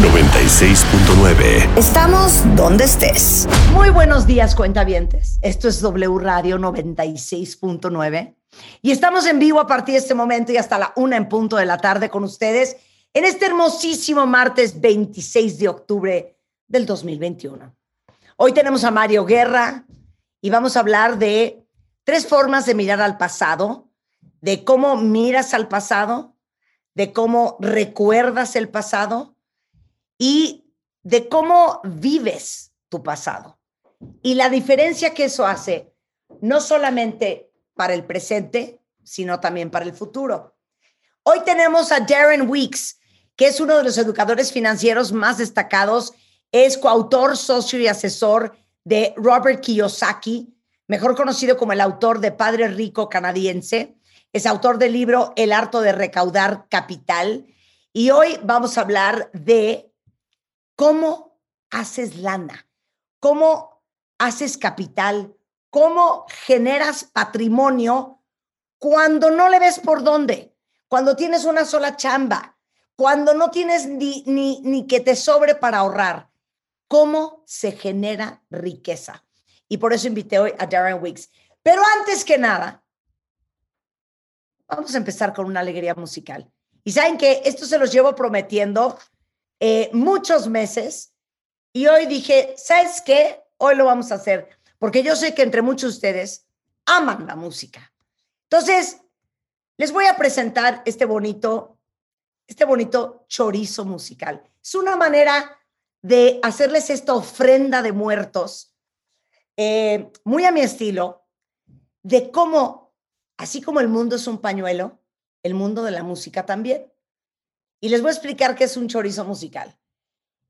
96.9. Estamos donde estés. Muy buenos días, cuentavientes. Esto es W Radio 96.9 y estamos en vivo a partir de este momento y hasta la una en punto de la tarde con ustedes en este hermosísimo martes 26 de octubre del 2021. Hoy tenemos a Mario Guerra y vamos a hablar de tres formas de mirar al pasado, de cómo miras al pasado, de cómo recuerdas el pasado y de cómo vives tu pasado. Y la diferencia que eso hace, no solamente para el presente, sino también para el futuro. Hoy tenemos a Darren Weeks, que es uno de los educadores financieros más destacados, es coautor, socio y asesor de Robert Kiyosaki, mejor conocido como el autor de Padre Rico Canadiense, es autor del libro El Harto de Recaudar Capital. Y hoy vamos a hablar de cómo haces lana, cómo haces capital, cómo generas patrimonio cuando no le ves por dónde, cuando tienes una sola chamba, cuando no tienes ni, ni, ni que te sobre para ahorrar. ¿Cómo se genera riqueza? Y por eso invité hoy a Darren Weeks. Pero antes que nada, vamos a empezar con una alegría musical. Y saben que esto se los llevo prometiendo eh, muchos meses y hoy dije, ¿sabes qué? Hoy lo vamos a hacer, porque yo sé que entre muchos de ustedes aman la música. Entonces, les voy a presentar este bonito, este bonito chorizo musical. Es una manera de hacerles esta ofrenda de muertos, eh, muy a mi estilo, de cómo, así como el mundo es un pañuelo, el mundo de la música también. Y les voy a explicar qué es un chorizo musical.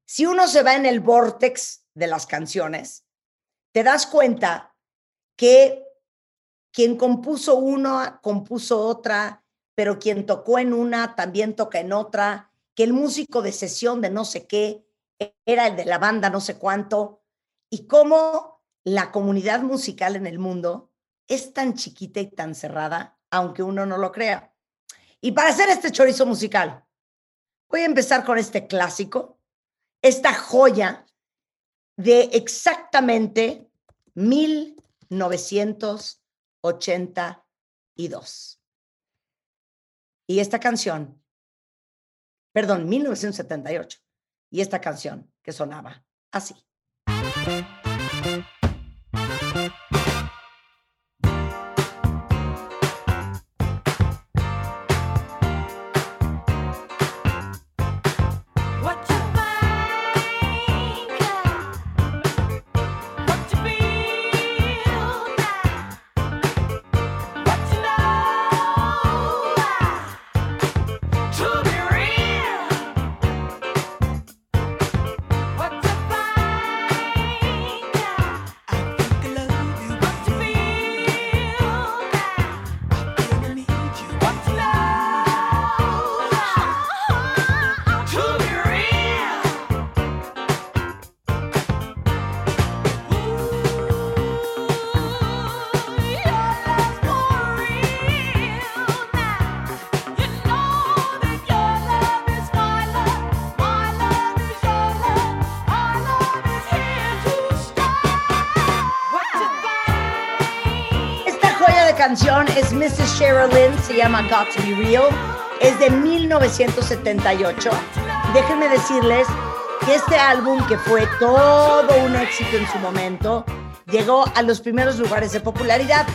Si uno se va en el vortex de las canciones, te das cuenta que quien compuso una, compuso otra, pero quien tocó en una, también toca en otra, que el músico de sesión de no sé qué era el de la banda no sé cuánto, y cómo la comunidad musical en el mundo es tan chiquita y tan cerrada, aunque uno no lo crea. Y para hacer este chorizo musical, voy a empezar con este clásico, esta joya de exactamente 1982. Y esta canción, perdón, 1978. Y esta canción que sonaba así. Mrs. Sherilyn, se llama Got to Be Real, es de 1978. Déjenme decirles que este álbum, que fue todo un éxito en su momento, llegó a los primeros lugares de popularidad.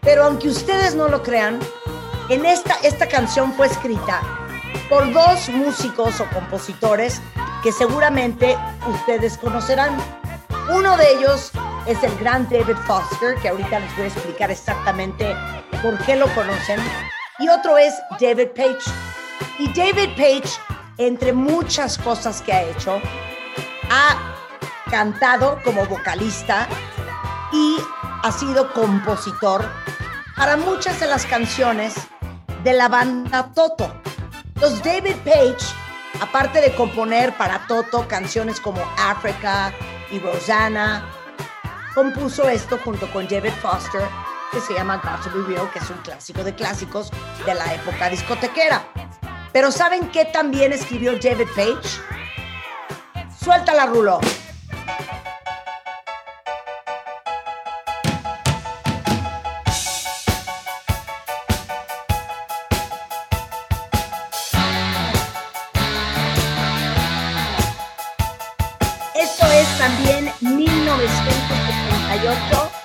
Pero aunque ustedes no lo crean, en esta, esta canción fue escrita por dos músicos o compositores que seguramente ustedes conocerán. Uno de ellos es el gran David Foster, que ahorita les voy a explicar exactamente por qué lo conocen. Y otro es David Page. Y David Page, entre muchas cosas que ha hecho, ha cantado como vocalista y ha sido compositor para muchas de las canciones de la banda Toto. Los David Page, aparte de componer para Toto canciones como Africa y Rosanna, compuso esto junto con David Foster, que se llama Got to Be Real, que es un clásico de clásicos de la época discotequera. Pero ¿saben qué también escribió David Page? Suelta la rulo. 1978. Hold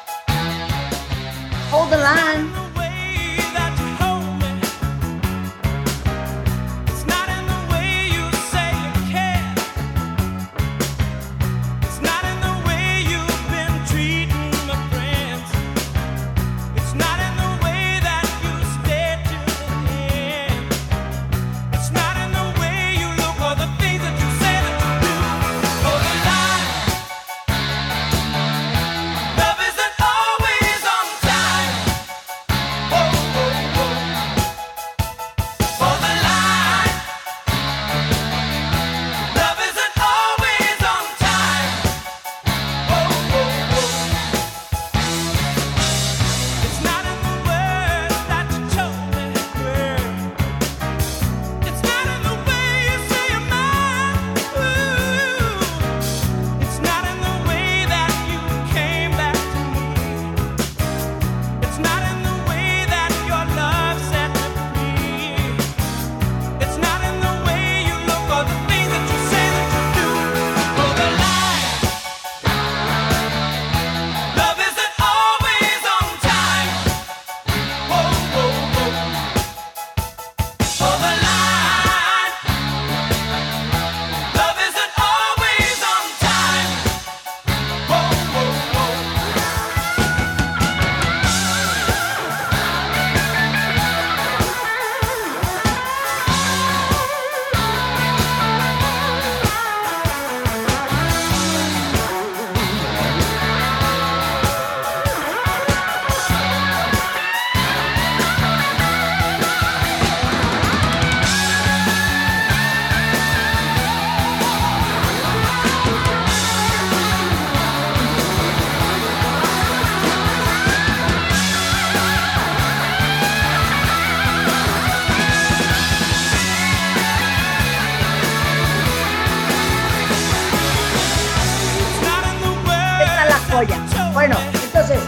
Bueno, entonces,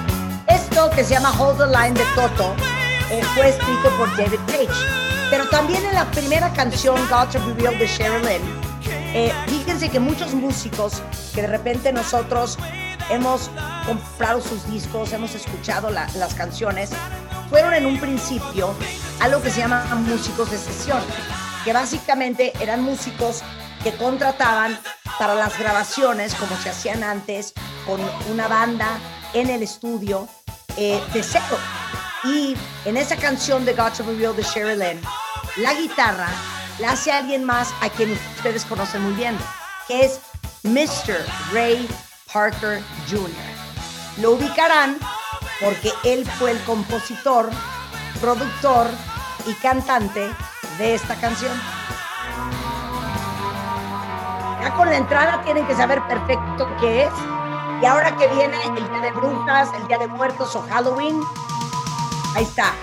esto que se llama Hold the Line de Toto eh, fue escrito por David Page. Pero también en la primera canción, God to Be Real de Sherilyn, eh, fíjense que muchos músicos que de repente nosotros hemos comprado sus discos, hemos escuchado la- las canciones, fueron en un principio algo que se llama músicos de sesión, que básicamente eran músicos que contrataban para las grabaciones, como se hacían antes, con una banda en el estudio eh, de cero. Y en esa canción de God to Be Real de Sherilyn, la guitarra la hace alguien más a quien ustedes conocen muy bien, que es Mr. Ray Parker Jr. Lo ubicarán porque él fue el compositor, productor y cantante de esta canción. Ya con la entrada tienen que saber perfecto qué es. Y ahora que viene el Día de Brujas, el Día de Muertos o Halloween, ahí está.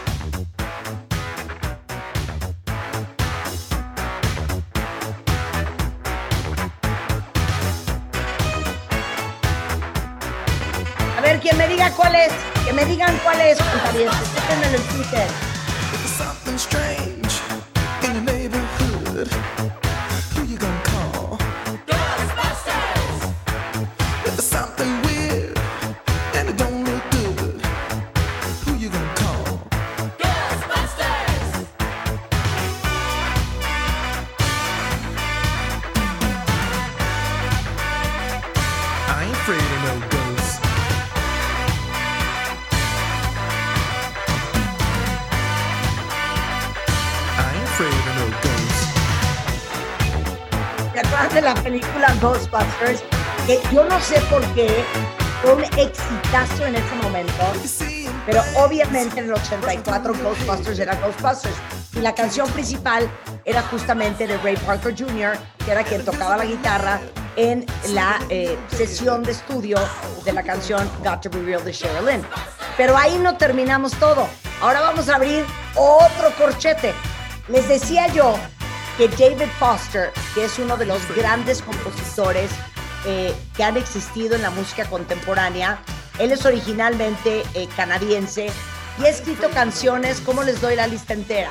A ver, quien me diga cuál es, que me digan cuál es, cuentavientes. En Twitter. La película Ghostbusters? Que yo no sé por qué fue un exitazo en ese momento, pero obviamente en el 84 Ghostbusters era Ghostbusters. Y la canción principal era justamente de Ray Parker Jr., que era quien tocaba la guitarra en la eh, sesión de estudio de la canción Got to Be Real de Sherilyn. Pero ahí no terminamos todo. Ahora vamos a abrir otro corchete. Les decía yo que David Foster, que es uno de los grandes compositores eh, que han existido en la música contemporánea, él es originalmente eh, canadiense y ha escrito canciones, como les doy la lista entera?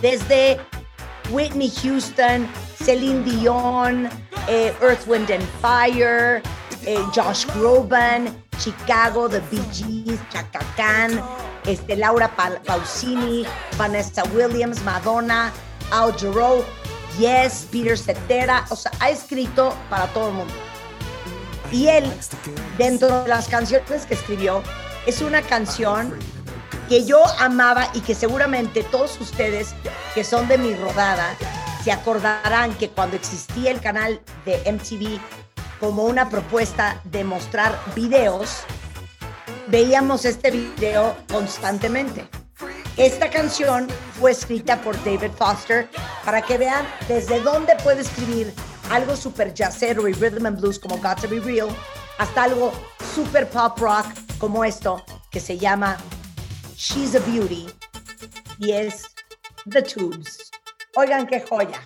Desde Whitney Houston, Celine Dion, eh, Earth, Wind and Fire, eh, Josh Groban, Chicago, The Bee Gees, Chaka Khan, este, Laura Pa- Pausini, Vanessa Williams, Madonna, Al Jarreau, Yes, Peter Cetera, o sea, ha escrito para todo el mundo. Y él, dentro de las canciones que escribió, es una canción que yo amaba y que seguramente todos ustedes que son de mi rodada se acordarán que cuando existía el canal de MTV como una propuesta de mostrar videos, veíamos este video constantemente. Esta canción fue escrita por David Foster para que vean desde dónde puede escribir algo super jazzero y rhythm and blues como Got to Be Real hasta algo super pop rock como esto que se llama She's a Beauty y es The Tubes. Oigan qué joya.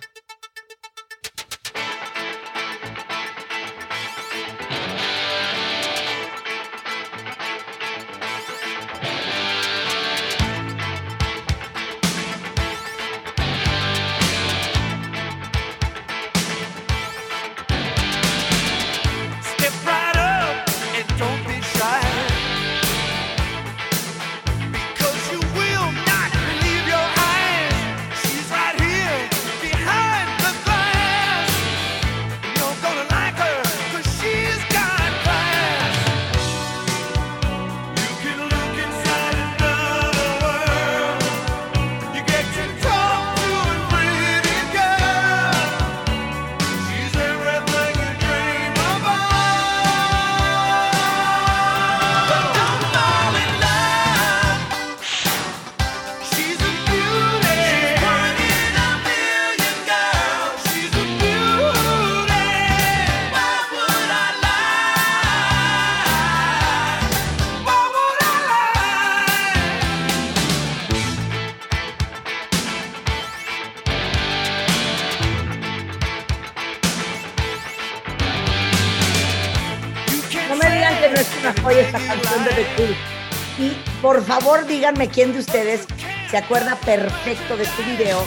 Favor díganme quién de ustedes se acuerda perfecto de este video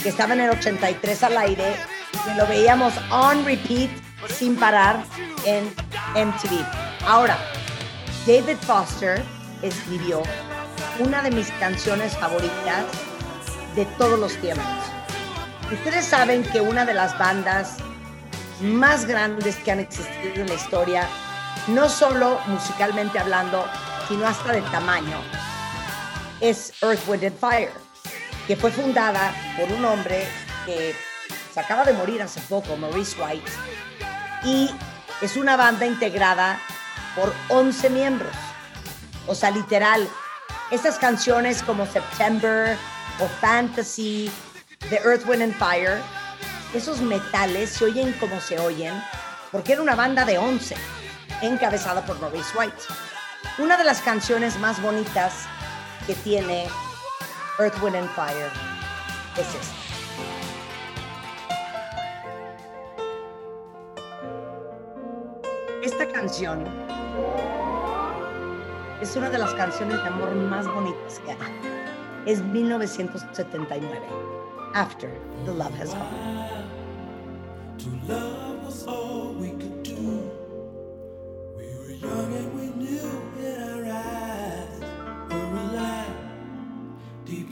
que estaba en el 83 al aire y que lo veíamos on repeat sin parar en MTV. Ahora, David Foster escribió una de mis canciones favoritas de todos los tiempos. Ustedes saben que una de las bandas más grandes que han existido en la historia, no solo musicalmente hablando, sino hasta de tamaño, es Earth, Wind and Fire, que fue fundada por un hombre que se acaba de morir hace poco, Maurice White, y es una banda integrada por 11 miembros. O sea, literal, esas canciones como September o Fantasy, de Earth, Wind and Fire, esos metales se oyen como se oyen, porque era una banda de 11, encabezada por Maurice White. Una de las canciones más bonitas que tiene Earth, Wind and Fire es esta. Esta canción es una de las canciones de amor más bonitas que hay. Es 1979. After the Love Has Gone.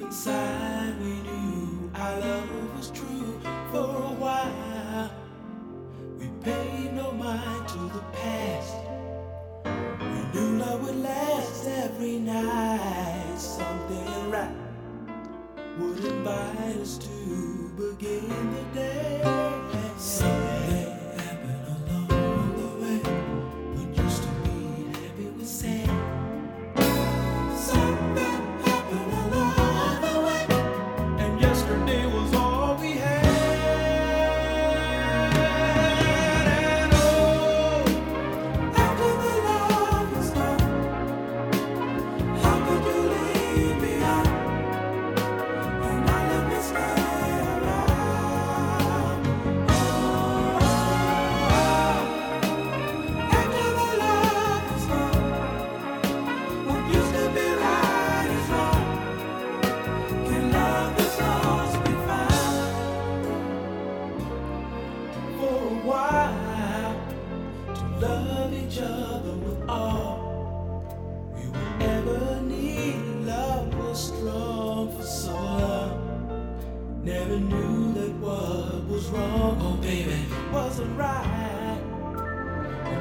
Inside we knew our love was true for a while. We paid no mind to the past. We knew love would last every night. Something right would invite us to begin the day.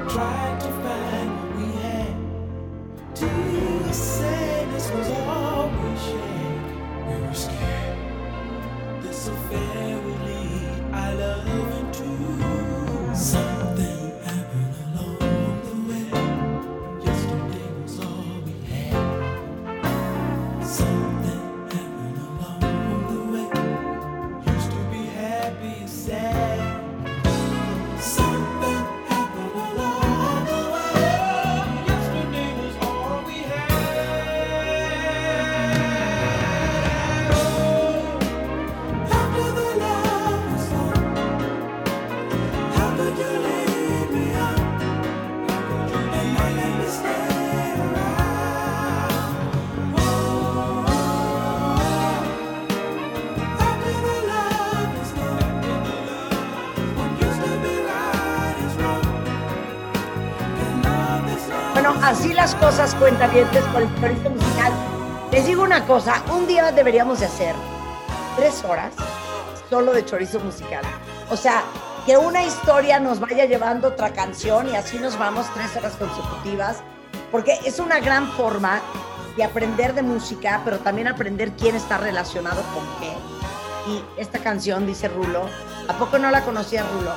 Tried to find what we had. Till the sadness was all we shared. We were scared this affair las cosas cuentavientes con el chorizo musical. Les digo una cosa, un día deberíamos de hacer tres horas solo de chorizo musical. O sea, que una historia nos vaya llevando otra canción y así nos vamos tres horas consecutivas, porque es una gran forma de aprender de música, pero también aprender quién está relacionado con qué. Y esta canción, dice Rulo, ¿a poco no la conocía Rulo?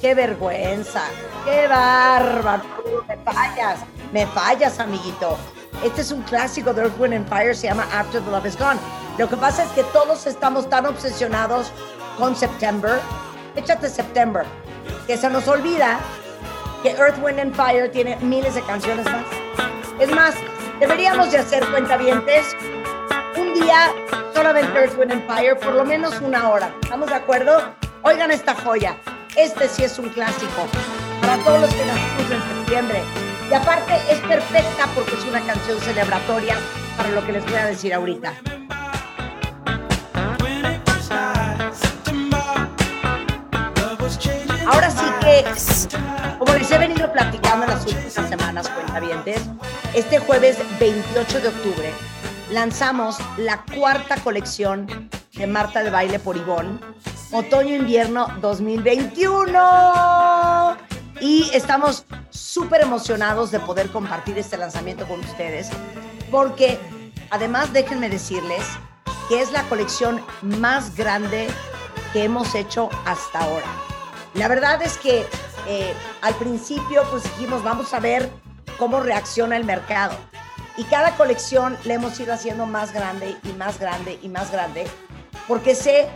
¡Qué vergüenza! ¡Qué bárbaro! Me fallas, me fallas, amiguito. Este es un clásico de Earth, Wind and Fire, se llama After the Love is Gone. Lo que pasa es que todos estamos tan obsesionados con September, échate September, que se nos olvida que Earth, Wind and Fire tiene miles de canciones más. Es más, deberíamos de hacer cuentavientes un día solamente Earth, Wind and Fire, por lo menos una hora. ¿Estamos de acuerdo? Oigan esta joya. Este sí es un clásico para todos los que nacimos en septiembre. Y aparte es perfecta porque es una canción celebratoria para lo que les voy a decir ahorita. Ahora sí que, como les he venido platicando en las últimas semanas, cuentavientes, este jueves 28 de octubre lanzamos la cuarta colección de Marta de Baile por Ivonne, Otoño-Invierno 2021. Y estamos súper emocionados de poder compartir este lanzamiento con ustedes, porque además déjenme decirles que es la colección más grande que hemos hecho hasta ahora. La verdad es que eh, al principio pues dijimos, vamos a ver cómo reacciona el mercado. Y cada colección la hemos ido haciendo más grande y más grande y más grande, porque sé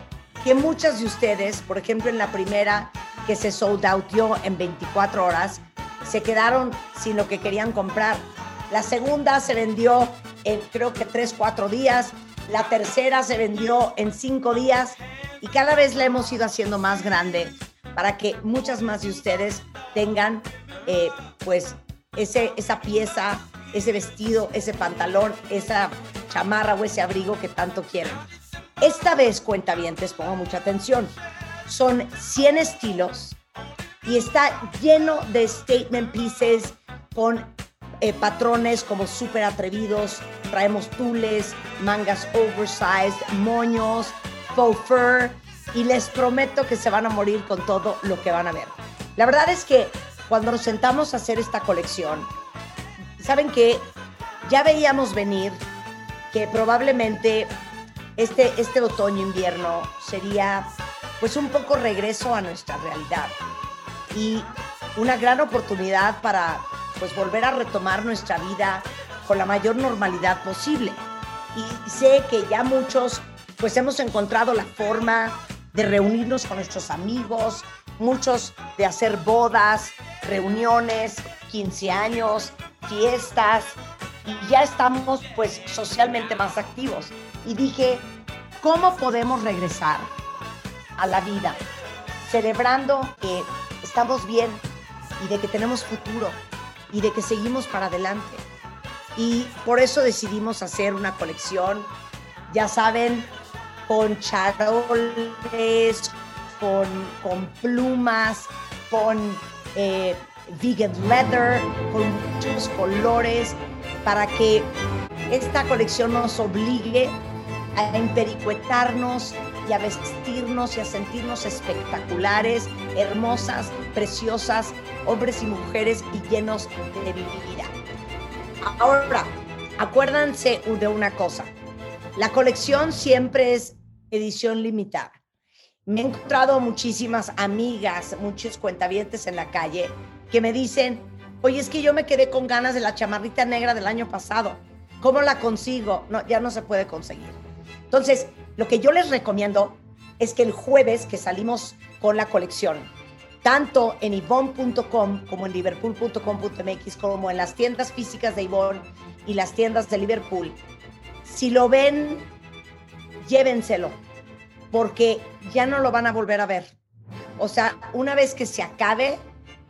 que muchas de ustedes, por ejemplo en la primera que se sold outó en 24 horas, se quedaron sin lo que querían comprar. La segunda se vendió en creo que 3, 4 días. La tercera se vendió en 5 días. Y cada vez la hemos ido haciendo más grande para que muchas más de ustedes tengan eh, pues ese, esa pieza, ese vestido, ese pantalón, esa chamarra o ese abrigo que tanto quieren. Esta vez, cuentavientes, pongo mucha atención. Son 100 estilos y está lleno de statement pieces con eh, patrones como súper atrevidos. Traemos tules, mangas oversized, moños, faux fur y les prometo que se van a morir con todo lo que van a ver. La verdad es que cuando nos sentamos a hacer esta colección, saben que ya veíamos venir que probablemente este, este otoño-invierno sería pues un poco regreso a nuestra realidad y una gran oportunidad para pues volver a retomar nuestra vida con la mayor normalidad posible. Y sé que ya muchos pues hemos encontrado la forma de reunirnos con nuestros amigos, muchos de hacer bodas, reuniones, 15 años, fiestas y ya estamos pues socialmente más activos. Y dije, ¿cómo podemos regresar a la vida celebrando que estamos bien y de que tenemos futuro y de que seguimos para adelante? Y por eso decidimos hacer una colección, ya saben, con charoles, con, con plumas, con eh, vegan leather, con muchos colores, para que esta colección nos obligue a empericuetarnos y a vestirnos y a sentirnos espectaculares, hermosas, preciosas, hombres y mujeres y llenos de vida. Ahora, acuérdense de una cosa. La colección siempre es edición limitada. Me he encontrado muchísimas amigas, muchos cuentavientes en la calle que me dicen, oye, es que yo me quedé con ganas de la chamarrita negra del año pasado. ¿Cómo la consigo? No, ya no se puede conseguir. Entonces, lo que yo les recomiendo es que el jueves que salimos con la colección, tanto en Ivonne.com como en Liverpool.com.mx, como en las tiendas físicas de Ivonne y las tiendas de Liverpool, si lo ven, llévenselo, porque ya no lo van a volver a ver. O sea, una vez que se acabe,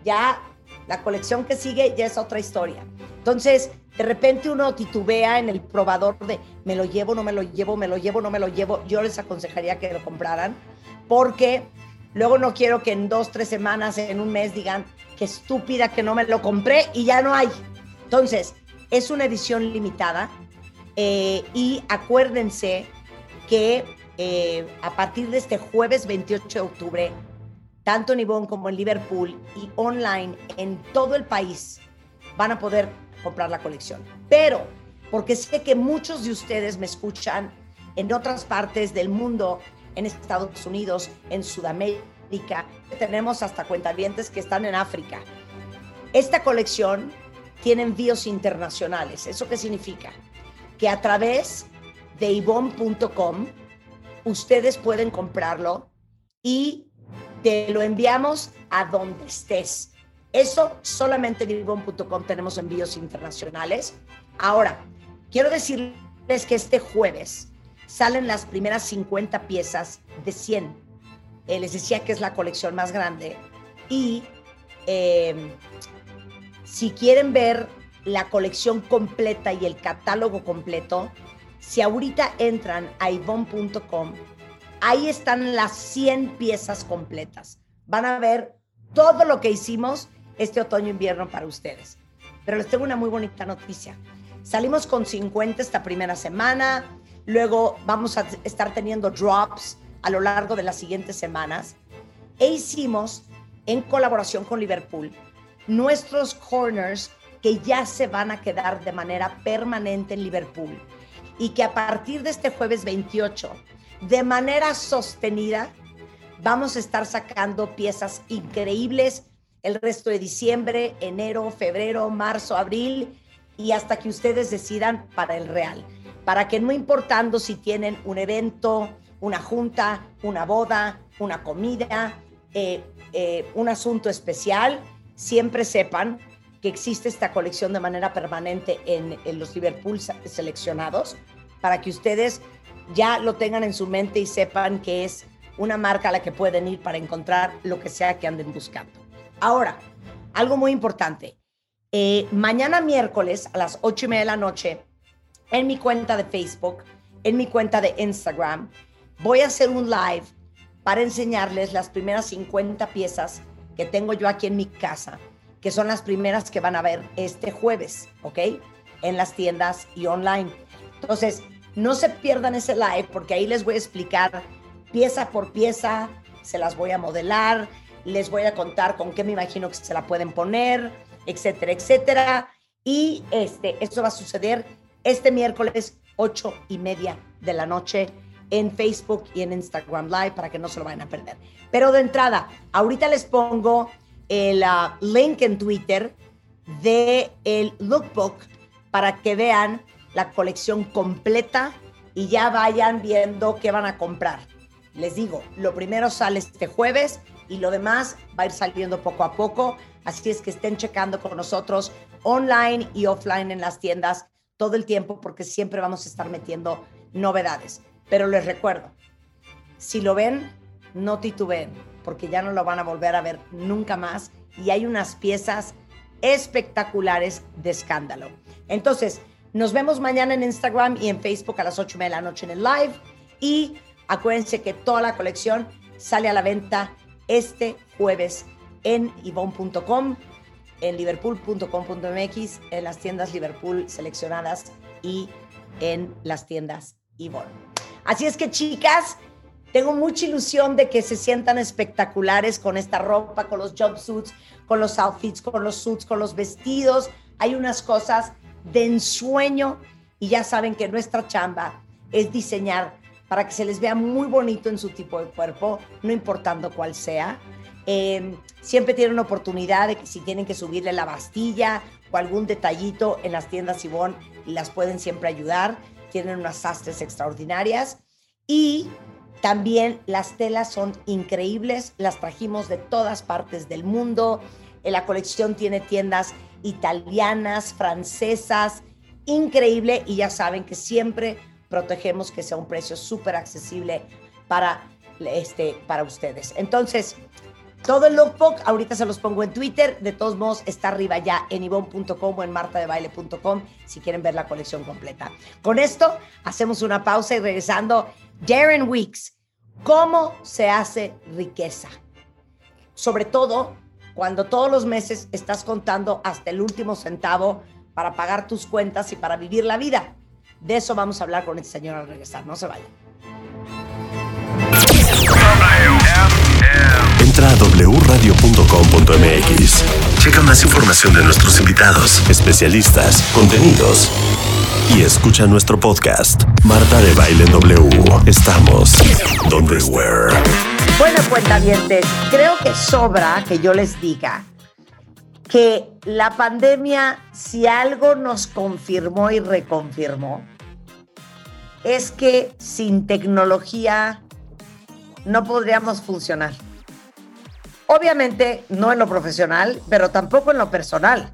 ya la colección que sigue ya es otra historia. Entonces, de repente uno titubea en el probador de me lo llevo, no me lo llevo, me lo llevo, no me lo llevo. Yo les aconsejaría que lo compraran porque luego no quiero que en dos, tres semanas, en un mes digan qué estúpida que no me lo compré y ya no hay. Entonces, es una edición limitada eh, y acuérdense que eh, a partir de este jueves 28 de octubre, tanto en Ivonne como en Liverpool y online en todo el país, van a poder comprar la colección. Pero, porque sé que muchos de ustedes me escuchan en otras partes del mundo, en Estados Unidos, en Sudamérica, tenemos hasta cuentavientes que están en África. Esta colección tiene envíos internacionales. ¿Eso qué significa? Que a través de ivon.com ustedes pueden comprarlo y te lo enviamos a donde estés. Eso solamente en ivon.com tenemos envíos internacionales. Ahora, quiero decirles que este jueves salen las primeras 50 piezas de 100. Eh, les decía que es la colección más grande. Y eh, si quieren ver la colección completa y el catálogo completo, si ahorita entran a ivon.com, ahí están las 100 piezas completas. Van a ver todo lo que hicimos este otoño-invierno para ustedes. Pero les tengo una muy bonita noticia. Salimos con 50 esta primera semana, luego vamos a estar teniendo drops a lo largo de las siguientes semanas. E hicimos, en colaboración con Liverpool, nuestros corners que ya se van a quedar de manera permanente en Liverpool y que a partir de este jueves 28, de manera sostenida, vamos a estar sacando piezas increíbles el resto de diciembre, enero, febrero, marzo, abril y hasta que ustedes decidan para el real. Para que no importando si tienen un evento, una junta, una boda, una comida, eh, eh, un asunto especial, siempre sepan que existe esta colección de manera permanente en, los Liverpool seleccionados para que ustedes ya lo tengan en su mente y sepan que es una marca a la que pueden ir para encontrar lo que sea que anden buscando. Ahora, algo muy importante. Eh, mañana miércoles a las 8 y media de la noche, en mi cuenta de Facebook, en mi cuenta de Instagram, voy a hacer un live para enseñarles las primeras 50 piezas que tengo yo aquí en mi casa, que son las primeras que van a ver este jueves, ¿ok? En las tiendas y online. Entonces, no se pierdan ese live porque ahí les voy a explicar pieza por pieza, se las voy a modelar, les voy a contar con qué me imagino que se la pueden poner, etcétera, etcétera. Y este, esto va a suceder este miércoles, ocho y media de la noche en Facebook y en Instagram Live para que no se lo vayan a perder. Pero de entrada, ahorita les pongo el ah, link en Twitter de el lookbook para que vean la colección completa y ya vayan viendo qué van a comprar. Les digo, lo primero sale este jueves y lo demás va a ir saliendo poco a poco. Así es que estén checando con nosotros online y offline en las tiendas todo el tiempo porque siempre vamos a estar metiendo novedades. Pero les recuerdo, si lo ven, no titubeen porque ya no lo van a volver a ver nunca más y hay unas piezas espectaculares de escándalo. Entonces, nos vemos mañana en Instagram y en Facebook a las 8 de la noche en el live. Y acuérdense que toda la colección sale a la venta este jueves en ivon.com en liverpool.com.mx, en las tiendas Liverpool seleccionadas y en las tiendas Yvonne. Así es que chicas, tengo mucha ilusión de que se sientan espectaculares con esta ropa, con los jumpsuits, con los outfits, con los suits, con los vestidos. Hay unas cosas de ensueño y ya saben que nuestra chamba es diseñar para que se les vea muy bonito en su tipo de cuerpo, no importando cuál sea. Eh, siempre tienen oportunidad de que si tienen que subirle la bastilla o algún detallito en las tiendas Ivonne, las pueden siempre ayudar. Tienen unas sastres extraordinarias. Y también las telas son increíbles, las trajimos de todas partes del mundo. En la colección tiene tiendas italianas, francesas, increíble y ya saben que siempre protegemos que sea un precio súper accesible para, este, para ustedes. Entonces, todo el lookbook, ahorita se los pongo en Twitter, de todos modos está arriba ya en ivon.com o en martadebaile.com si quieren ver la colección completa. Con esto hacemos una pausa y regresando, Darren Weeks, ¿cómo se hace riqueza? Sobre todo cuando todos los meses estás contando hasta el último centavo para pagar tus cuentas y para vivir la vida. De eso vamos a hablar con este señor al regresar. No se vayan. Entra a wradio.com.mx. Checa más información de nuestros invitados, especialistas, contenidos. Y escucha nuestro podcast, Marta de Baile W. Estamos donde where. Bueno, cuentavientes, creo que sobra que yo les diga que la pandemia, si algo nos confirmó y reconfirmó, es que sin tecnología no podríamos funcionar. Obviamente no en lo profesional, pero tampoco en lo personal.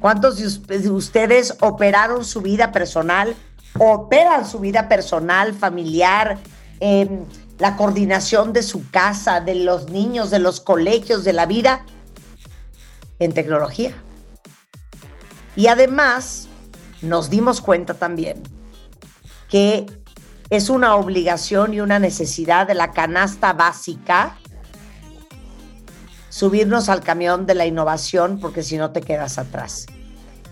¿Cuántos de us- de ustedes operaron su vida personal, operan su vida personal, familiar, la coordinación de su casa, de los niños, de los colegios, de la vida, en tecnología? Y además nos dimos cuenta también que es una obligación y una necesidad de la canasta básica subirnos al camión de la innovación porque si no te quedas atrás.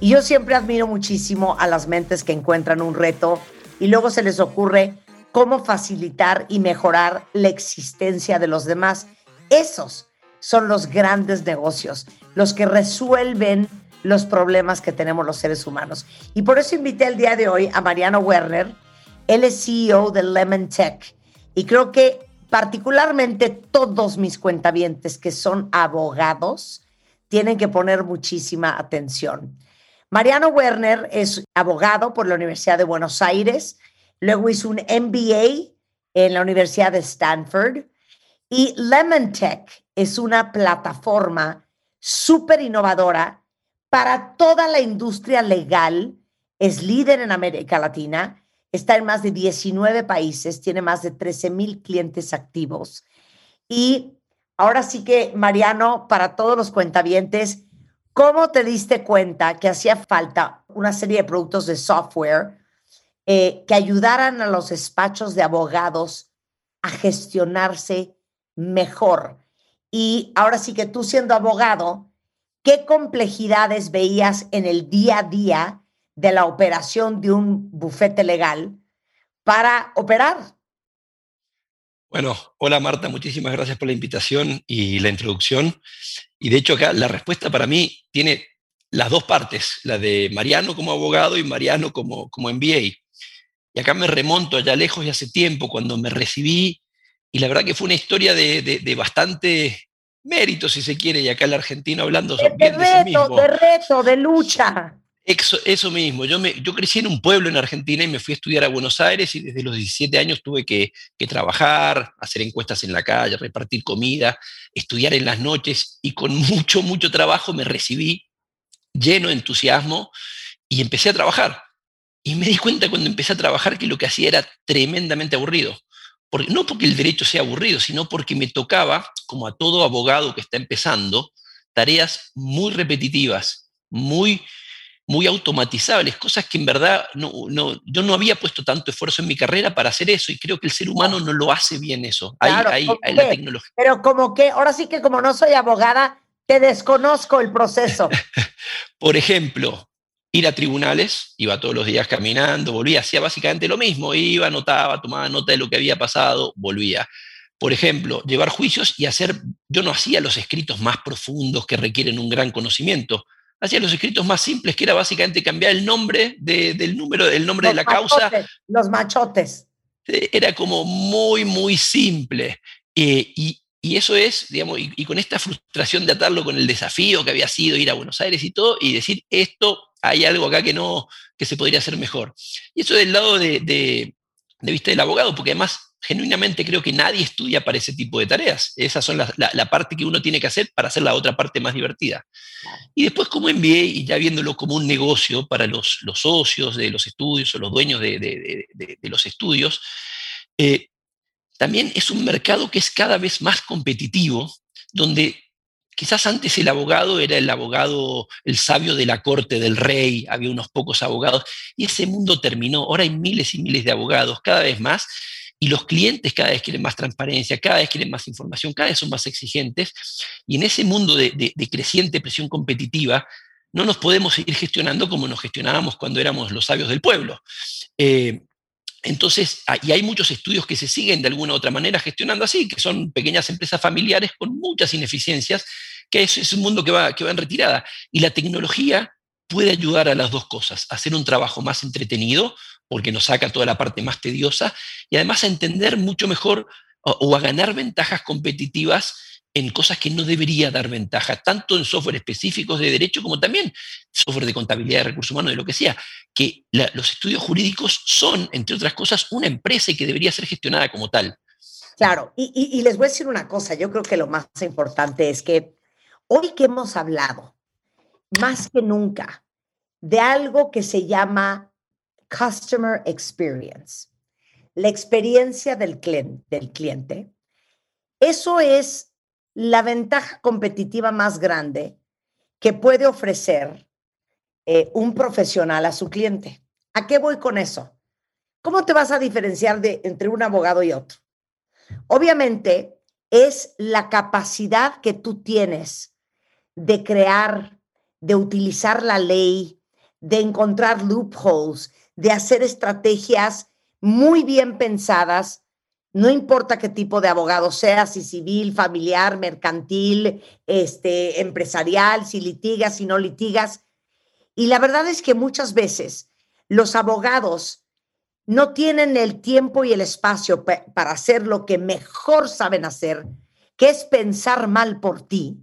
Y yo siempre admiro muchísimo a las mentes que encuentran un reto y luego se les ocurre cómo facilitar y mejorar la existencia de los demás. Esos son los grandes negocios, los que resuelven los problemas que tenemos los seres humanos. Y por eso invité el día de hoy a Mariano Werner. Él es CEO de Lemon Tech. Y creo que particularmente todos mis cuentavientes que son abogados tienen que poner muchísima atención. Mariano Werner es abogado por la Universidad de Buenos Aires, luego hizo un MBA en la Universidad de Stanford y Lemon Tech es una plataforma súper innovadora para toda la industria legal, es líder en América Latina, está en más de 19 países, tiene más de 13 mil clientes activos. Y ahora sí que, Mariano, para todos los cuentavientes, ¿cómo te diste cuenta que hacía falta una serie de productos de software eh, que ayudaran a los despachos de abogados a gestionarse mejor? Y ahora sí que tú siendo abogado, ¿qué complejidades veías en el día a día de la operación de un bufete legal para operar? Bueno, hola Marta, muchísimas gracias por la invitación y la introducción. Y de hecho acá la respuesta para mí tiene las dos partes, la de Mariano como abogado y Mariano como, como MBA. Y acá me remonto allá lejos y hace tiempo cuando me recibí y la verdad que fue una historia de, de- de bastante mérito, si se quiere, y acá en la Argentina hablando De, bien de sí reto, mismo. de reto, de lucha. Eso, eso mismo, yo, me, yo crecí en un pueblo en Argentina y me fui a estudiar a Buenos Aires y desde los 17 años tuve que, que trabajar, hacer encuestas en la calle, repartir comida, estudiar en las noches y con mucho, mucho trabajo me recibí lleno de entusiasmo y empecé a trabajar. Y me di cuenta cuando empecé a trabajar que lo que hacía era tremendamente aburrido. Porque, no porque el derecho sea aburrido, sino porque me tocaba, como a todo abogado que está empezando, tareas muy repetitivas, muy muy automatizables, cosas que en verdad no, no, yo no había puesto tanto esfuerzo en mi carrera para hacer eso y creo que el ser humano no lo hace bien eso. Claro, hay- ¿por hay la tecnología. Pero como que, ahora sí que como no soy abogada, Te desconozco el proceso. Por ejemplo, ir a tribunales, iba todos los días caminando, volvía, hacía básicamente lo mismo, iba, anotaba, tomaba nota de lo que había pasado, volvía. Por ejemplo, llevar juicios y hacer, yo no hacía los escritos más profundos que requieren un gran conocimiento, hacía los escritos más simples, que era básicamente cambiar el nombre de- del número, el nombre de la causa, Los machotes. era como muy, muy simple. Eh, y, y eso es, digamos, y, y con esta frustración de atarlo con el desafío que había sido ir a Buenos Aires y todo, y decir, esto, hay algo acá que no, que se podría hacer mejor. Y eso del lado de, de, vista del abogado, porque además, genuinamente creo que nadie estudia para ese tipo de tareas. Esas son la, parte que uno tiene que hacer para hacer la otra parte más divertida. Y después como MBA, y ya viéndolo como un negocio para los, los socios de los estudios o los dueños de- de los estudios, eh, también es un mercado que es cada vez más competitivo, donde quizás antes el abogado era el abogado, el sabio de la corte del rey, había unos pocos abogados, y ese mundo terminó. Ahora hay miles y miles de abogados, cada vez más, y los clientes cada vez quieren más transparencia, cada vez quieren más información, cada vez son más exigentes, y en ese mundo de, creciente presión competitiva, no nos podemos seguir gestionando como nos gestionábamos cuando éramos los sabios del pueblo. Eh, entonces, ah, y hay muchos estudios que se siguen de alguna u otra manera gestionando así, que son pequeñas empresas familiares con muchas ineficiencias, que es, un mundo que va, que va en retirada. Y la tecnología puede ayudar a las dos cosas, a hacer un trabajo más entretenido, porque nos saca toda la parte más tediosa, y además a entender mucho mejor o a ganar ventajas competitivas en cosas que no debería dar ventaja, tanto en software específicos de derecho como también software de contabilidad de recursos humanos, de lo que sea, que los estudios jurídicos son, entre otras cosas, una empresa y que debería ser gestionada como tal. Claro, y, y- les voy a decir una cosa, yo creo que lo más importante es que hoy que hemos hablado, más que nunca, de algo que se llama Customer Experience, la experiencia del cliente, eso es la ventaja competitiva más grande que puede ofrecer eh, un profesional a su cliente. ¿A qué voy con eso? ¿Cómo te vas a diferenciar de, entre un abogado y otro? Obviamente es la capacidad que tú tienes de crear, de utilizar la ley, de encontrar loopholes, de hacer estrategias muy bien pensadas, no importa qué tipo de abogado sea, si civil, familiar, mercantil, este, empresarial, si litigas, si no litigas. Y la verdad es que muchas veces los abogados no tienen el tiempo y el espacio pa- para hacer lo que mejor saben hacer, que es pensar mal por ti,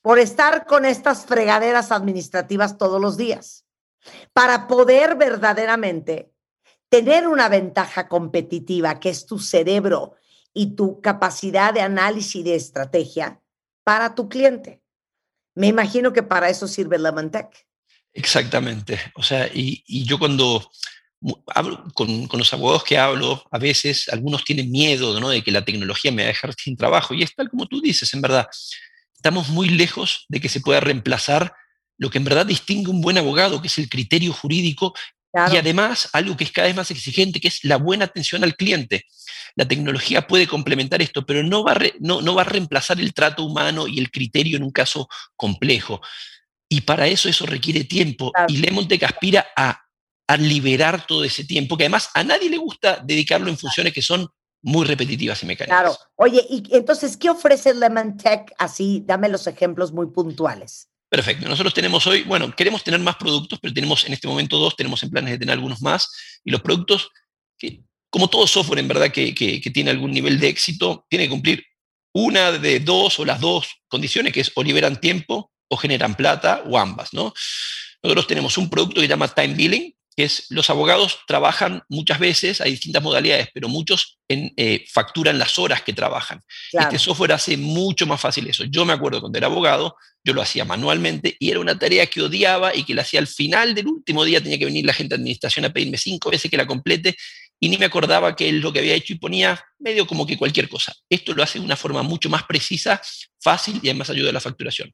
por estar con estas fregaderas administrativas todos los días, para poder verdaderamente tener una ventaja competitiva, que es tu cerebro y tu capacidad de análisis y de estrategia para tu cliente. Me imagino que para eso sirve Lemon Tech. Exactamente. O sea, y, yo cuando hablo con, con los abogados que hablo, a veces algunos tienen miedo ¿no? de que la tecnología me va a dejar sin trabajo. Y es tal como tú dices, en verdad. Estamos muy lejos de que se pueda reemplazar lo que en verdad distingue un buen abogado, que es el criterio jurídico Claro. Y además, algo que es cada vez más exigente, que es la buena atención al cliente. La tecnología puede complementar esto, pero no va, re- no, no va a reemplazar el trato humano y el criterio en un caso complejo. Y para eso eso requiere tiempo. Claro. Y Lemontec aspira a, a liberar todo ese tiempo, que además a nadie le gusta dedicarlo en funciones que son muy repetitivas y mecánicas. Claro. Oye, y entonces, ¿qué ofrece Lemon Tech? Así, dame los ejemplos muy puntuales. Perfecto. Nosotros tenemos hoy, bueno, queremos tener más productos, pero tenemos en este momento dos, tenemos en planes de tener algunos más. Y los productos, que, como todo software en verdad que, que- que tiene algún nivel de éxito, tiene que cumplir una de dos o las dos condiciones, que es o liberan tiempo o generan plata o ambas, ¿no? Nosotros tenemos un producto que se llama Time Billing, es los abogados trabajan muchas veces, hay distintas modalidades, pero muchos en, eh, facturan las horas que trabajan. Claro. Este software hace mucho más fácil eso. Yo me acuerdo cuando era abogado, yo lo hacía manualmente y era una tarea que odiaba y que la hacía al final del último día, tenía que venir la gente de administración a pedirme cinco veces que la complete y ni me acordaba que es lo que había hecho y ponía medio como que cualquier cosa. Esto lo hace de una forma mucho más precisa, fácil y además ayuda a la facturación.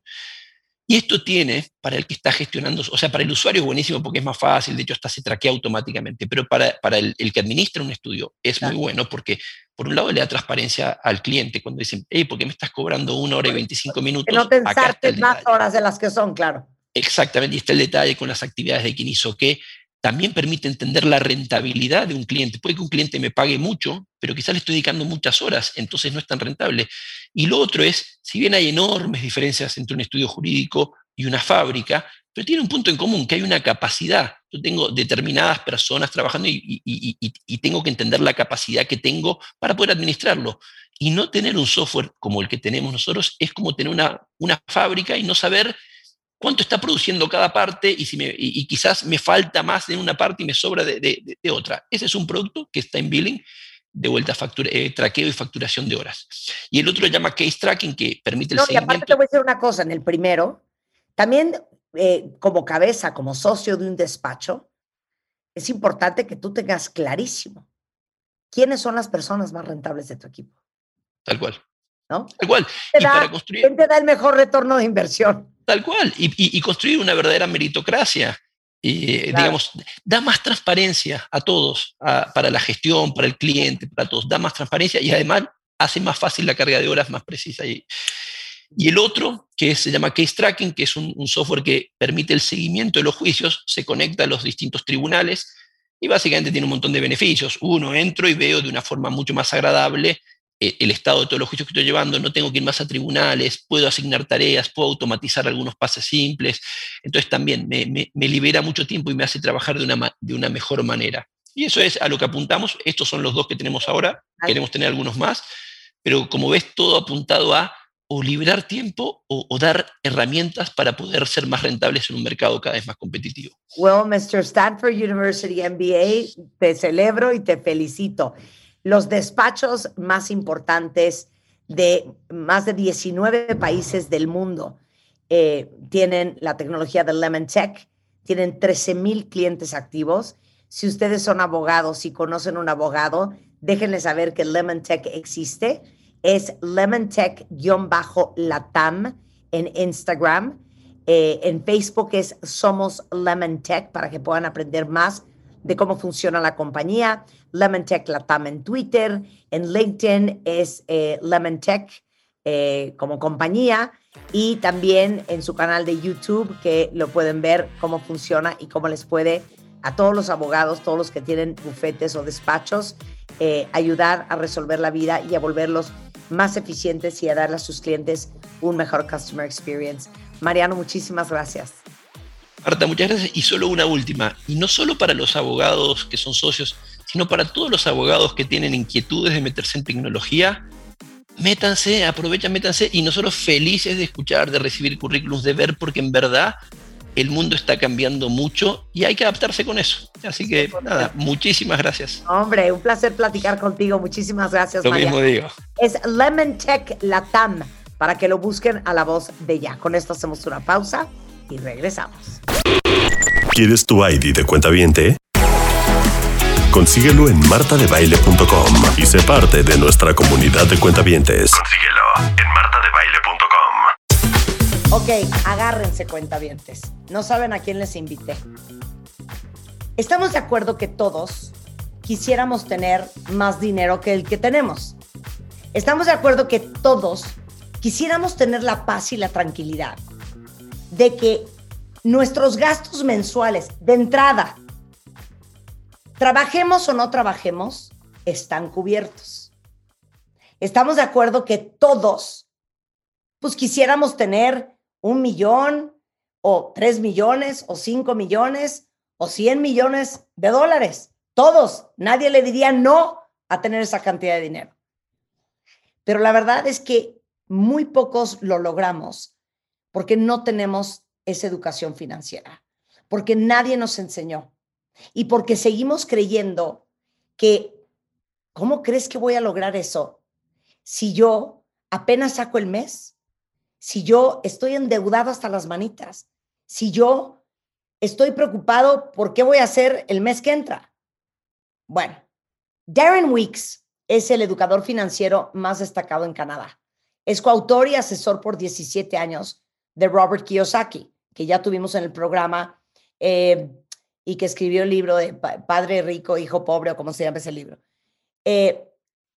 Y esto tiene, para el que está gestionando, o sea, para el usuario es buenísimo porque es más fácil, de hecho hasta se traquea automáticamente, pero para, para el, el que administra un estudio es Claro. muy bueno porque por un lado le da transparencia al cliente cuando dicen, hey, ¿por qué me estás cobrando una hora y 25 minutos? Que no te Acá está ensartes el más detalle". horas de las que son, claro. Exactamente, y está el detalle con las actividades de quién hizo qué. También permite entender la rentabilidad de un cliente. Puede que un cliente me pague mucho, pero quizás le estoy dedicando muchas horas, entonces no es tan rentable. Y lo otro es, si bien hay enormes diferencias entre un estudio jurídico y una fábrica, pero tiene un punto en común, que hay una capacidad. Yo tengo determinadas personas trabajando y, tengo que entender la capacidad que tengo para poder administrarlo. Y no tener un software como el que tenemos nosotros es como tener una fábrica y no saber cuánto está produciendo cada parte y, si me, y, y quizás me falta más de una parte y me sobra de, de- de- de otra. Ese es un producto que está en billing, de vuelta a factura, eh, traqueo y facturación de horas. Y el otro se llama case tracking, que permite el No, y aparte seguimiento. te voy a decir una cosa, en el primero, también eh, como cabeza, como socio de un despacho, es importante que tú tengas clarísimo quiénes son las personas más rentables de tu equipo, Tal cual. ¿no? Tal cual. Te Y da- para construir, ¿Quién te da el mejor retorno de inversión? Tal cual, y, y- y construir una verdadera meritocracia. Y, Claro. digamos, da más transparencia a todos, a- para la gestión, para el cliente, para todos, da más transparencia y además hace más fácil la carga de horas más precisa. Y, y el otro, que se llama Case Tracking, que es un, un software que permite el seguimiento de los juicios, se conecta a los distintos tribunales y básicamente tiene un montón de beneficios. Uno, entro y veo de una forma mucho más agradable eh, el estado de todos los juicios que estoy llevando, no tengo que ir más a tribunales, puedo asignar tareas, puedo automatizar algunos pases simples. Entonces también me, me- me libera mucho tiempo y me hace trabajar de una, de una mejor manera. Y eso es a lo que apuntamos. Estos son los dos que tenemos ahora. Queremos tener algunos más. Pero como ves, todo apuntado a o liberar tiempo o, o dar herramientas para poder ser más rentables en un mercado cada vez más competitivo. Well, Mr. Stanford University MBA, te celebro y te felicito. Los despachos más importantes de más de 19 países del mundo eh, tienen la tecnología de Lemon Tech, tienen 13 mil clientes activos. Si ustedes son abogados y conocen un abogado, déjenle saber que Lemon Tech existe. Es Lemon Tech-Latam en Instagram. Eh, en Facebook es Somos Lemon Tech para que puedan aprender más de cómo funciona la compañía. Lemon Tech Latam en Twitter. En LinkedIn es eh, Lemon Tech eh, como compañía. Y también en su canal de YouTube que lo pueden ver cómo funciona y cómo les puede a todos los abogados, todos los que tienen bufetes o despachos, eh, ayudar a resolver la vida y a volverlos más eficientes y a darle a sus clientes un mejor customer experience. Mariano, muchísimas gracias. Marta, muchas gracias. Y solo una última, y no solo para los abogados que son socios, sino para todos los abogados que tienen inquietudes de meterse en tecnología, métanse, aprovechen, métanse, y nosotros felices de escuchar, de recibir currículums, de ver, porque en verdad el mundo está cambiando mucho y hay que adaptarse con eso. Así que nada, muchísimas gracias. Hombre, un placer platicar contigo. Muchísimas gracias, Lo mismo digo. Es Lemon Tech Latam para que lo busquen a la voz de ya. Con esto hacemos una pausa y regresamos. ¿Quieres tu ID de cuenta viente? Consíguelo en martadebaile.com y sé parte de nuestra comunidad de cuentavientes. Consíguelo en martadebaile.com. Ok, agárrense cuentavientes. No saben a quién les invité. Estamos de acuerdo que todos quisiéramos tener más dinero que el que tenemos. Estamos de acuerdo que todos quisiéramos tener la paz y la tranquilidad de que nuestros gastos mensuales de entrada, trabajemos o no trabajemos, están cubiertos. Estamos de acuerdo que todos, pues quisiéramos tener un millón o tres millones o cinco millones o cien millones de dólares. Todos, nadie le diría no a tener esa cantidad de dinero. Pero la verdad es que muy pocos lo logramos porque no tenemos esa educación financiera, porque nadie nos enseñó y porque seguimos creyendo que, ¿cómo crees que voy a lograr eso si yo apenas saco el mes? Si yo estoy endeudado hasta las manitas, si yo estoy preocupado por qué voy a hacer el mes que entra. Bueno, Darren Weeks es el educador financiero más destacado en Canadá. Es coautor y asesor por 17 años de Robert Kiyosaki, que ya tuvimos en el programa eh, y que escribió el libro de Pa- Padre Rico, Hijo Pobre, o como se llama ese libro. Eh,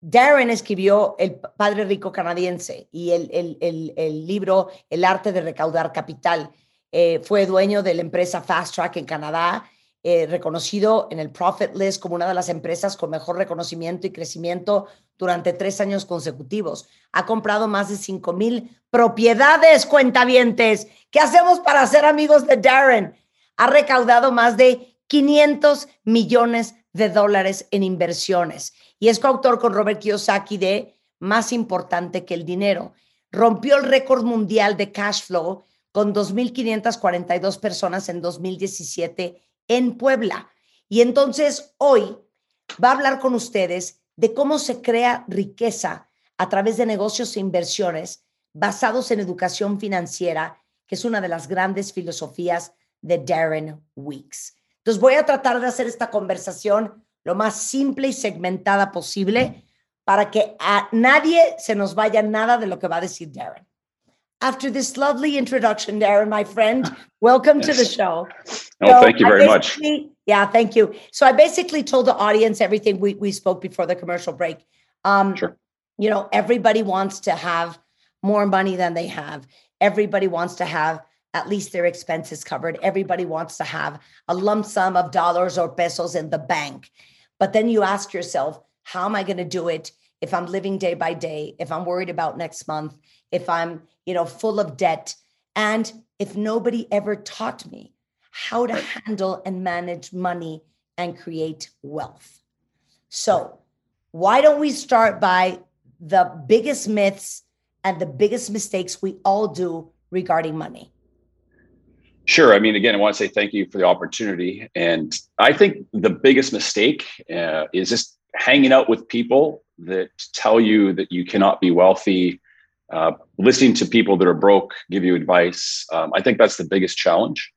Darren escribió El Padre Rico Canadiense y el, el- el- el libro El Arte de Recaudar Capital. Eh, fue dueño de la empresa Fast Track en Canadá, eh, reconocido en el Profit List como una de las empresas con mejor reconocimiento y crecimiento durante tres años consecutivos. Ha comprado más de 5 mil propiedades, cuentavientes. ¿Qué hacemos para ser amigos de Darren? Ha recaudado más de 500 millones de dólares en inversiones y es coautor con Robert Kiyosaki de Más importante que el dinero. Rompió el récord mundial de cash flow con 2.542 personas en 2017 en Puebla. Y entonces hoy va a hablar con ustedes de cómo se crea riqueza a través de negocios e inversiones basados en educación financiera, que es una de las grandes filosofías de Darren Weeks. Entonces voy a tratar de hacer esta conversación lo más simple y segmentada posible para que a nadie se nos vaya nada de lo que va a decir Darren. After this lovely introduction, Darren, my friend, welcome to the show. Oh, So thank you very much. Yeah, thank you. So I basically told the audience everything we, we spoke before the commercial break. Um, Sure. You know, everybody wants to have more money than they have. Everybody wants to have at least their expenses covered. Everybody wants to have a lump sum of dollars or pesos in the bank. But then you ask yourself, how am I going to do it if I'm living day by day, if I'm worried about next month, if I'm, you know, full of debt, and if nobody ever taught me how to handle and manage money and create wealth. So, why don't we start by the biggest myths and the biggest mistakes we all do regarding money? Sure. I mean, again, I want to say thank you for the opportunity. And I think the biggest mistake uh, is just hanging out with people that tell you that you cannot be wealthy, uh, listening to people that are broke give you advice. Um, I think that's the biggest challenge.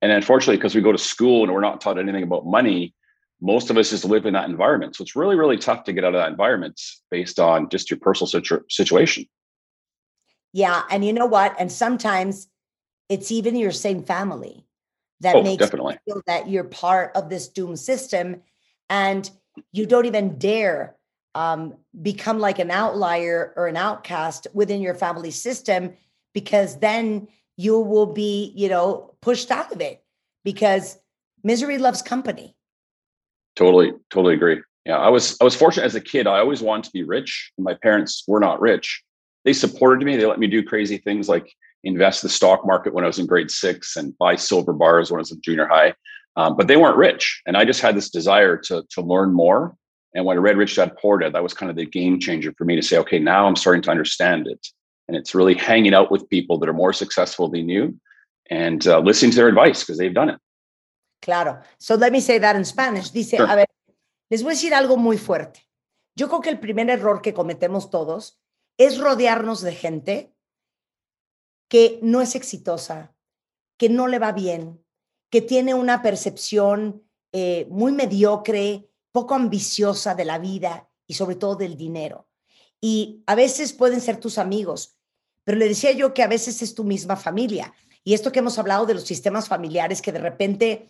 And unfortunately, because we go to school and we're not taught anything about money, most of us just live in that environment. So it's really, really tough to get out of that environment based on just your personal situ- situation. Yeah, and you know what? And sometimes it's even your same family that Oh, makes definitely. you feel that you're part of this doom system, and you don't even dare um, become like an outlier or an outcast within your family system, because then you will be, you know, pushed out of it because misery loves company. Totally, totally agree. Yeah, I was I was fortunate as a kid. I always wanted to be rich. My parents were not rich. They supported me. They let me do crazy things like invest the stock market when I was in grade six and buy silver bars when I was in junior high. Um, but they weren't rich, and I just had this desire to to learn more. And when I read Rich Dad Poor Dad, that was kind of the game changer for me to say, okay, now I'm starting to understand it. And it's really hanging out with people that are more successful than you, and uh, listening to their advice because they've done it. Claro. So let me say that in Spanish. Dice, Sure. a ver, les voy a decir algo muy fuerte. Yo creo que el primer error que cometemos todos es rodearnos de gente que no es exitosa, que no le va bien, que tiene una percepción eh, muy mediocre, poco ambiciosa de la vida y sobre todo del dinero. Y a veces pueden ser tus amigos, pero le decía yo que a veces es tu misma familia. Y esto que hemos hablado de los sistemas familiares, que de repente,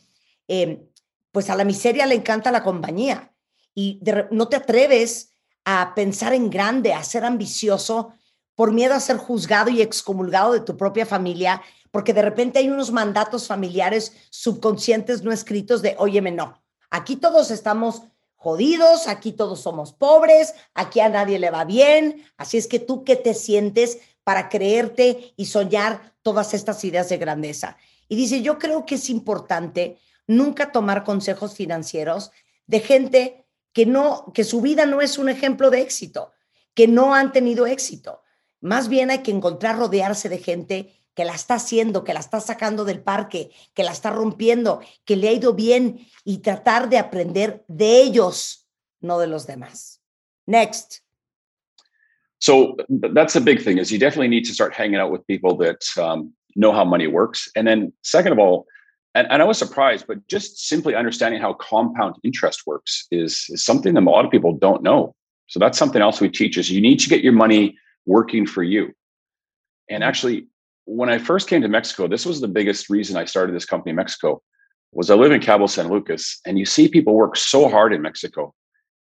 eh, pues a la miseria le encanta la compañía y no te atreves a pensar en grande, a ser ambicioso por miedo a ser juzgado y excomulgado de tu propia familia, porque de repente hay unos mandatos familiares subconscientes no escritos de, óyeme, no, aquí todos estamos jodidos, aquí todos somos pobres, aquí a nadie le va bien, así es que tú qué te sientes para creerte y soñar todas estas ideas de grandeza. Y dice, yo creo que es importante nunca tomar consejos financieros de gente que no que su vida no es un ejemplo de éxito, que no han tenido éxito. Más bien hay que encontrar rodearse de gente que la está haciendo, que la está sacando del parque, que la está rompiendo, que le ha ido bien y tratar de aprender de ellos, no de los demás. Next. so that's a big thing is you definitely need to start hanging out with people that um, know how money works and then second of all and, and i was surprised but just simply understanding how compound interest works is, is something that a lot of people don't know so that's something else we teach is you need to get your money working for you and mm-hmm. actually when i first came to mexico this was the biggest reason i started this company in mexico was i live in cabo san lucas and you see people work so hard in mexico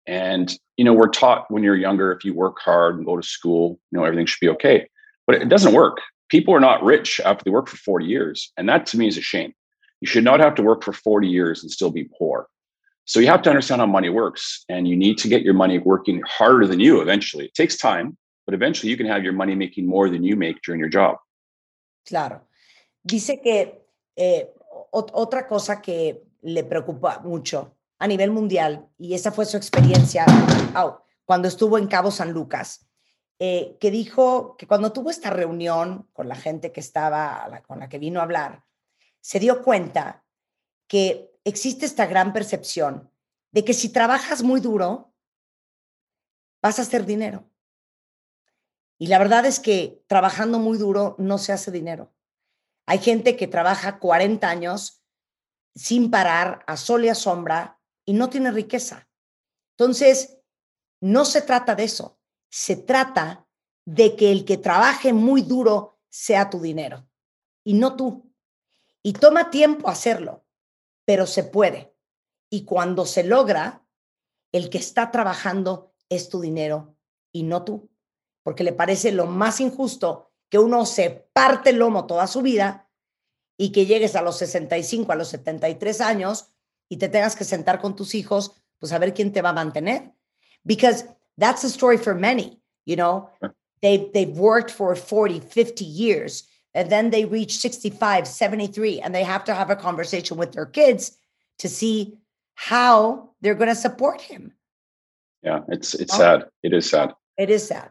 And you know, we're taught when you're younger, if you work hard and go to school, you know, everything should be okay. But it doesn't work. People are not rich after they work for 40 years. And that to me is a shame. You should not have to work for 40 years and still be poor. So you have to understand how money works. And you need to get your money working harder than you eventually. It takes time, but eventually you can have your money making more than you make during your job. Claro. Dice que eh, ot- otra cosa que le preocupa mucho a nivel mundial, y esa fue su experiencia au, cuando estuvo en Cabo San Lucas, eh, que dijo que cuando tuvo esta reunión con la gente que estaba, con la que vino a hablar, se dio cuenta que existe esta gran percepción de que si trabajas muy duro, vas a hacer dinero. Y la verdad es que trabajando muy duro no se hace dinero. Hay gente que trabaja 40 años sin parar, a sol y a sombra, y no tiene riqueza. Entonces, no se trata de eso. Se trata de que el que trabaje muy duro sea tu dinero y no tú. Y toma tiempo hacerlo, pero se puede. Y cuando se logra, el que está trabajando es tu dinero y no tú porque le parece lo más injusto que uno se parte el lomo toda su vida y que llegues a los 65, a los 73 años y te tengas que sentar con tus hijos, pues a ver quién te va a mantener. Because that's the story for many, you know. They they've worked for 40, 50 years and then they reach 65, 73 and they have to have a conversation with their kids to see how they're going to support him. Yeah, it's it's Oh. sad. It is sad. It is sad.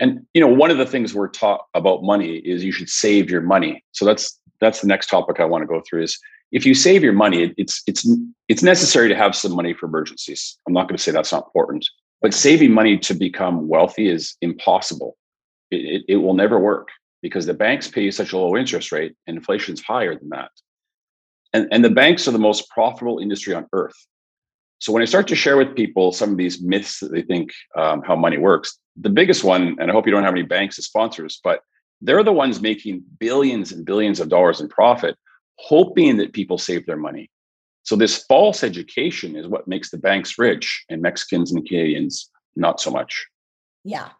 And you know, one of the things we're taught about money is you should save your money. So that's that's the next topic I want to go through is if you save your money, it's it's it's necessary to have some money for emergencies. I'm not going to say that's not important, but saving money to become wealthy is impossible. It, it, it will never work because the banks pay you such a low interest rate and inflation's higher than that. And, and the banks are the most profitable industry on earth. So when I start to share with people some of these myths that they think um, how money works, the biggest one, and I hope you don't have any banks as sponsors, but they're the ones making billions and billions of dollars in profit, hoping that people save their money. So this false education is what makes the banks rich and Mexicans and Canadians not so much. Yeah.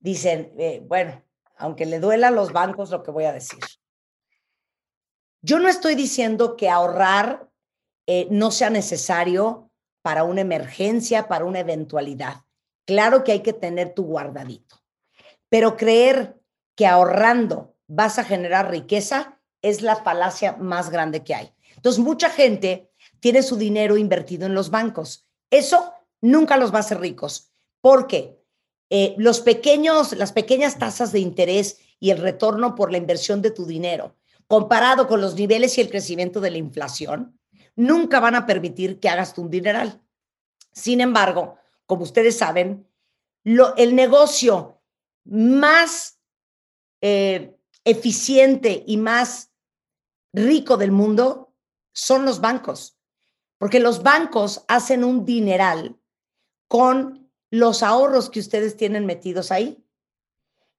Dicen, eh, bueno, aunque le duela a los bancos lo que voy a decir. Yo no estoy diciendo que ahorrar eh, no sea necesario para una emergencia, para una eventualidad. Claro que hay que tener tu guardadito. Pero creer que ahorrando vas a generar riqueza es la falacia más grande que hay. Entonces, mucha gente tiene su dinero invertido en los bancos. Eso nunca los va a hacer ricos. porque eh, los pequeños, las pequeñas tasas de interés y el retorno por la inversión de tu dinero, comparado con los niveles y el crecimiento de la inflación, nunca van a permitir que hagas tú un dineral. Sin embargo, como ustedes saben, el negocio más eh, eficiente y más rico del mundo son los bancos, porque los bancos hacen un dineral con los ahorros que ustedes tienen metidos ahí.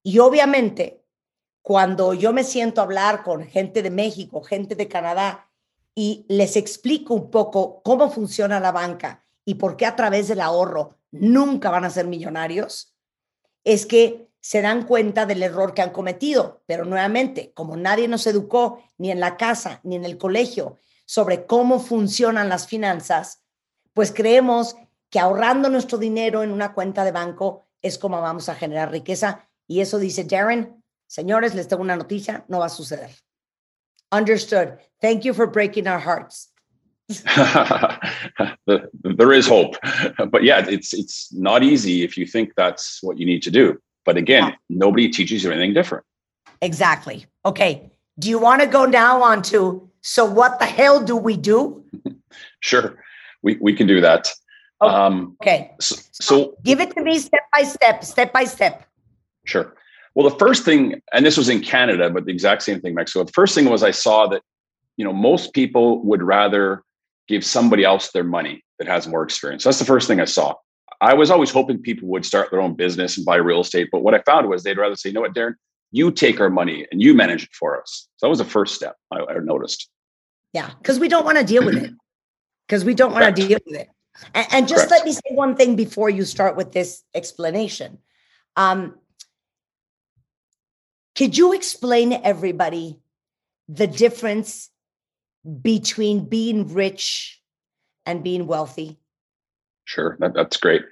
Y obviamente, cuando yo me siento a hablar con gente de México, gente de Canadá, y les explico un poco cómo funciona la banca y por qué a través del ahorro nunca van a ser millonarios, es que se dan cuenta del error que han cometido. Pero nuevamente, como nadie nos educó ni en la casa ni en el colegio sobre cómo funcionan las finanzas, pues creemos que ahorrando nuestro dinero en una cuenta de banco es como vamos a generar riqueza. Y eso dice Darren, señores, les tengo una noticia, no va a suceder. Understood. Thank you for breaking our hearts. The- there is hope, but yeah, it's it's not easy if you think that's what you need to do. But again, Yeah. nobody teaches you anything different. Exactly. Okay. Do you want to go now on to, so what the hell do we do? Sure, we we can do that. Okay. Um, Okay. so, so Give it to me step by step, step by step. Sure. Well, the first thing, and this was in Canada, but the exact same thing in Mexico. The first thing was I saw that, you know, most people would rather give somebody else their money that has more experience. That's the first thing I saw. I was always hoping people would start their own business and buy real estate, but what I found was they'd rather say, you know what, Darren, you take our money and you manage it for us. So that was the first step I, I noticed. Yeah. Because we don't want to deal with it. Because we don't want to deal with it. And, and just Correct. let me say one thing before you start with this explanation. Um, could you explain to everybody the difference between being rich and being wealthy? Sure, that, that's great.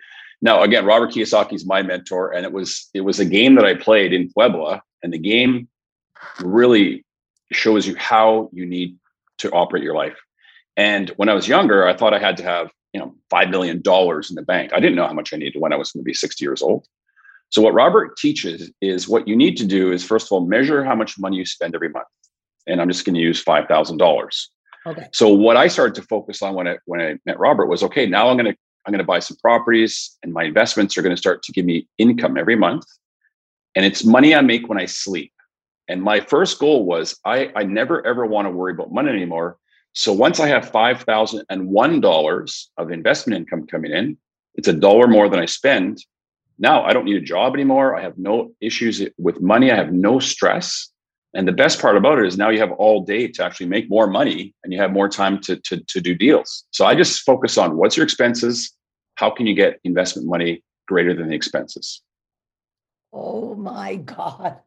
Now, again, Robert Kiyosaki is my mentor, and it was it was a game that I played in Puebla, and the game really shows you how you need to operate your life. And when I was younger, I thought I had to have you know five million dollars in the bank. I didn't know how much I needed when I was going to be sixty years old. So what Robert teaches is what you need to do is first of all measure how much money you spend every month. And I'm just going to use five thousand dollars. Okay. So what I started to focus on when I when I met Robert was okay. Now I'm going to I'm going to buy some properties, and my investments are going to start to give me income every month, and it's money I make when I sleep. And my first goal was I I never ever want to worry about money anymore. So once I have five thousand and one dollars of investment income coming in, it's a dollar more than I spend. Now I don't need a job anymore. I have no issues with money. I have no stress. And the best part about it is now you have all day to actually make more money and you have more time to, to, to do deals. So I just focus on what's your expenses? How can you get investment money greater than the expenses? Oh my God.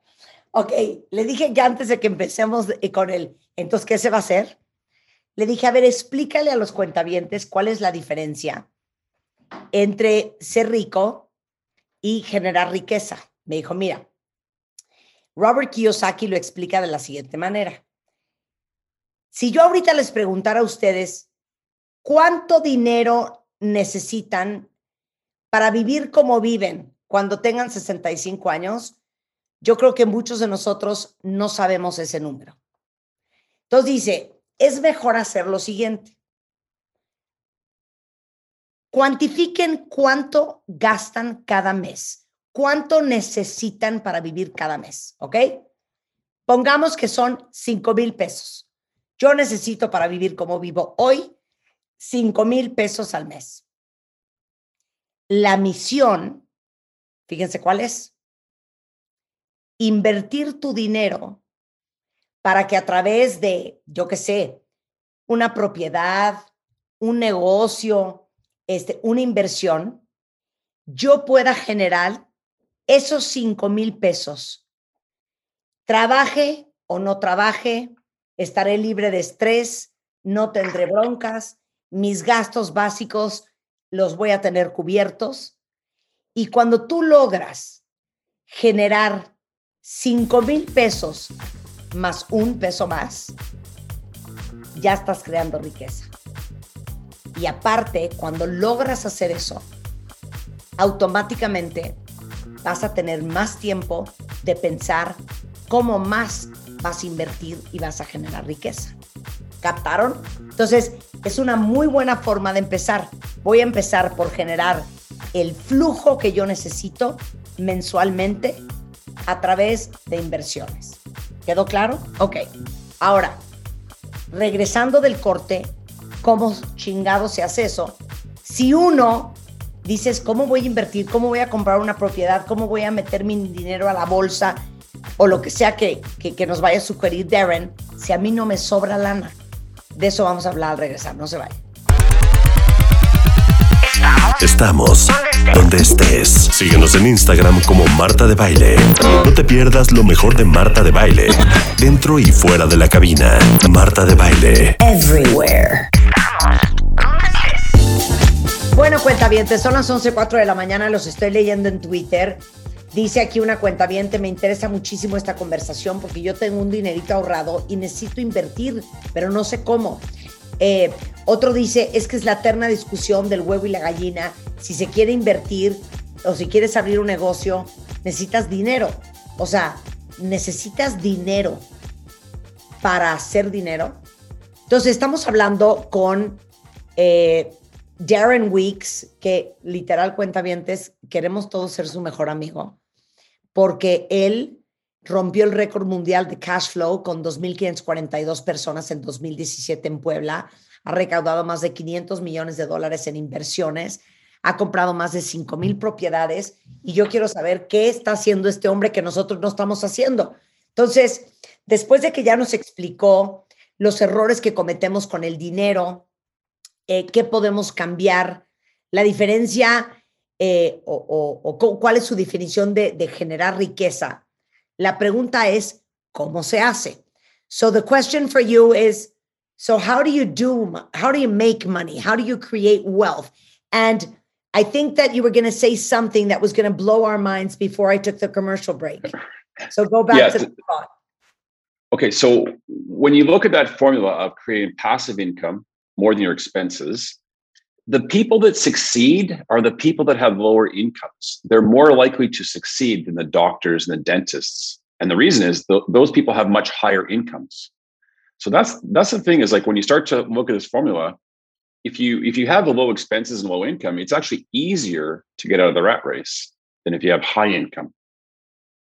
Ok, le dije que antes de que empecemos con el, entonces, ¿qué se va a hacer? Le dije, a ver, explícale a los cuentavientes cuál es la diferencia entre ser rico y generar riqueza. Me dijo, mira, Robert Kiyosaki lo explica de la siguiente manera. Si yo ahorita les preguntara a ustedes cuánto dinero necesitan para vivir como viven cuando tengan 65 años, yo creo que muchos de nosotros no sabemos ese número. Entonces dice, es mejor hacer lo siguiente. Cuantifiquen cuánto gastan cada mes, cuánto necesitan para vivir cada mes, ¿ok? Pongamos que son 5 mil pesos. Yo necesito para vivir como vivo hoy 5 mil pesos al mes. La misión, fíjense cuál es, invertir tu dinero para que a través de, yo qué sé, una propiedad, un negocio, este, una inversión, yo pueda generar esos 5 mil pesos. Trabaje o no trabaje, estaré libre de estrés, no tendré broncas, mis gastos básicos los voy a tener cubiertos. Y cuando tú logras generar 5 mil pesos más un peso más, ya estás creando riqueza. Y aparte, cuando logras hacer eso, automáticamente vas a tener más tiempo de pensar cómo más vas a invertir y vas a generar riqueza. ¿Captaron? Entonces, es una muy buena forma de empezar. Voy a empezar por generar el flujo que yo necesito mensualmente a través de inversiones. ¿Quedó claro? Ok. Ahora, regresando del corte, ¿cómo chingado se hace eso? Si uno dices, ¿cómo voy a invertir? ¿Cómo voy a comprar una propiedad? ¿Cómo voy a meter mi dinero a la bolsa? O lo que sea que, que, que nos vaya a sugerir Darren, si a mí no me sobra lana. De eso vamos a hablar al regresar, no se vaya. Estamos donde estés. Síguenos en Instagram como Marta de Baile. No te pierdas lo mejor de Marta de Baile, dentro y fuera de la cabina. Marta de Baile. Everywhere. Bueno, cuentavientes, son las 11.04 de la mañana, los estoy leyendo en Twitter. Dice aquí una cuentaviente, me interesa muchísimo esta conversación porque yo tengo un dinerito ahorrado y necesito invertir, pero no sé cómo. Eh, otro dice, es que es la eterna discusión del huevo y la gallina. Si se quiere invertir o si quieres abrir un negocio, necesitas dinero. O sea, necesitas dinero para hacer dinero. Entonces, estamos hablando con eh, Darren Weeks, que literal cuenta queremos todos ser su mejor amigo, porque él rompió el récord mundial de cash flow con 2.542 personas en 2017 en Puebla, ha recaudado más de 500 millones de dólares en inversiones, ha comprado más de 5.000 propiedades y yo quiero saber qué está haciendo este hombre que nosotros no estamos haciendo. Entonces, después de que ya nos explicó los errores que cometemos con el dinero, eh, qué podemos cambiar, la diferencia eh, o, o- o cu- cuál es su definición de, de generar riqueza. La pregunta es, ¿cómo se hace? So the question for you is, so how do you do, how do you make money? How do you create wealth? And I think that you were going to say something that was going to blow our minds before I took the commercial break. So go back Yeah, to the thought. Okay, so when you look at that formula of creating passive income more than your expenses, the people that succeed are the people that have lower incomes. They're more likely to succeed than the doctors and the dentists. And the reason is th- those people have much higher incomes. So that's that's the thing is like when you start to look at this formula, if you if you have the low expenses and low income, it's actually easier to get out of the rat race than if you have high income.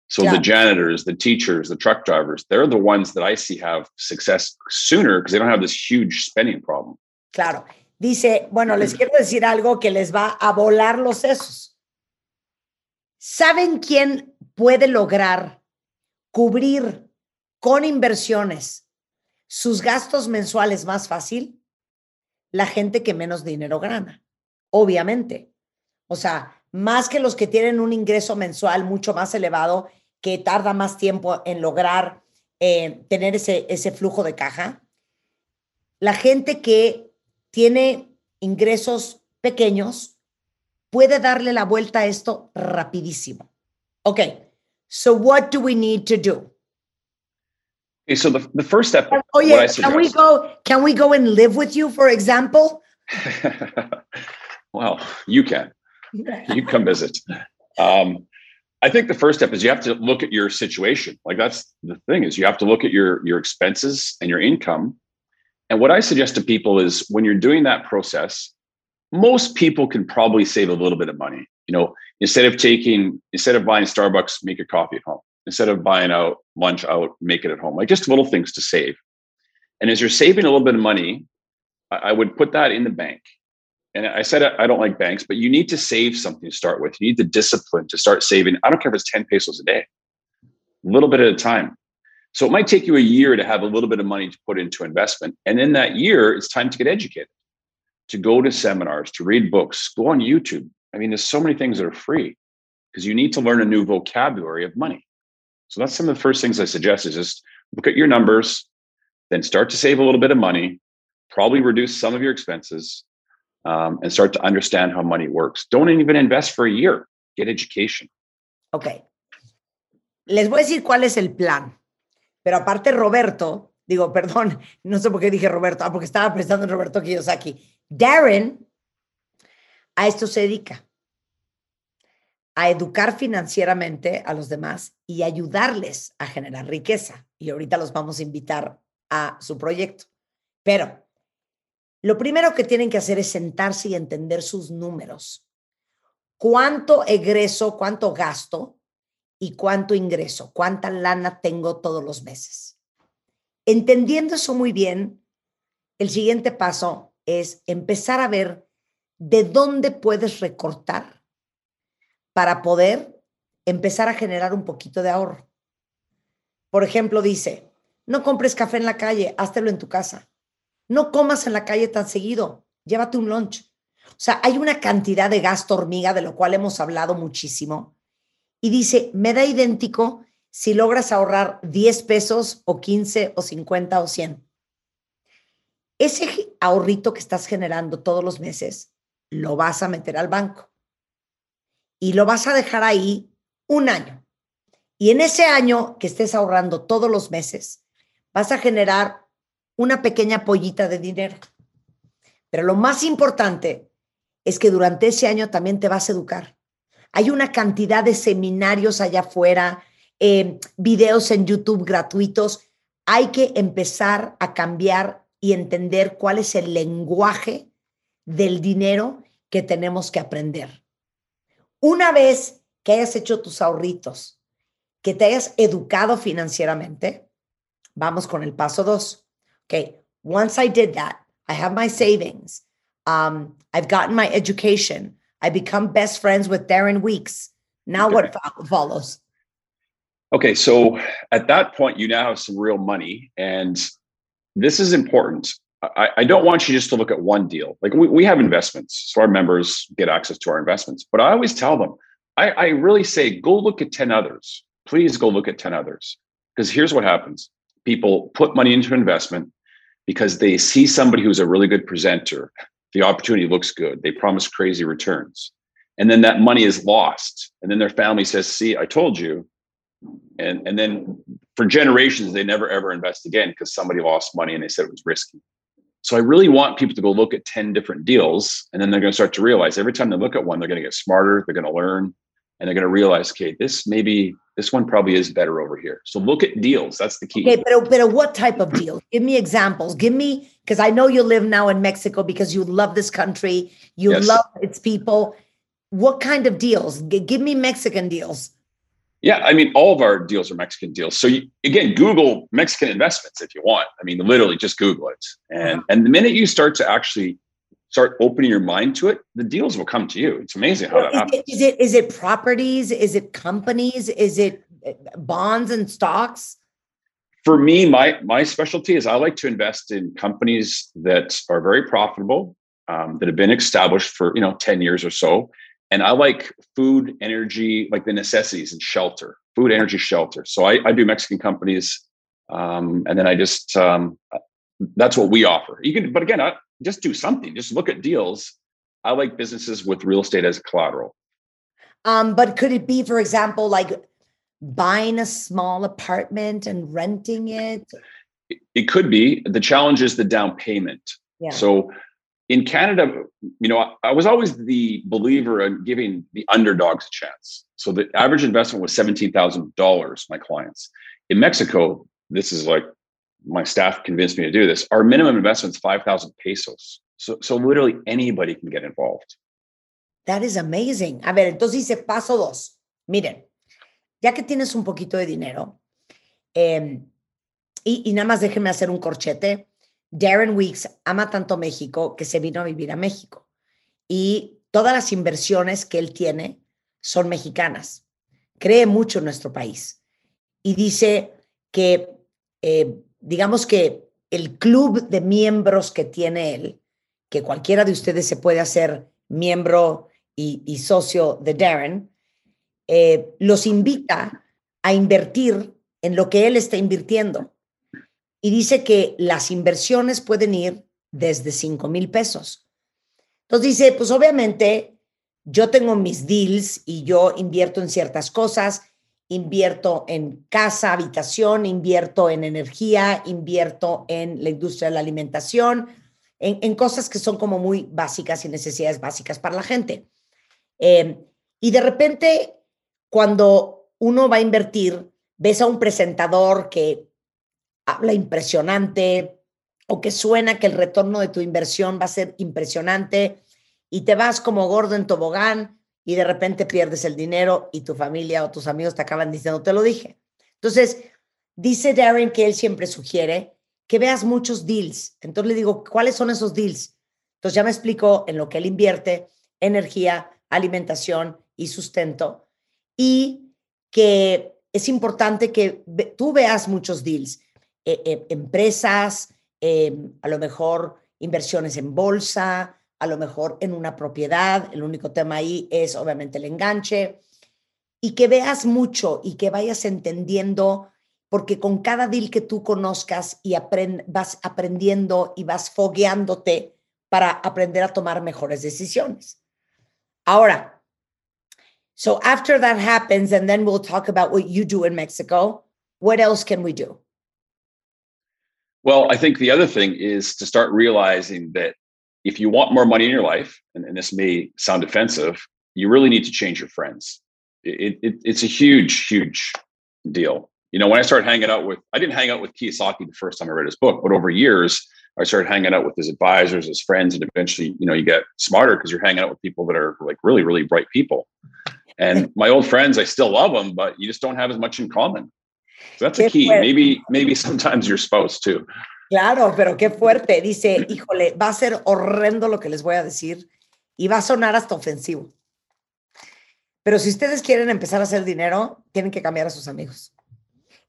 So Yeah. the janitors, the teachers, the truck drivers, they're the ones that I see have success sooner because they don't have this huge spending problem. Claro. Dice, bueno, les quiero decir algo que les va a volar los sesos. ¿Saben quién puede lograr cubrir con inversiones sus gastos mensuales más fácil? La gente que menos dinero gana, obviamente. O sea, más que los que tienen un ingreso mensual mucho más elevado, que tarda más tiempo en lograr eh, tener ese, ese flujo de caja. La gente que tiene ingresos pequeños puede darle la vuelta a esto rapidísimo. Ok, so what do we need to do? Okay, so the, the first step, what I Oye, can we go? Can we go and live with you, for example? well, you can. you come visit. Um, I think the first step is you have to look at your situation. Like that's the thing is you have to look at your your expenses and your income. And what I suggest to people is when you're doing that process, most people can probably save a little bit of money. You know, instead of taking instead of buying Starbucks, make a coffee at home. Instead of buying out lunch out, make it at home. Like just little things to save. And as you're saving a little bit of money, I I would put that in the bank and I said I don't like banks, but you need to save something to start with. You need the discipline to start saving. I don't care if it's 10 pesos a day, a little bit at a time. So it might take you a year to have a little bit of money to put into investment. And in that year, it's time to get educated, to go to seminars, to read books, go on YouTube. I mean, there's so many things that are free because you need to learn a new vocabulary of money. So that's some of the first things I suggest is just look at your numbers, then start to save a little bit of money, probably reduce some of your expenses, um, and start to understand how money works. Don't even invest for a year. Get education. Ok. Les voy a decir cuál es el plan. Pero aparte, Roberto, digo, perdón, no sé por qué dije Roberto, ah, porque estaba pensando en Roberto Kiyosaki. Darren a esto se dedica, a educar financieramente a los demás y ayudarles a generar riqueza. Y ahorita los vamos a invitar a su proyecto. Pero lo primero que tienen que hacer es sentarse y entender sus números. ¿Cuánto egreso, cuánto gasto y cuánto ingreso? ¿Cuánta lana tengo todos los meses? Entendiendo eso muy bien, el siguiente paso es empezar a ver de dónde puedes recortar para poder empezar a generar un poquito de ahorro. Por ejemplo, dice, no compres café en la calle, háztelo en tu casa. No comas en la calle tan seguido, llévate un lunch. O sea, hay una cantidad de gasto hormiga de lo cual hemos hablado muchísimo. Y dice, me da idéntico si logras ahorrar 10 pesos o 15 o 50 o 100. Ese ahorrito que estás generando todos los meses, lo vas a meter al banco y lo vas a dejar ahí un año. Y en ese año que estés ahorrando todos los meses, vas a generar una pequeña pollita de dinero. Pero lo más importante es que durante ese año también te vas a educar. Hay una cantidad de seminarios allá afuera, eh, videos en YouTube gratuitos. Hay que empezar a cambiar y entender cuál es el lenguaje del dinero que tenemos que aprender. Una vez que hayas hecho tus ahorritos, que te hayas educado financieramente, vamos con el paso dos. Okay, once I did that, I have my savings. Um, I've gotten my education. I become best friends with Darren Weeks. Now what follows? Okay, so at that point, you now have some real money, and this is important. I, I don't want you just to look at one deal. Like we, we have investments, so our members get access to our investments. But I always tell them, I, I really say, go look at 10 others. Please go look at 10 others. Because here's what happens people put money into investment because they see somebody who's a really good presenter. The opportunity looks good. They promise crazy returns. And then that money is lost. And then their family says, See, I told you. And, and then for generations, they never ever invest again because somebody lost money and they said it was risky. So I really want people to go look at 10 different deals. And then they're going to start to realize every time they look at one, they're going to get smarter, they're going to learn, and they're going to realize, okay, this maybe this one probably is better over here. So look at deals. That's the key. Okay, but, but what type of deal? Give me examples. Give me, because I know you live now in Mexico because you love this country, you Yes. love its people. What kind of deals? G- give me Mexican deals. Yeah, I mean, all of our deals are Mexican deals. So you, again, Google Mexican investments if you want. I mean, literally just Google it. And and the minute you start to actually start opening your mind to it, the deals will come to you. It's amazing how that Is happens. it, is it is it properties? Is it companies? Is it uh, bonds and stocks? For me, my my specialty is I like to invest in companies that are very profitable, um, that have been established for you know ten years or so, and I like food, energy, like the necessities and shelter, food, energy, shelter. So I, I do Mexican companies, um, and then I just um, that's what we offer. You can, but again, I, just do something. Just look at deals. I like businesses with real estate as collateral. Um, but could it be, for example, like buying a small apartment and renting it? It, it could be. The challenge is the down payment. Yeah. So in Canada, you know, I, I was always the believer in giving the underdogs a chance. So the average investment was seventeen thousand dollars. My clients in Mexico, this is like my staff convinced me to do this. Our minimum investment is five thousand pesos. So so literally anybody can get involved. That is amazing. A ver, entonces dice paso dos. Miren, ya que tienes un poquito de dinero, y, y nada más déjenme hacer un corchete. Darren Weeks ama tanto México que se vino a vivir a México. Y todas las inversiones que él tiene son mexicanas. Cree mucho en nuestro país. Y dice que, eh, digamos que el club de miembros que tiene él, que cualquiera de ustedes se puede hacer miembro y, socio de Darren, eh, los invita a invertir en lo que él está invirtiendo. Y dice que las inversiones pueden ir desde 5 mil pesos. Entonces dice, pues obviamente yo tengo mis deals y yo invierto en ciertas cosas, invierto en casa, habitación, invierto en energía, invierto en la industria de la alimentación, en, cosas que son como muy básicas y necesidades básicas para la gente. Eh, y de repente, cuando uno va a invertir, ves a un presentador que habla impresionante o que suena que el retorno de tu inversión va a ser impresionante y te vas como gordo en tobogán y de repente pierdes el dinero y tu familia o tus amigos te acaban diciendo, te lo dije. Entonces, dice Darren que él siempre sugiere que veas muchos deals. Entonces le digo, ¿cuáles son esos deals? Entonces ya me explicó en lo que él invierte, energía, alimentación y sustento. Y que es importante que tú veas muchos deals, eh, eh, empresas, eh, a lo mejor inversiones en bolsa, a lo mejor en una propiedad. El único tema ahí es obviamente el enganche. Y que veas mucho y que vayas entendiendo, porque con cada deal que tú conozcas y apren- vas aprendiendo y vas fogueándote para aprender a tomar mejores decisiones. Ahora, so after that happens, and then we'll talk about what you do in Mexico, what else can we do? Well, I think the other thing is to start realizing that if you want more money in your life, and, and this may sound offensive, you really need to change your friends. It, it, it's a huge, huge deal. You know, when I started hanging out with, I didn't hang out with Kiyosaki the first time I read his book, but over years, I started hanging out with his advisors, his friends, and eventually, you know, you get smarter because you're hanging out with people that are like really, really bright people. And my old friends, I still love them, but you just don't have as much in common. So that's a key. Maybe, maybe sometimes your spouse too. Claro, pero qué fuerte. Dice, híjole, va a ser horrendo lo que les voy a decir y va a sonar hasta ofensivo. Pero si ustedes quieren empezar a hacer dinero, tienen que cambiar a sus amigos.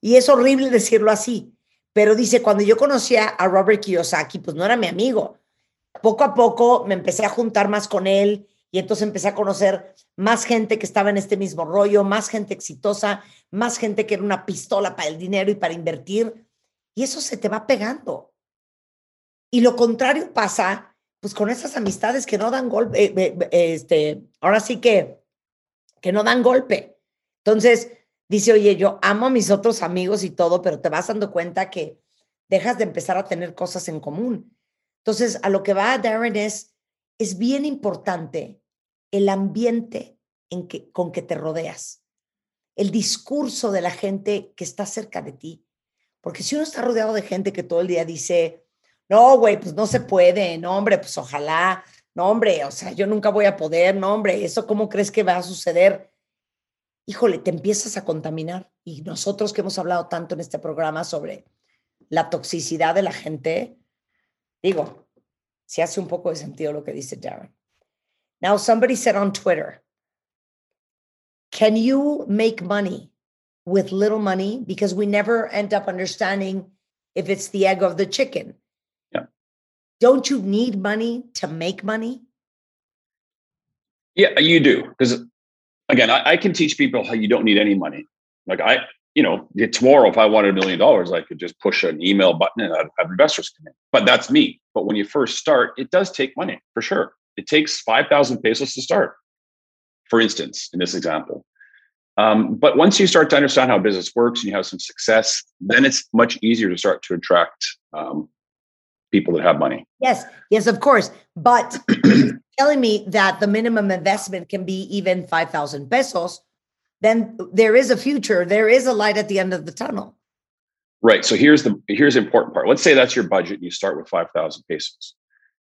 Y es horrible decirlo así, Pero dice, cuando yo conocía a Robert Kiyosaki, pues no era mi amigo. Poco a poco me empecé a juntar más con él y entonces empecé a conocer más gente que estaba en este mismo rollo, más gente exitosa, más gente que era una pistola para el dinero y para invertir. Y eso se te va pegando. Y lo contrario pasa pues con esas amistades que no dan golpe, eh, este, ahora sí que, que no dan golpe. Entonces, dice, oye, yo amo a mis otros amigos y todo, pero te vas dando cuenta que dejas de empezar a tener cosas en común. Entonces, a lo que va Darren es, es bien importante el ambiente en que, con que te rodeas, el discurso de la gente que está cerca de ti. Porque si uno está rodeado de gente que todo el día dice, no, güey, pues no se puede, no, hombre, pues ojalá, no, hombre, o sea, yo nunca voy a poder, no, hombre, eso cómo crees que va a suceder. Híjole, te empiezas a contaminar. Y nosotros que hemos hablado tanto en este programa sobre la toxicidad de la gente, digo, si hace un poco de sentido lo que dice Darren. Now, somebody said on Twitter, can you make money with little money? Because we never end up understanding if it's the egg of the chicken. Yeah. Don't you need money to make money? Yeah, you do. Because again, I, I can teach people how you don't need any money. Like I, you know, tomorrow, if I wanted a million dollars, I could just push an email button and I'd have investors come in. But that's me. But when you first start, it does take money for sure. It takes 5,000 pesos to start, for instance, in this example. Um, but once you start to understand how business works and you have some success, then it's much easier to start to attract um, people that have money. Yes, yes, of course. But telling me that the minimum investment can be even 5,000 pesos, then there is a future. There is a light at the end of the tunnel. Right. So here's the here's the important part. Let's say that's your budget. And you start with five thousand pesos.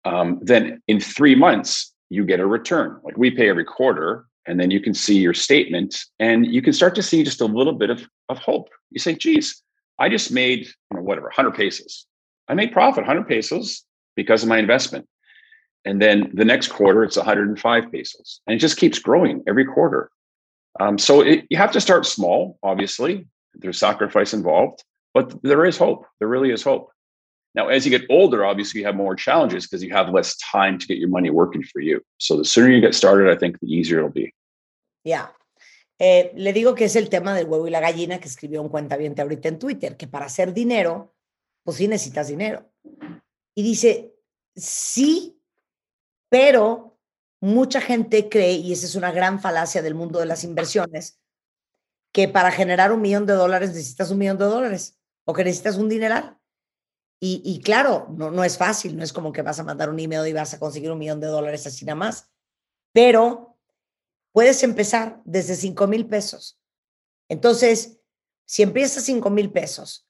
Um, then in three months you get a return. Like we pay every quarter, and then you can see your statement, and you can start to see just a little bit of of hope. You say, "Geez, I just made you know whatever 100 pesos. I made profit 100 pesos because of my investment." And then the next quarter it's 105 pesos, and it just keeps growing every quarter. Um, so it, you have to start small. Obviously, there's sacrifice involved but there is hope. There really is hope. Now, as you get older, obviously you have more challenges because you have less time to get your money working for you. So the sooner you get started, I think the easier it'll be. Ya. Eh, le digo que es el tema del huevo y la gallina que escribió un cuentaviente ahorita en Twitter, que para hacer dinero, pues sí necesitas dinero. Y dice, sí, pero mucha gente cree, y esa es una gran falacia del mundo de las inversiones, que para generar un millón de dólares necesitas un millón de dólares o que necesitas un dineral. Y, y claro, no, no es fácil, no es como que vas a mandar un email y vas a conseguir un millón de dólares así nada más, pero puedes empezar desde 5 mil pesos. Entonces, si empiezas 5 mil pesos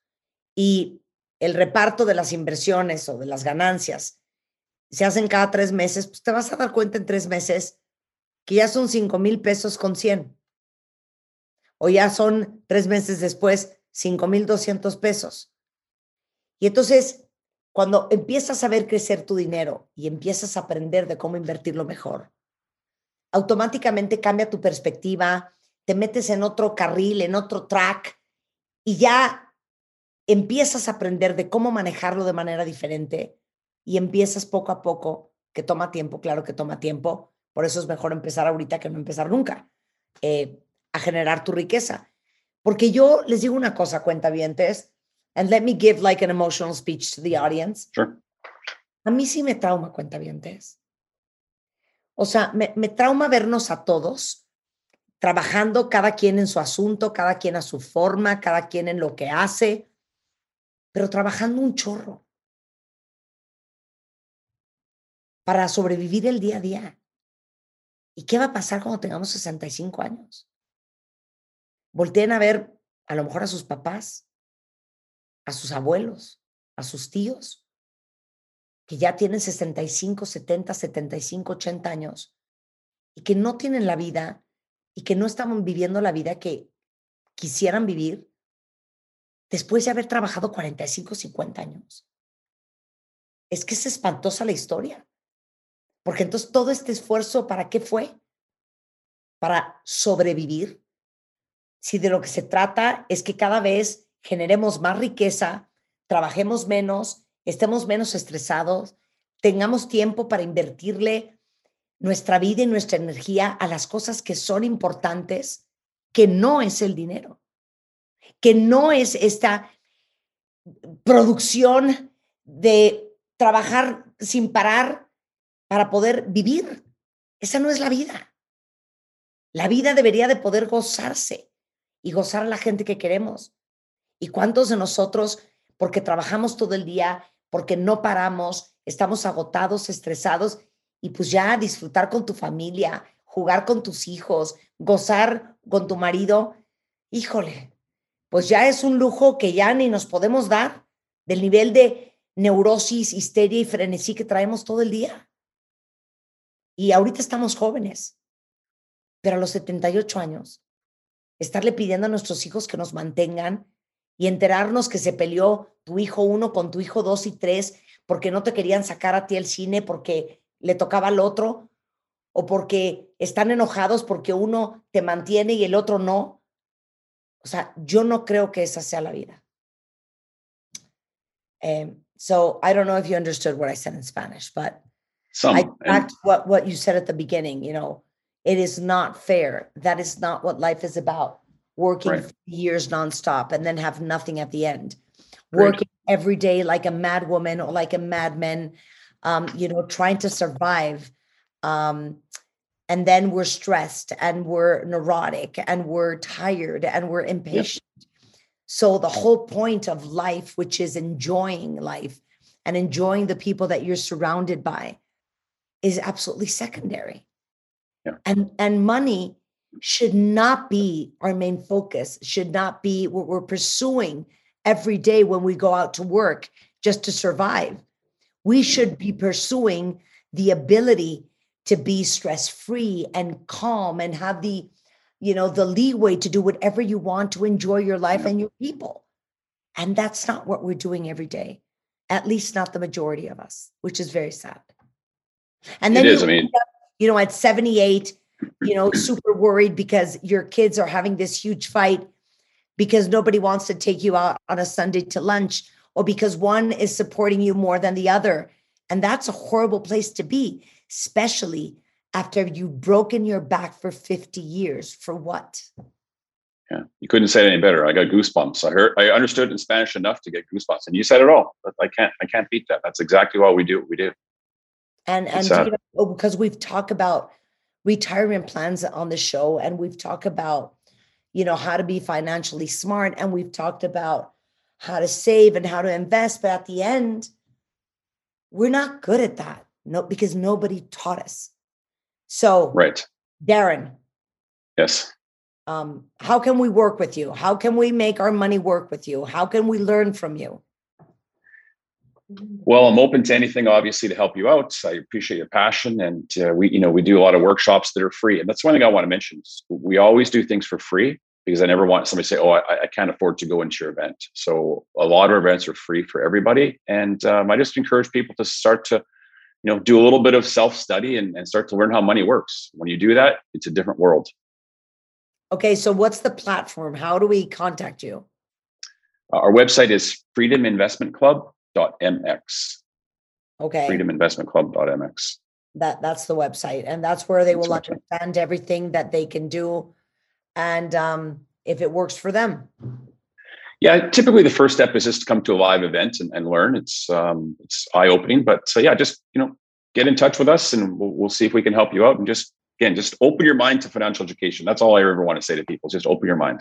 y el reparto de las inversiones o de las ganancias se hacen cada tres meses, pues te vas a dar cuenta en tres meses que ya son 5 mil pesos con 100. O ya son tres meses después 5,200 pesos. Y entonces, cuando empiezas a ver crecer tu dinero y empiezas a aprender de cómo invertirlo mejor, automáticamente cambia tu perspectiva, te metes en otro carril, en otro track y ya empiezas a aprender de cómo manejarlo de manera diferente y empiezas poco a poco, que toma tiempo, claro que toma tiempo, por eso es mejor empezar ahorita que no empezar nunca, eh, a generar tu riqueza. Porque yo les digo una cosa, cuentavientes, and let me give like an emotional speech to the audience. Sure. A mí sí me trauma, cuentavientes. O sea, me, trauma vernos a todos trabajando cada quien en su asunto, cada quien a su forma, cada quien en lo que hace, pero trabajando un chorro para sobrevivir el día a día. ¿Y qué va a pasar cuando tengamos 65 años? Volteen a ver a lo mejor a sus papás, a sus abuelos, a sus tíos, que ya tienen 65, 70, 75, 80 años y que no tienen la vida y que no estaban viviendo la vida que quisieran vivir después de haber trabajado 45, 50 años. Es que es espantosa la historia. Porque entonces todo este esfuerzo, ¿para qué fue? Para sobrevivir. Si de lo que se trata es que cada vez generemos más riqueza, trabajemos menos, estemos menos estresados, tengamos tiempo para invertirle nuestra vida y nuestra energía a las cosas que son importantes, que no es el dinero, que no es esta producción de trabajar sin parar para poder vivir. Esa no es la vida. La vida debería de poder gozarse y gozar a la gente que queremos. ¿Y cuántos de nosotros, porque trabajamos todo el día, porque no paramos, estamos agotados, estresados, y pues ya disfrutar con tu familia, jugar con tus hijos, gozar con tu marido, híjole, pues ya es un lujo que ya ni nos podemos dar del nivel de neurosis, histeria y frenesí que traemos todo el día. Y ahorita estamos jóvenes, pero a los 78 años, estarle pidiendo a nuestros hijos que nos mantengan y enterarnos que se peleó tu hijo uno con tu hijo dos y tres porque no te querían sacar a ti al cine porque le tocaba al otro o porque están enojados porque uno te mantiene y el otro no. O sea, yo no creo que esa sea la vida. Um, so I don't know if you understood what I said in Spanish, but Some. I backed what, what you said at the beginning, you know, it is not fair. That is not what life is about. Working Right. years nonstop and then have nothing at the end. Working every day like a mad woman or like a madman, um, you know, trying to survive. Um, and then we're stressed and we're neurotic and we're tired and we're impatient. So the whole point of life, which is enjoying life and enjoying the people that you're surrounded by, is absolutely secondary. Yeah. And and money should not be our main focus, should not be what we're pursuing every day when we go out to work just to survive. We should be pursuing the ability to be stress-free and calm and have the you know the leeway to do whatever you want to enjoy your life and your people. And that's not what we're doing every day. At least not the majority of us, which is very sad. And then is, you I mean- up, you know, at 78, you know, super worried because your kids are having this huge fight because nobody wants to take you out on a Sunday to lunch or because one is supporting you more than the other. And that's a horrible place to be, especially after you've broken your back for 50 years. For what? Yeah, you couldn't say it any better. I got goosebumps. I heard, I understood in Spanish enough to get goosebumps, and you said it all. But I can't, I can't beat that. That's exactly why we do what we do. And and you know, oh, because we've talked about retirement plans on the show, and we've talked about you know how to be financially smart, and we've talked about how to save and how to invest. But at the end, we're not good at that. No, because nobody taught us. So, Right. Darren, Yes. um, how can we work with you? How can we make our money work with you? How can we learn from you? Well, I'm open to anything, obviously, to help you out. I appreciate your passion, and uh, we, you know, we do a lot of workshops that are free, and that's one thing I want to mention. We always do things for free because I never want somebody to say, "Oh, I, I can't afford to go into your event." So a lot of our events are free for everybody, and um, I just encourage people to start to, you know, do a little bit of self study and, and start to learn how money works. When you do that, it's a different world. Okay, so what's the platform? How do we contact you? Uh, our website is freedominvestmentclub.mx. Okay. Freedominvestmentclub.mx. that that's the website and that's where they That's will website. understand everything that they can do and um, if it works for them Yeah, typically the first step is just to come to a live event and, and learn. It's um, it's eye opening, but so yeah, just you know, get in touch with us and we'll, we'll see if we can help you out. And just again, just open your mind to financial education. That's all I ever want to say to people. Just open your mind.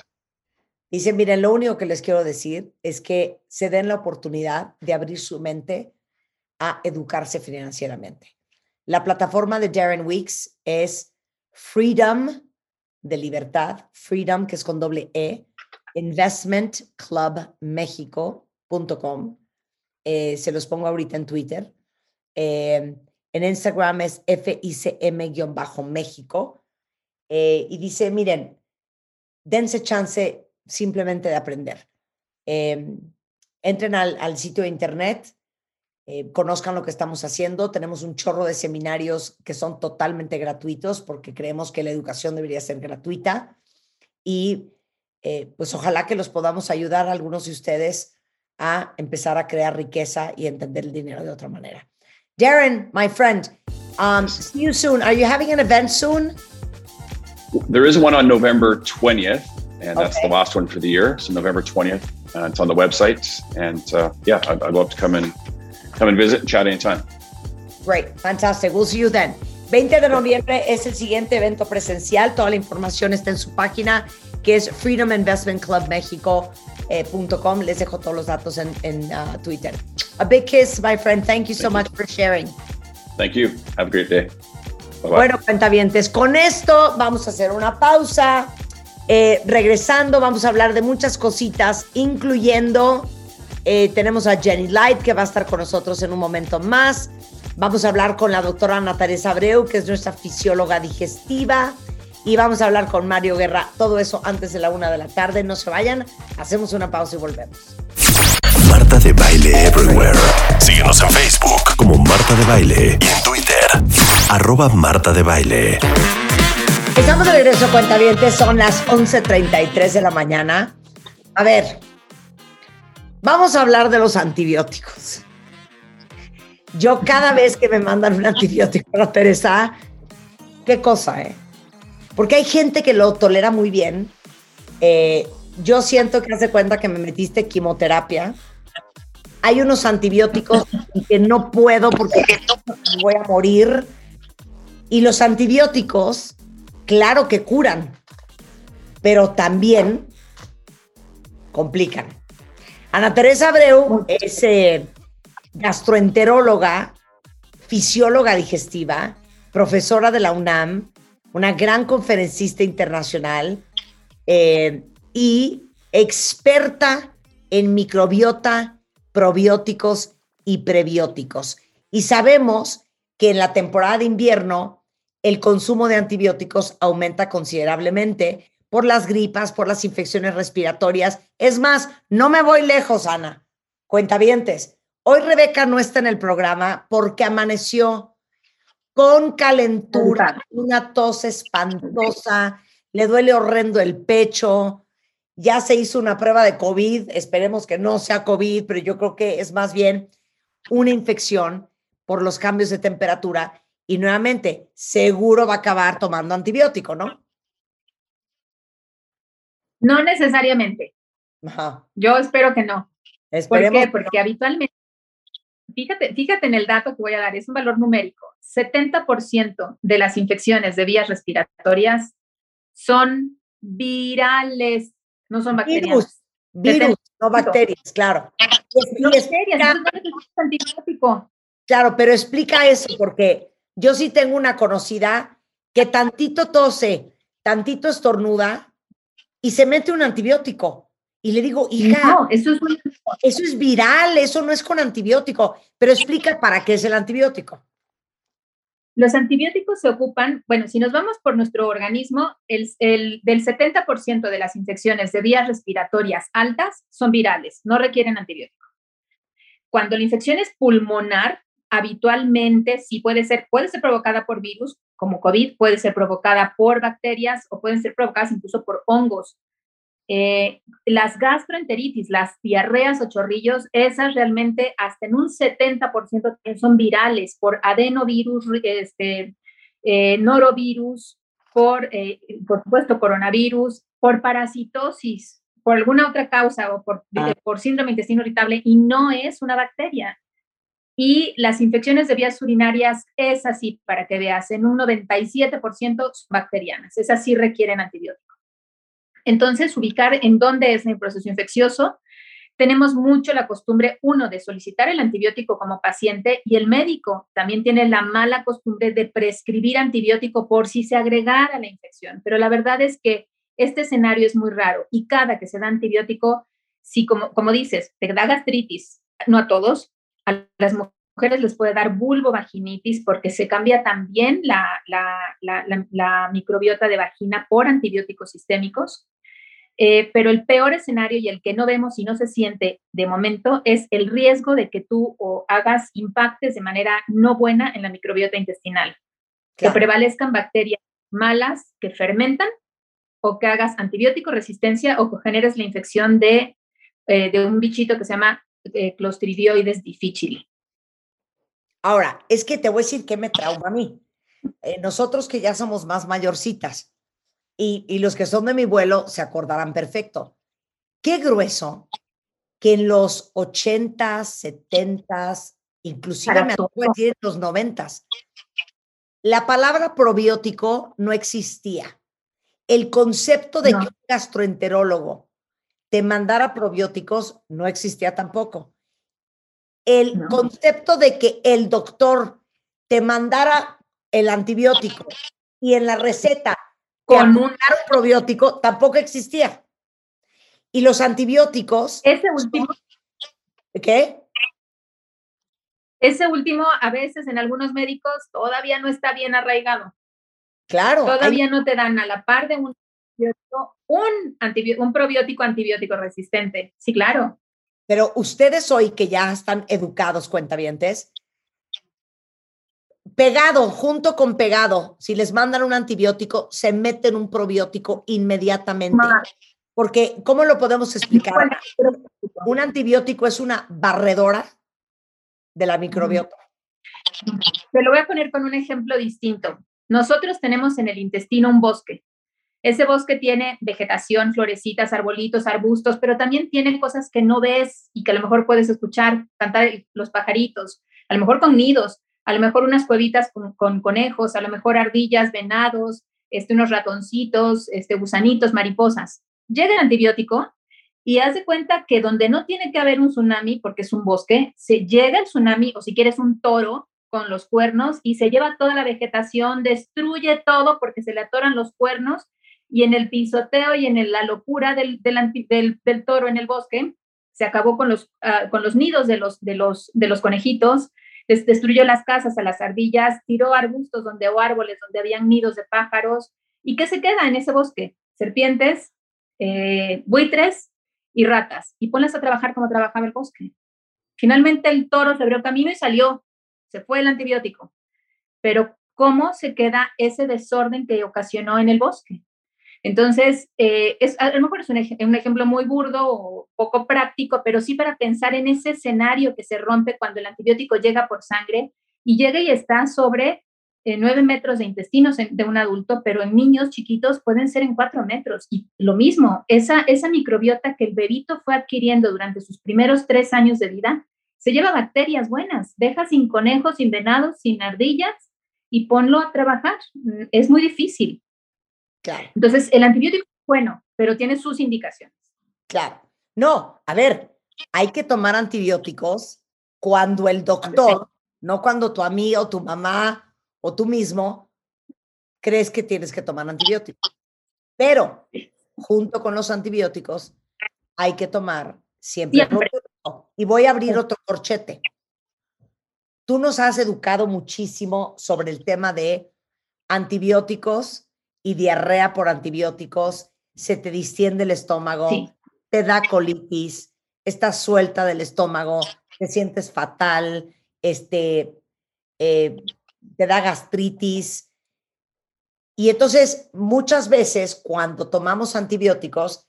Dice miren lo único que les quiero decir es que se den la oportunidad de abrir su mente a educarse financieramente la plataforma de Darren Weeks es freedom de libertad freedom que es con doble e investmentclubmexico.com eh, se los pongo ahorita en Twitter. Eh, en Instagram es FICM-México. Eh, y dice, miren, dense chance simplemente de aprender. Eh, entren al, al sitio de internet, eh, conozcan lo que estamos haciendo. Tenemos un chorro de seminarios que son totalmente gratuitos porque creemos que la educación debería ser gratuita. Y eh, pues ojalá que los podamos ayudar a algunos de ustedes a empezar a crear riqueza y entender el dinero de otra manera. Darren, my friend, um, see you soon. Are you having an event soon? There is one on November 20th, and that's Okay. the last one for the year. So November 20th. Uh, it's on the website, and uh, yeah, I'd, I'd love to come and come and visit and chat anytime. Great, fantastic. We'll see you then. 20 de noviembre es el siguiente evento presencial. Toda la información está en su página, que es freedominvestmentclubmexico.com. Les dejo todos los datos en, en, uh, Twitter. A big kiss, my friend. Thank you so much for sharing. Thank you. Have a great day. Bye bye. Bueno, cuentavientes, con esto vamos a hacer una pausa. Eh, regresando, vamos a hablar de muchas cositas, incluyendo, eh, tenemos a Jenny Light, que va a estar con nosotros en un momento más. Vamos a hablar con la doctora Ana Teresa Abreu, que es nuestra fisióloga digestiva. Y vamos a hablar con Mario Guerra. Todo eso antes de la una de la tarde. No se vayan. Hacemos una pausa y volvemos. Marta de Baile Everywhere. Síguenos en Facebook como Marta de Baile y en Twitter, arroba Marta de Baile. Estamos de regreso, cuentavientes. Son las 11.33 de la mañana. A ver, vamos a hablar de los antibióticos. Yo cada vez que me mandan un antibiótico para Teresa, qué cosa, ¿eh? Porque hay gente que lo tolera muy bien. Eh, yo siento que hace cuenta que me metiste quimioterapia. Hay unos antibióticos que no puedo porque voy a morir. Y los antibióticos, claro que curan, pero también complican. Ana Teresa Abreu es eh, gastroenteróloga, fisióloga digestiva, profesora de la UNAM, una gran conferencista internacional eh, y experta en microbiota, probióticos y prebióticos. Y sabemos que en la temporada de invierno el consumo de antibióticos aumenta considerablemente por las gripas, por las infecciones respiratorias. Es más, no me voy lejos, Ana. Cuentavientes. Hoy Rebeca no está en el programa porque amaneció con calentura, una tos espantosa, le duele horrendo el pecho. Ya se hizo una prueba de COVID, esperemos que no sea COVID, pero yo creo que es más bien una infección por los cambios de temperatura y nuevamente seguro va a acabar tomando antibiótico, ¿no? No necesariamente. Ajá. Yo espero que no. ¿Por Esperemos. qué? que Porque habitualmente, fíjate, fíjate en el dato que voy a dar, es un valor numérico. 70% de las infecciones de vías respiratorias son virales, no son no. bacterianas. Virus, virus, no bacterias, claro. No bacterias, no necesitas antibiótico. Claro, pero explica eso porque yo sí tengo una conocida que tantito tose, tantito estornuda y se mete un antibiótico. Y le digo, hija, No, eso es un eso es viral, eso no es con antibiótico. Pero explica para qué es el antibiótico. Los antibióticos se ocupan, bueno, si nos vamos por nuestro organismo, el, el- del 70% de las infecciones de vías respiratorias altas son virales, no requieren antibiótico. Cuando la infección es pulmonar, habitualmente sí puede ser, puede ser provocada por virus, como COVID, puede ser provocada por bacterias o pueden ser provocadas incluso por hongos. Eh, las gastroenteritis, las diarreas o chorrillos, esas realmente hasta en un 70% son virales por adenovirus, este, eh, norovirus, por, eh, por supuesto, coronavirus, por parasitosis, por alguna otra causa o por, Ah. por síndrome intestino irritable y no es una bacteria. Y las infecciones de vías urinarias, es así, para que veas, en un 97% son bacterianas, esas sí requieren antibiótico. Entonces, ubicar en dónde es el proceso infeccioso. Tenemos mucho la costumbre, uno, de solicitar el antibiótico como paciente y el médico también tiene la mala costumbre de prescribir antibiótico por si se agregara la infección. Pero la verdad es que este escenario es muy raro y cada que se da antibiótico, si como, como dices, te da gastritis, no a todos, a las mujeres les puede dar vulvovaginitis porque se cambia también la, la, la, la, la microbiota de vagina por antibióticos sistémicos. Eh, pero el peor escenario y el que no vemos y no se siente de momento es el riesgo de que tú o hagas impactes de manera no buena en la microbiota intestinal, Claro. que prevalezcan bacterias malas que fermentan o que hagas antibiótico resistencia o que generes la infección de, eh, de un bichito que se llama eh, Clostridioides difficile. Ahora, es que te voy a decir que me trauma a mí. Eh, nosotros que ya somos más mayorcitas y, y los que son de mi vuelo se acordarán perfecto. Qué grueso que en los 80s, 70s, inclusive me decir en los 90s, la palabra probiótico no existía. El concepto de No. que un gastroenterólogo te mandara probióticos no existía tampoco. El No. concepto de que el doctor te mandara el antibiótico y en la receta Con un- probiótico tampoco existía. Y los antibióticos, Ese último, ¿qué? ese último a veces en algunos médicos todavía no está bien arraigado. Claro, hay- Todavía no te dan a la par de un antibiótico, un, antibi- un probiótico antibiótico resistente. Sí, claro. pero ustedes hoy que ya están educados, cuentavientes, pegado, junto con pegado, si les mandan un antibiótico, se meten un probiótico inmediatamente. Porque, ¿cómo lo podemos explicar? Un antibiótico es una barredora de la microbiota. Te lo voy a poner con un ejemplo distinto. Nosotros tenemos en el intestino un bosque. Ese bosque tiene vegetación, florecitas, arbolitos, arbustos, pero también tiene cosas que no ves y que a lo mejor puedes escuchar, cantar los pajaritos, a lo mejor con nidos, a lo mejor unas cuevitas con, con conejos, a lo mejor ardillas, venados, este, unos ratoncitos, este, gusanitos, mariposas. Llega el antibiótico y haz de cuenta que donde no tiene que haber un tsunami, porque es un bosque, se llega el tsunami o si quieres un toro con los cuernos y se lleva toda la vegetación, destruye todo porque se le atoran los cuernos y en el pisoteo y en la locura del, toro en el bosque, se acabó con los, ah, nidos de los, conejitos, des- destruyó las casas a las ardillas, tiró arbustos donde, o árboles donde habían nidos de pájaros. ¿Y qué se queda en ese bosque? Serpientes, eh, buitres y ratas. Y ponlas a trabajar como trabajaba el bosque. Finalmente el toro se abrió camino y salió. Se fue el antibiótico. Pero ¿cómo se queda ese desorden que ocasionó en el bosque? Entonces, eh, es, a lo mejor es un, ej- un ejemplo muy burdo o poco práctico, pero sí para pensar en ese escenario que se rompe cuando el antibiótico llega por sangre y llega y está sobre eh, 9 metros de intestinos de un adulto, pero en niños chiquitos pueden ser en 4 metros. Y lo mismo, esa, microbiota que el bebito fue adquiriendo durante sus primeros tres años de vida, se lleva bacterias buenas, deja sin conejos, sin venados, sin ardillas y ponlo a trabajar. Mm, Es muy difícil. Claro, Entonces, el antibiótico es bueno, pero tiene sus indicaciones. claro. No, a ver, hay que tomar antibióticos cuando el doctor, no cuando tu amiga o tu mamá o tú mismo crees que tienes que tomar antibióticos. Pero junto con los antibióticos hay que tomar siempre. Y voy a abrir otro corchete. Tú nos has educado muchísimo sobre el tema de antibióticos y diarrea por antibióticos, se te distiende el estómago, Sí. te da colitis, estás suelta del estómago, te sientes fatal, este, eh, te da gastritis. Y entonces, muchas veces cuando tomamos antibióticos,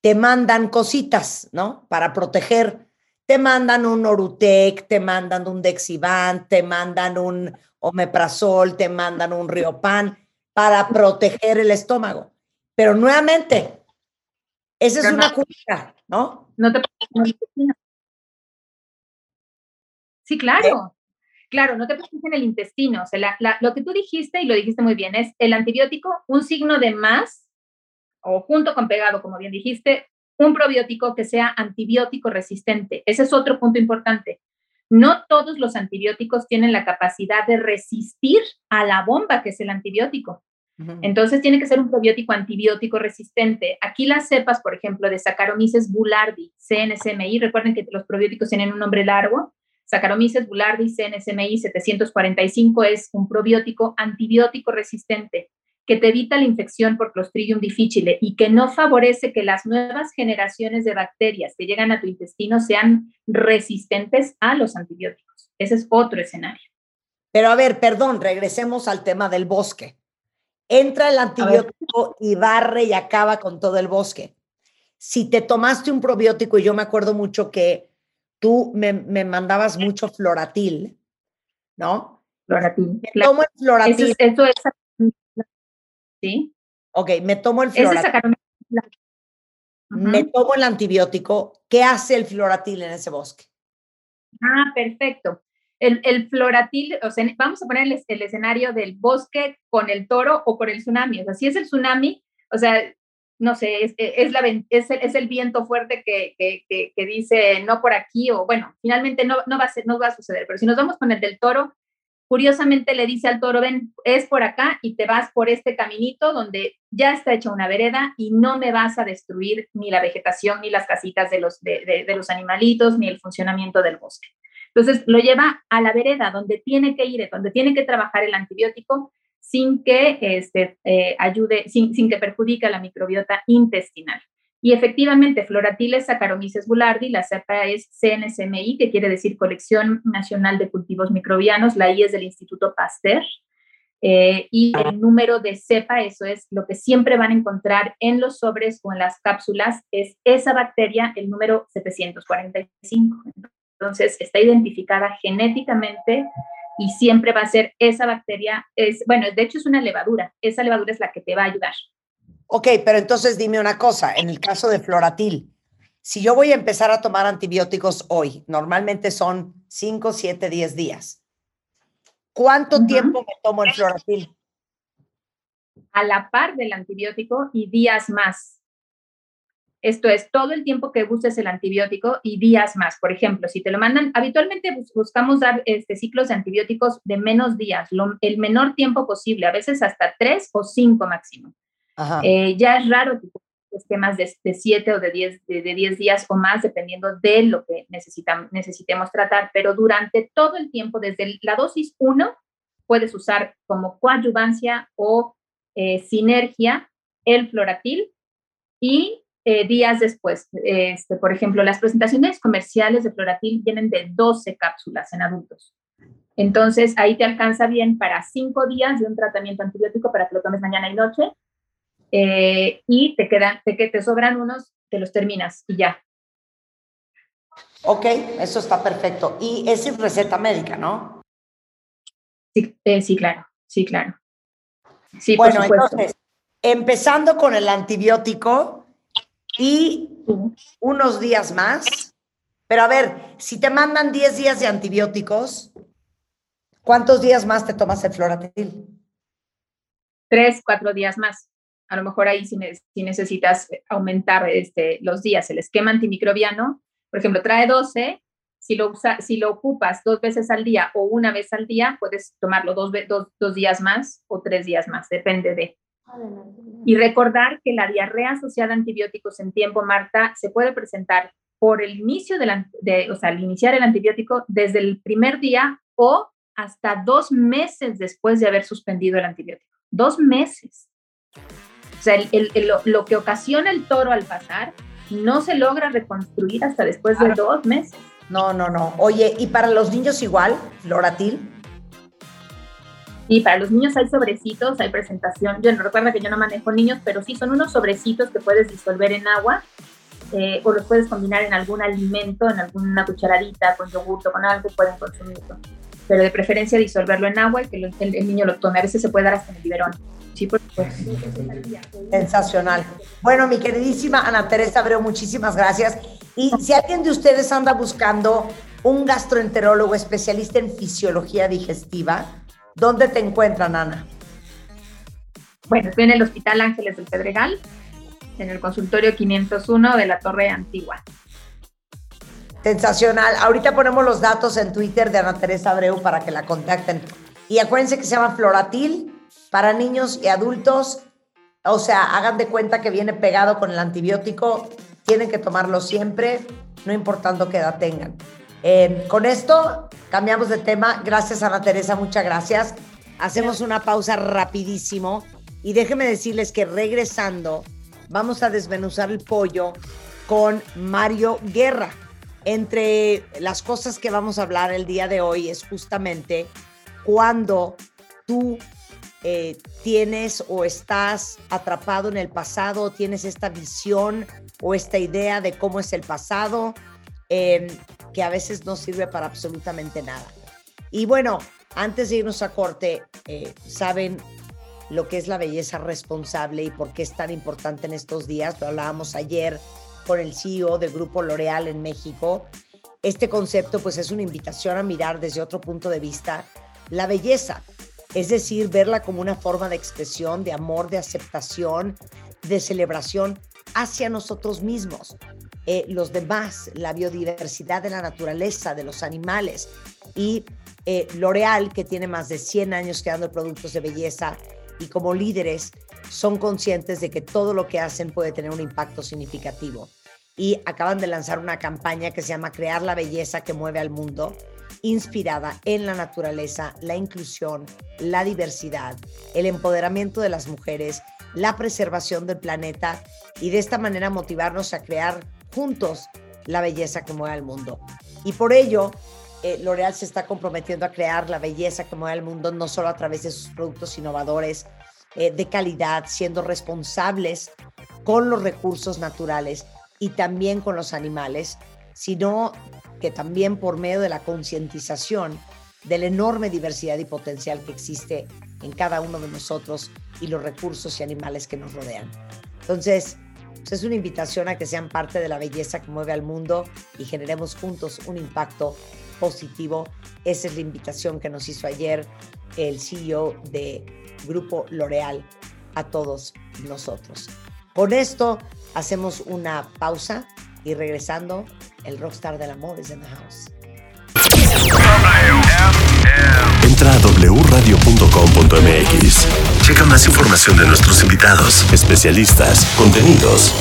te mandan cositas, ¿no? Para proteger. Te mandan un Orutec, te mandan un Dexivan, te mandan un Omeprazol, te mandan un Riopan para proteger el estómago. Pero nuevamente, esa es una curita, ¿no? No te en el intestino. Sí, claro. Claro, no te preocupes en el intestino. O sea, la- la- lo que tú dijiste, y lo dijiste muy bien, es el antibiótico, un signo de más, o junto con pegado, como bien dijiste, un probiótico que sea antibiótico resistente. Ese es otro punto importante. No todos los antibióticos tienen la capacidad de resistir a la bomba que es el antibiótico. Entonces tiene que ser un probiótico antibiótico resistente. Aquí las cepas, por ejemplo, de Saccharomyces boulardii, CNSMI, recuerden que los probióticos tienen un nombre largo. Saccharomyces boulardii, CNSMI 745 es un probiótico antibiótico resistente que te evita la infección por Clostridium difficile y que no favorece que las nuevas generaciones de bacterias que llegan a tu intestino sean resistentes a los antibióticos. Ese es otro escenario. Pero a ver, perdón, regresemos al tema del bosque. Entra el antibiótico y barre y acaba con todo el bosque. Si te tomaste un probiótico, y yo me acuerdo mucho que tú me, me mandabas mucho floratil, ¿no? Floratil. Me tomo el floratil. Eso es, eso es- ¿sí? ok, me tomo el floratil. sacaromicés. Me tomo el antibiótico. ¿Qué hace el floratil en ese bosque? Ah, perfecto. El, el floratil, o sea, vamos a poner el, escenario del bosque con el toro o con el tsunami. O sea, si es el tsunami, o sea, no sé, es, es, la, es, el, es el viento fuerte que, que, que, dice no por aquí, o bueno, finalmente no, no, va a no va a suceder. Pero si nos vamos con el del toro, curiosamente le dice al toro, ven, es por acá y te vas por este caminito donde ya está hecha una vereda y no me vas a destruir ni la vegetación, ni las casitas de los, de- de los animalitos, ni el funcionamiento del bosque. Entonces lo lleva a la vereda donde tiene que ir, donde tiene que trabajar el antibiótico sin que este, eh, ayude, sin, sin que perjudique a la microbiota intestinal. Y efectivamente, Floratiles Saccharomyces boulardii, la cepa es CNSMI, que quiere decir Colección Nacional de Cultivos Microbianos, la I es del Instituto Pasteur, eh, y el número de cepa, eso es lo que siempre van a encontrar en los sobres o en las cápsulas, es esa bacteria, el número 745. Entonces, está identificada genéticamente y siempre va a ser esa bacteria, es, bueno, de hecho es una levadura, esa levadura es la que te va a ayudar. Ok, pero entonces dime una cosa, en el caso de floratil, si yo voy a empezar a tomar antibióticos hoy, normalmente son 5, 7, 10 días. ¿Cuánto tiempo me tomo el floratil? a la par del antibiótico y días más. Esto es todo el tiempo que uses el antibiótico y días más. Por ejemplo, si te lo mandan, habitualmente bus- buscamos dar este, ciclos de antibióticos de menos días, lo- el menor tiempo posible, a veces hasta tres o cinco máximo. Eh, ya es raro que esquemas de, de siete o de diez, de, de 10 días o más, dependiendo de lo que necesitemos tratar, pero durante todo el tiempo, desde la dosis 1, puedes usar como coadyuvancia o eh, sinergia el floratil y eh, días después, este, por ejemplo, las presentaciones comerciales de floratil vienen de 12 cápsulas en adultos. Entonces, ahí te alcanza bien para 5 días de un tratamiento antibiótico para que lo tomes mañana y noche. eh, y te quedan, te, te sobran unos, te los terminas y ya. Ok, eso está perfecto. Y es sin receta médica, ¿no? Sí, eh, sí, claro, sí, claro. Sí, bueno, por entonces, empezando con el antibiótico y unos días más. Pero a ver, si te mandan 10 días de antibióticos, ¿cuántos días más te tomas el floratil? tres, cuatro días más. A lo mejor ahí si, ne- si necesitas aumentar este, los días. El esquema antimicrobiano, por ejemplo, trae 12. Si lo, si lo ocupas dos veces al día o una vez al día, puedes tomarlo dos, dos, dos días más o tres días más, depende de. Y recordar que la diarrea asociada a antibióticos en tiempo, Marta, se puede presentar por el inicio del, de, o sea, al iniciar el antibiótico desde el primer día o hasta dos meses después de haber suspendido el antibiótico. Dos meses. O sea, el- el- el- lo, lo que ocasiona el toro al pasar no se logra reconstruir hasta después de dos meses. No, no, no. Oye, ¿y para los niños igual, floratil? Y para los niños hay sobrecitos, hay presentación. Yo no recuerdo que yo no manejo niños, pero sí son unos sobrecitos que puedes disolver en agua eh, o los puedes combinar en algún alimento, en alguna cucharadita, con yogur con algo, pueden consumirlo. Pero de preferencia disolverlo en agua y que lo- el, el niño lo tome. A veces se puede dar hasta en el biberón. Sí, por supuesto. Sensacional. Bueno, mi queridísima Ana Teresa Abreu, muchísimas gracias. Y si alguien de ustedes anda buscando un gastroenterólogo especialista en fisiología digestiva, ¿dónde te encuentran, Ana? Bueno, estoy en el Hospital Ángeles del Pedregal, en el consultorio 501 de la Torre Antigua. Sensacional. Ahorita ponemos los datos en Twitter de Ana Teresa Abreu para que la contacten. Y acuérdense que se llama Floratil para niños y adultos. O sea, hagan de cuenta que viene pegado con el antibiótico. Tienen que tomarlo siempre, no importando qué edad tengan. Eh, con esto cambiamos de tema. Gracias, Ana Teresa. Muchas gracias. Hacemos una pausa rapidísimo. Y déjenme decirles que regresando, vamos a desmenuzar el pollo con Mario Guerra. Entre las cosas que vamos a hablar el día de hoy es justamente cuando tú eh, tienes o estás atrapado en el pasado, tienes esta visión o esta idea de cómo es el pasado. Eh, que a veces no sirve para absolutamente nada. Y bueno, antes de irnos a corte, eh, saben lo que es la belleza responsable y por qué es tan importante en estos días. Lo hablábamos ayer con el CEO del Grupo L'Oreal en México. Este concepto pues es una invitación a mirar desde otro punto de vista la belleza, es decir, verla como una forma de expresión, de amor, de aceptación, de celebración hacia nosotros mismos, eh, los demás, la biodiversidad de la naturaleza, de los animales. Y eh, L'Oreal, que tiene más de 100 años creando productos de belleza y como líderes son conscientes de que todo lo que hacen puede tener un impacto significativo. Y acaban de lanzar una campaña que se llama Crear la belleza que mueve al mundo, inspirada en la naturaleza, la inclusión, la diversidad, el empoderamiento de las mujeres, la preservación del planeta y de esta manera motivarnos a crear juntos la belleza que mueve al mundo. Y por ello, eh, L'Oreal se está comprometiendo a crear la belleza que mueve al mundo, no solo a través de sus productos innovadores eh, de calidad, siendo responsables con los recursos naturales y también con los animales, sino que también por medio de la concientización de la enorme diversidad y potencial que existe en cada uno de nosotros y los recursos y animales que nos rodean. Entonces, pues es una invitación a que sean parte de la belleza que mueve al mundo y generemos juntos un impacto positivo. Esa es la invitación que nos hizo ayer el CEO de Grupo L'Oreal a todos nosotros. Con esto hacemos una pausa y regresando, el rockstar del amor es en the house. Entra a wradio.com.mx. Checa más información de nuestros invitados, especialistas, contenidos.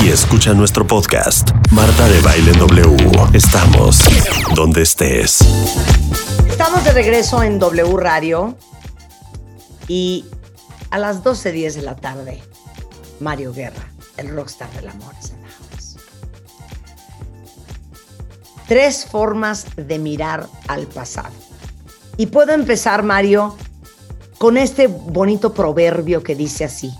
Y escucha nuestro podcast, Marta de Baile W. Estamos donde estés. Estamos de regreso en W Radio y a las 12.10 de la tarde, Mario Guerra, el rockstar del amor en the house. Tres formas de mirar al pasado. Y puedo empezar, Mario, con este bonito proverbio que dice así.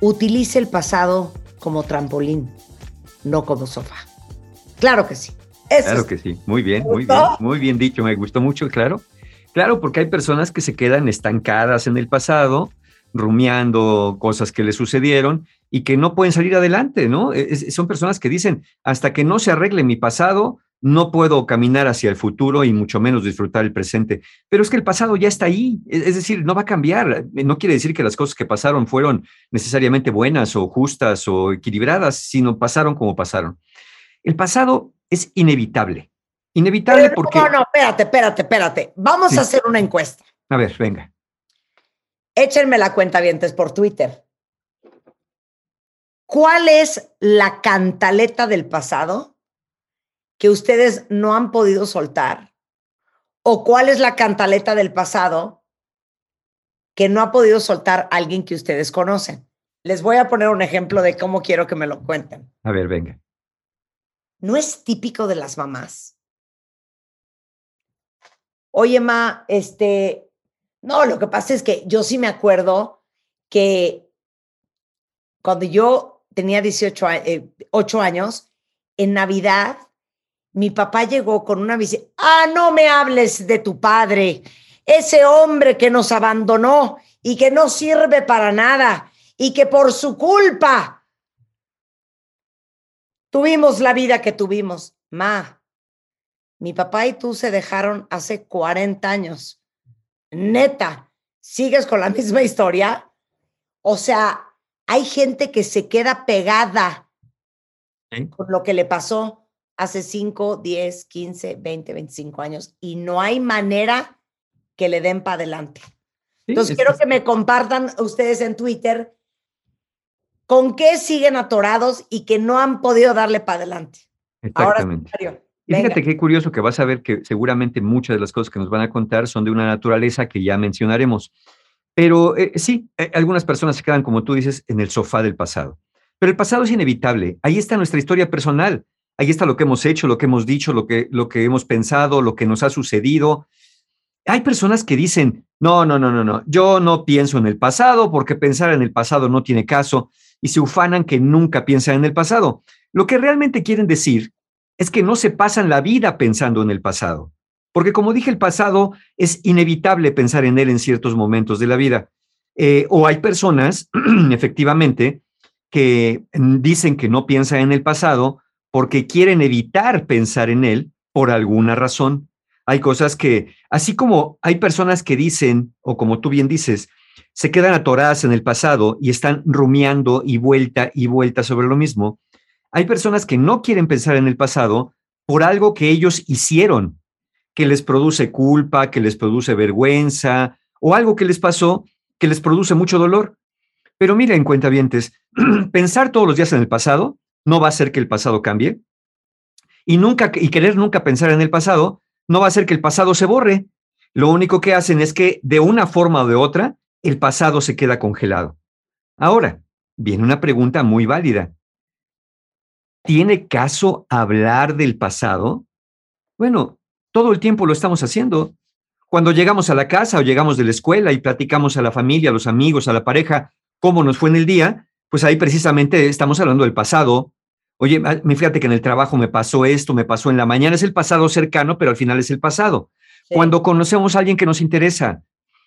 Utilice el pasado como trampolín, no como sofá. Claro que sí. Eso Claro es- que sí, muy bien, muy bien, muy bien dicho, me gustó mucho, claro. Claro, porque hay personas que se quedan estancadas en el pasado, rumiando cosas que les sucedieron y que no pueden salir adelante, ¿no? Es- son personas que dicen, hasta que no se arregle mi pasado, no puedo caminar hacia el futuro y mucho menos disfrutar el presente. Pero es que el pasado ya está ahí, es es decir, no va a cambiar. No quiere decir que las cosas que pasaron fueron necesariamente buenas o justas o equilibradas, sino pasaron como pasaron. El pasado es inevitable. Inevitable Pero porque... No, no, espérate, espérate, espérate. Vamos Sí. a hacer una encuesta. A ver, venga. Échenme la cuenta vientes por Twitter. ¿Cuál es la cantaleta del pasado que ustedes no han podido soltar? ¿O cuál es la cantaleta del pasado que no ha podido soltar alguien que ustedes conocen? Les voy a poner un ejemplo de cómo quiero que me lo cuenten. A ver, venga. ¿No es típico de las mamás? Oye, ma, este, no, lo que pasa es que yo sí me acuerdo que cuando yo tenía 18 a- eh, 8 años, en Navidad, mi papá llegó con una visita. Ah, no me hables de tu padre, ese hombre que nos abandonó y que no sirve para nada y que por su culpa tuvimos la vida que tuvimos. Ma, mi papá y tú se dejaron hace 40 años. Neta, ¿sigues con la misma historia? O sea, hay gente que se queda pegada Sí. con lo que le pasó hace 5, 10, 15, 20, 25 años y no hay manera que le den para adelante. Sí, Entonces, es- quiero que me compartan ustedes en Twitter con qué siguen atorados y que no han podido darle para adelante. Ahora, Exactamente. Mario, Y fíjate qué curioso que vas a ver que seguramente muchas de las cosas que nos van a contar son de una naturaleza que ya mencionaremos. Pero eh, sí, eh, algunas personas se quedan, como tú dices, en el sofá del pasado. Pero el pasado es inevitable. Ahí está nuestra historia personal. Ahí está lo que hemos hecho, lo que hemos dicho, lo que, lo que hemos pensado, lo que nos ha sucedido. Hay personas que dicen, no, no, no, no, no, yo no pienso en el pasado porque pensar en el pasado no tiene caso. y se ufanan que nunca piensan en el pasado. Lo que realmente quieren decir es que no se pasan la vida pensando en el pasado. Porque como dije, el pasado es inevitable pensar en él en ciertos momentos de la vida. Eh, o hay personas, efectivamente, que dicen que no piensan en el pasado porque quieren evitar pensar en él por alguna razón. Hay cosas que, así como hay personas que dicen, o como tú bien dices, se quedan atoradas en el pasado y están rumiando y vuelta y vuelta sobre lo mismo, hay personas que no quieren pensar en el pasado por algo que ellos hicieron, que les produce culpa, que les produce vergüenza o algo que les pasó que les produce mucho dolor. Pero miren, cuentavientes, pensar todos los días en el pasado no va a hacer que el pasado cambie y nunca y querer nunca pensar en el pasado no va a hacer que el pasado se borre. Lo único que hacen es que de una forma o de otra el pasado se queda congelado. Ahora, viene una pregunta muy válida. ¿Tiene caso hablar del pasado? Bueno, todo el tiempo lo estamos haciendo. Cuando llegamos a la casa o llegamos de la escuela y platicamos a la familia, a los amigos, a la pareja, cómo nos fue en el día, pues ahí precisamente estamos hablando del pasado. Oye, ah, me fíjate que en el trabajo me pasó esto, me pasó en la mañana, es el pasado cercano, pero al final es el pasado. Sí. Cuando conocemos a alguien que nos interesa,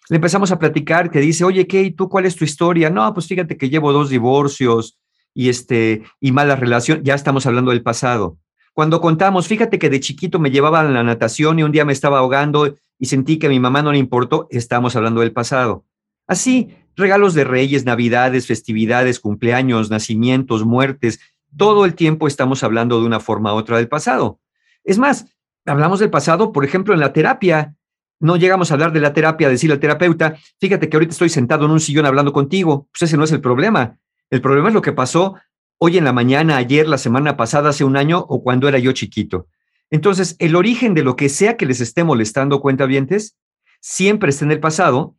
le empezamos a platicar, que dice, oye, ¿qué? ¿Y tú cuál es tu historia? No, pues fíjate que llevo dos divorcios y, este, y mala relación, ya estamos hablando del pasado. Cuando contamos, fíjate que de chiquito me llevaban a la natación y un día me estaba ahogando y sentí que a mi mamá no le importó, estamos hablando del pasado. Así, regalos de reyes, navidades, festividades, cumpleaños, nacimientos, muertes, todo el tiempo estamos hablando de una forma u otra del pasado. Es más, hablamos del pasado, por ejemplo, en la terapia. No llegamos a hablar de la terapia, decirle al terapeuta, fíjate que ahorita estoy sentado en un sillón hablando contigo. Pues ese no es el problema. El problema es lo que pasó hoy en la mañana, ayer, la semana pasada, hace un año o cuando era yo chiquito. Entonces, el origen de lo que sea que les esté molestando, cuentavientes, siempre está en el pasado,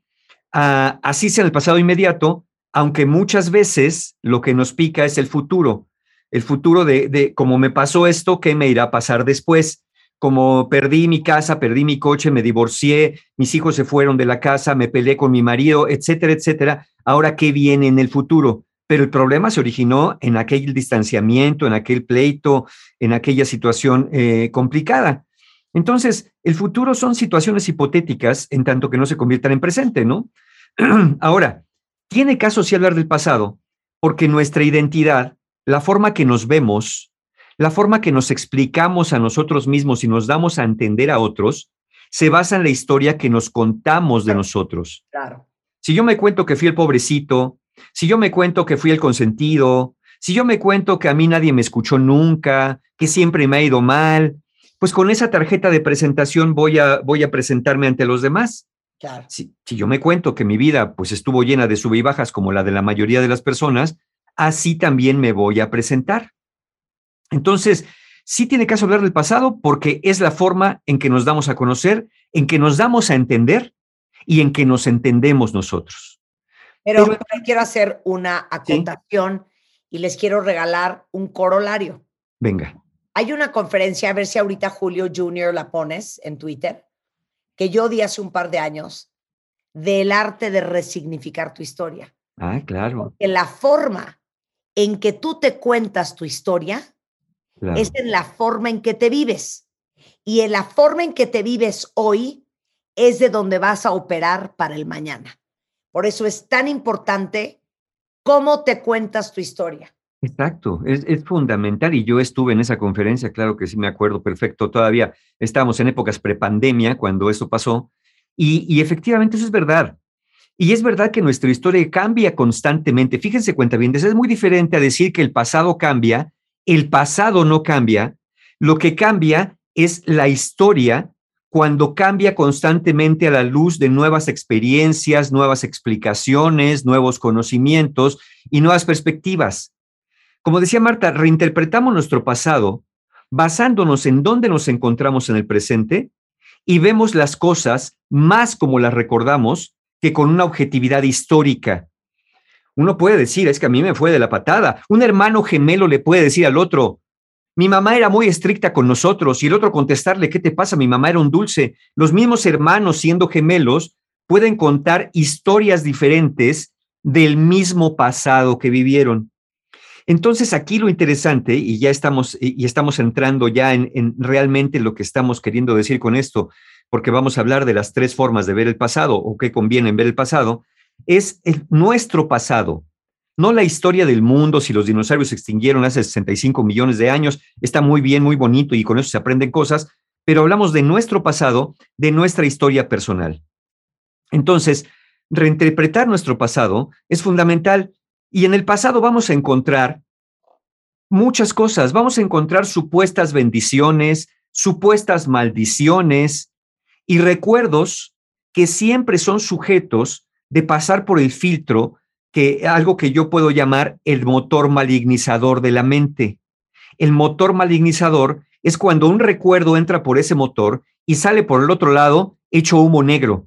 ah, así sea en el pasado inmediato, aunque muchas veces lo que nos pica es el futuro, el futuro de, de como me pasó esto, ¿qué me irá a pasar después? Como perdí mi casa, perdí mi coche, me divorcié, mis hijos se fueron de la casa, me peleé con mi marido, etcétera, etcétera. Ahora, ¿qué viene en el futuro? Pero el problema se originó en aquel distanciamiento, en aquel pleito, en aquella situación eh, complicada. Entonces, el futuro son situaciones hipotéticas en tanto que no se conviertan en presente, ¿no? Ahora, tiene caso sí hablar del pasado, porque nuestra identidad, la forma que nos vemos, la forma que nos explicamos a nosotros mismos y nos damos a entender a otros, se basa en la historia que nos contamos de nosotros. Claro. Si yo me cuento que fui el pobrecito, si yo me cuento que fui el consentido, si yo me cuento que a mí nadie me escuchó nunca, que siempre me ha ido mal, pues con esa tarjeta de presentación voy a, voy a presentarme ante los demás. Claro. Si, si yo me cuento que mi vida pues estuvo llena de sub y bajas como la de la mayoría de las personas, así también me voy a presentar. Entonces, sí tiene caso hablar del pasado porque es la forma en que nos damos a conocer, en que nos damos a entender y en que nos entendemos nosotros. Pero, quiero hacer una acotación y les quiero regalar un corolario. Venga. Hay una conferencia, a ver si ahorita Julio Junior la pones en Twitter, que yo di hace un par de años, del arte de resignificar tu historia. Ah, claro. Que la forma en que tú te cuentas tu historia claro. es en la forma en que te vives. Y en la forma en que te vives hoy es de donde vas a operar para el mañana. Por eso es tan importante cómo te cuentas tu historia. Exacto, es, es fundamental y yo estuve en esa conferencia, claro que sí me acuerdo perfecto, todavía estábamos en épocas prepandemia cuando eso pasó y, y efectivamente eso es verdad. Y es verdad que nuestra historia cambia constantemente. Fíjense, cuenta bien, es muy diferente a decir que el pasado cambia, el pasado no cambia, lo que cambia es la historia cuando cambia constantemente a la luz de nuevas experiencias, nuevas explicaciones, nuevos conocimientos y nuevas perspectivas. Como decía Marta, reinterpretamos nuestro pasado basándonos en dónde nos encontramos en el presente y vemos las cosas más como las recordamos que con una objetividad histórica. Uno puede decir, es que a mí me fue de la patada. Un hermano gemelo le puede decir al otro, mi mamá era muy estricta con nosotros y el otro contestarle, ¿qué te pasa? Mi mamá era un dulce. Los mismos hermanos, siendo gemelos, pueden contar historias diferentes del mismo pasado que vivieron. Entonces aquí lo interesante, y ya estamos, y estamos entrando ya en, en realmente lo que estamos queriendo decir con esto, porque vamos a hablar de las tres formas de ver el pasado o qué conviene en ver el pasado, es el- nuestro pasado, no la historia del mundo, si los dinosaurios se extinguieron hace 65 millones de años, está muy bien, muy bonito y con eso se aprenden cosas, pero hablamos de nuestro pasado, de nuestra historia personal. Entonces, reinterpretar nuestro pasado es fundamental y en el pasado vamos a encontrar muchas cosas, vamos a encontrar supuestas bendiciones, supuestas maldiciones y recuerdos que siempre son sujetos de pasar por el filtro que algo que yo puedo llamar el motor malignizador de la mente. El motor malignizador es cuando un recuerdo entra por ese motor y sale por el otro lado hecho humo negro.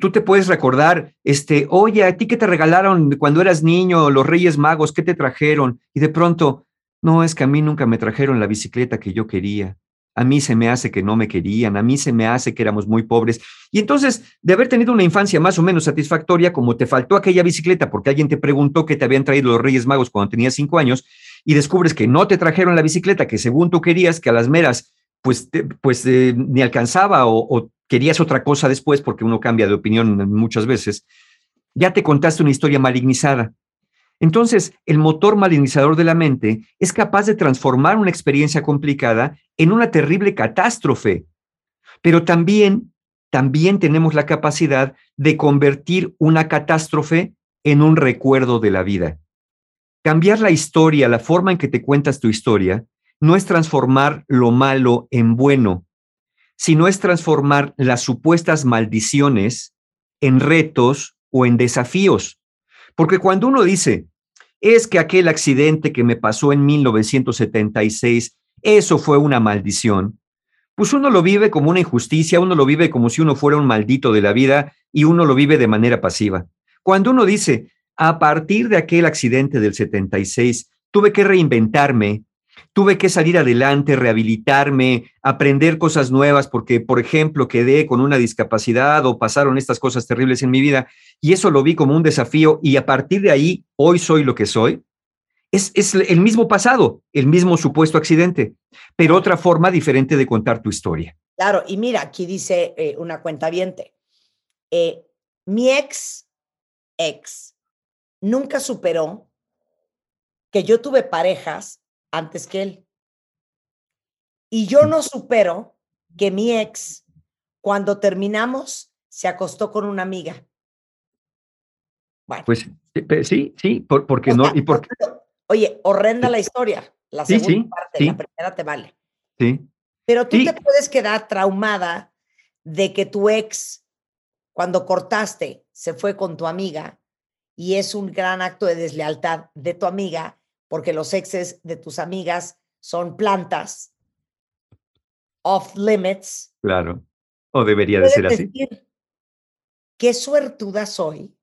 Tú te puedes recordar, este, oye, a ti que te regalaron cuando eras niño, los Reyes Magos, ¿qué te trajeron? Y de pronto, no, es que a mí nunca me trajeron la bicicleta que yo quería. A mí se me hace que no me querían, a mí se me hace que éramos muy pobres. Y entonces, de haber tenido una infancia más o menos satisfactoria, como te faltó aquella bicicleta porque alguien te preguntó que te habían traído los Reyes Magos cuando tenías cinco años, y descubres que no te trajeron la bicicleta que según tú querías, que a las meras, pues, pues eh, ni alcanzaba o, o querías otra cosa después, porque uno cambia de opinión muchas veces, ya te contaste una historia malignizada. Entonces, el motor malignizador de la mente es capaz de transformar una experiencia complicada en una terrible catástrofe. Pero también, también tenemos la capacidad de convertir una catástrofe en un recuerdo de la vida. Cambiar la historia, la forma en que te cuentas tu historia, no es transformar lo malo en bueno, sino es transformar las supuestas maldiciones en retos o en desafíos. Porque cuando uno dice, es que aquel accidente que me pasó en 1976, eso fue una maldición, pues uno lo vive como una injusticia, uno lo vive como si uno fuera un maldito de la vida y uno lo vive de manera pasiva. Cuando uno dice, a partir de aquel accidente del 76, tuve que reinventarme, tuve que salir adelante, rehabilitarme, aprender cosas nuevas porque, por ejemplo, quedé con una discapacidad o pasaron estas cosas terribles en mi vida y eso lo vi como un desafío y a partir de ahí hoy soy lo que soy. Es, es el mismo pasado, el mismo supuesto accidente, pero otra forma diferente de contar tu historia. Claro, y mira, aquí dice eh, una cuenta viente. mi ex, ex, nunca superó que yo tuve parejas antes que él. Y yo no supero que mi ex, cuando terminamos, se acostó con una amiga. Bueno, Pues eh, sí, sí, por- porque o no, y porque, oye, horrenda la historia. La Sí, segunda sí, parte, sí. la primera te vale. sí, Pero tú te puedes quedar traumada de que tu ex, cuando cortaste, se fue con tu amiga y es un gran acto de deslealtad de tu amiga, porque los exes de tus amigas son plantas off limits. claro. O debería de ser así. qué suertuda soy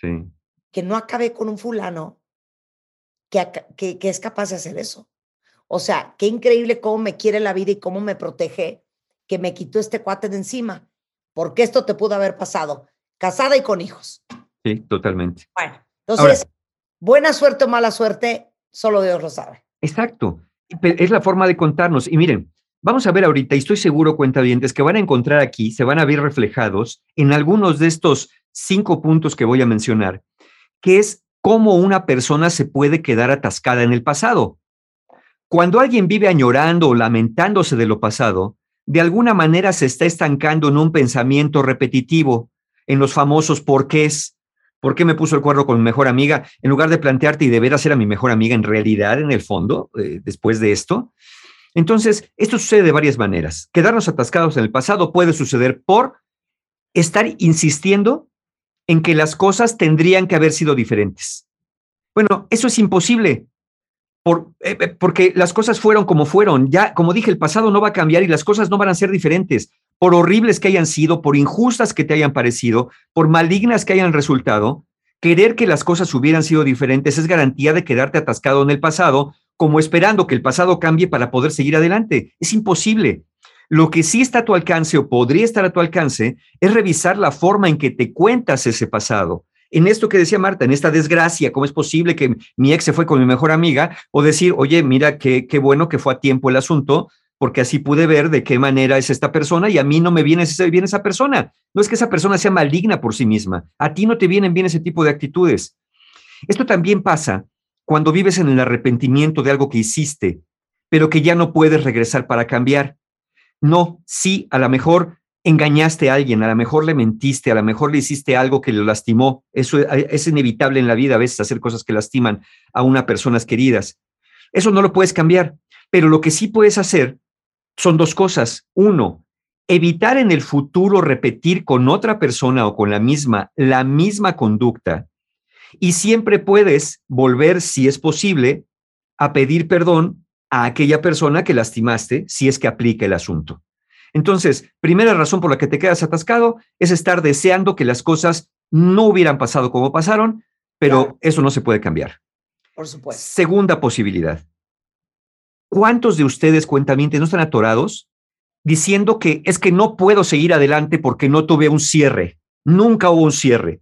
Sí, que no acabé con un fulano que, que, que es capaz de hacer eso. O sea, qué increíble cómo me quiere la vida y cómo me protege que me quitó este cuate de encima. Porque esto te pudo haber pasado, casada y con hijos. sí, totalmente. Bueno, entonces, buena suerte o mala suerte, solo Dios lo sabe. Exacto. Es la forma de contarnos. Y miren, vamos a ver ahorita, y estoy seguro, cuentavientes, que van a encontrar aquí, se van a ver reflejados en algunos de estos cinco puntos que voy a mencionar, que es cómo una persona se puede quedar atascada en el pasado. Cuando alguien vive añorando o lamentándose de lo pasado, de alguna manera se está estancando en un pensamiento repetitivo, en los famosos porqués. ¿Por qué me puso el cuerno con mi mejor amiga? En lugar de plantearte y de veras era mi mejor amiga en realidad, en el fondo, eh, después de esto. Entonces, esto sucede de varias maneras. Quedarnos atascados en el pasado puede suceder por estar insistiendo en que las cosas tendrían que haber sido diferentes. Bueno, eso es imposible. Por, eh, eh, porque las cosas fueron como fueron. Ya, como dije, el pasado no va a cambiar y las cosas no van a ser diferentes. Por horribles que hayan sido, por injustas que te hayan parecido, por malignas que hayan resultado, querer que las cosas hubieran sido diferentes es garantía de quedarte atascado en el pasado, como esperando que el pasado cambie para poder seguir adelante. Es imposible. Lo que sí está a tu alcance o podría estar a tu alcance es revisar la forma en que te cuentas ese pasado, en esto que decía Marta, en esta desgracia, ¿cómo es posible que mi ex se fue con mi mejor amiga? O decir, oye, mira, qué, qué bueno que fue a tiempo el asunto, porque así pude ver de qué manera es esta persona y a mí no me viene bien esa persona. No es que esa persona sea maligna por sí misma, a ti no te vienen bien ese tipo de actitudes. Esto también pasa cuando vives en el arrepentimiento de algo que hiciste, pero que ya no puedes regresar para cambiar. No, sí, a lo mejor engañaste a alguien, a lo mejor le mentiste, a lo mejor le hiciste algo que lo lastimó. Eso eh, es inevitable en la vida a veces hacer cosas que lastiman a una personas queridas. Eso no lo puedes cambiar, pero lo que sí puedes hacer son dos cosas. Uno, evitar en el futuro repetir con otra persona o con la misma la misma conducta. Y siempre puedes volver, si es posible, a pedir perdón a aquella persona que lastimaste si es que aplica el asunto. Entonces, primera razón por la que te quedas atascado es estar deseando que las cosas no hubieran pasado como pasaron, pero Claro. eso no se puede cambiar. Por supuesto. Segunda posibilidad. ¿Cuántos de ustedes, cuentamientos, no están atorados diciendo que es que no puedo seguir adelante porque no tuve un cierre? Nunca hubo un cierre.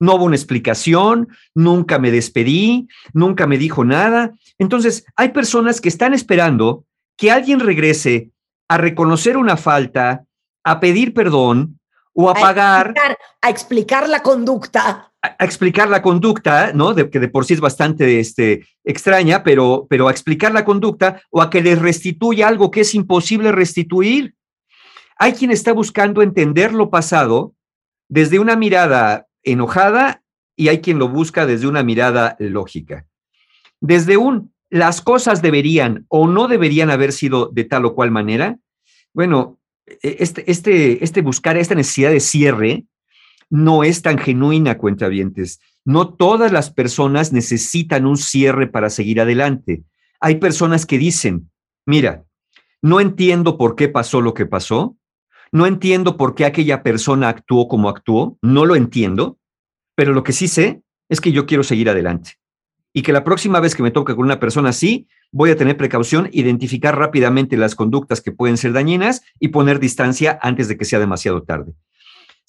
No hubo una explicación, nunca me despedí, nunca me dijo nada. Entonces, hay personas que están esperando que alguien regrese a reconocer una falta, a pedir perdón o a pagar explicar, a explicar la conducta. A explicar la conducta, ¿no? De, que de por sí es bastante este, extraña, pero, pero a explicar la conducta o a que les restituya algo que es imposible restituir. Hay quien está buscando entender lo pasado desde una mirada enojada y hay quien lo busca desde una mirada lógica. Desde un, las cosas deberían o no deberían haber sido de tal o cual manera. Bueno, e- este, este, este buscar esta necesidad de cierre no es tan genuina, cuentavientes. No todas las personas necesitan un cierre para seguir adelante. Hay personas que dicen, mira, no entiendo por qué pasó lo que pasó, no entiendo por qué aquella persona actuó como actuó, no lo entiendo, pero lo que sí sé es que yo quiero seguir adelante. Y que la próxima vez que me toque con una persona así, voy a tener precaución, identificar rápidamente las conductas que pueden ser dañinas y poner distancia antes de que sea demasiado tarde.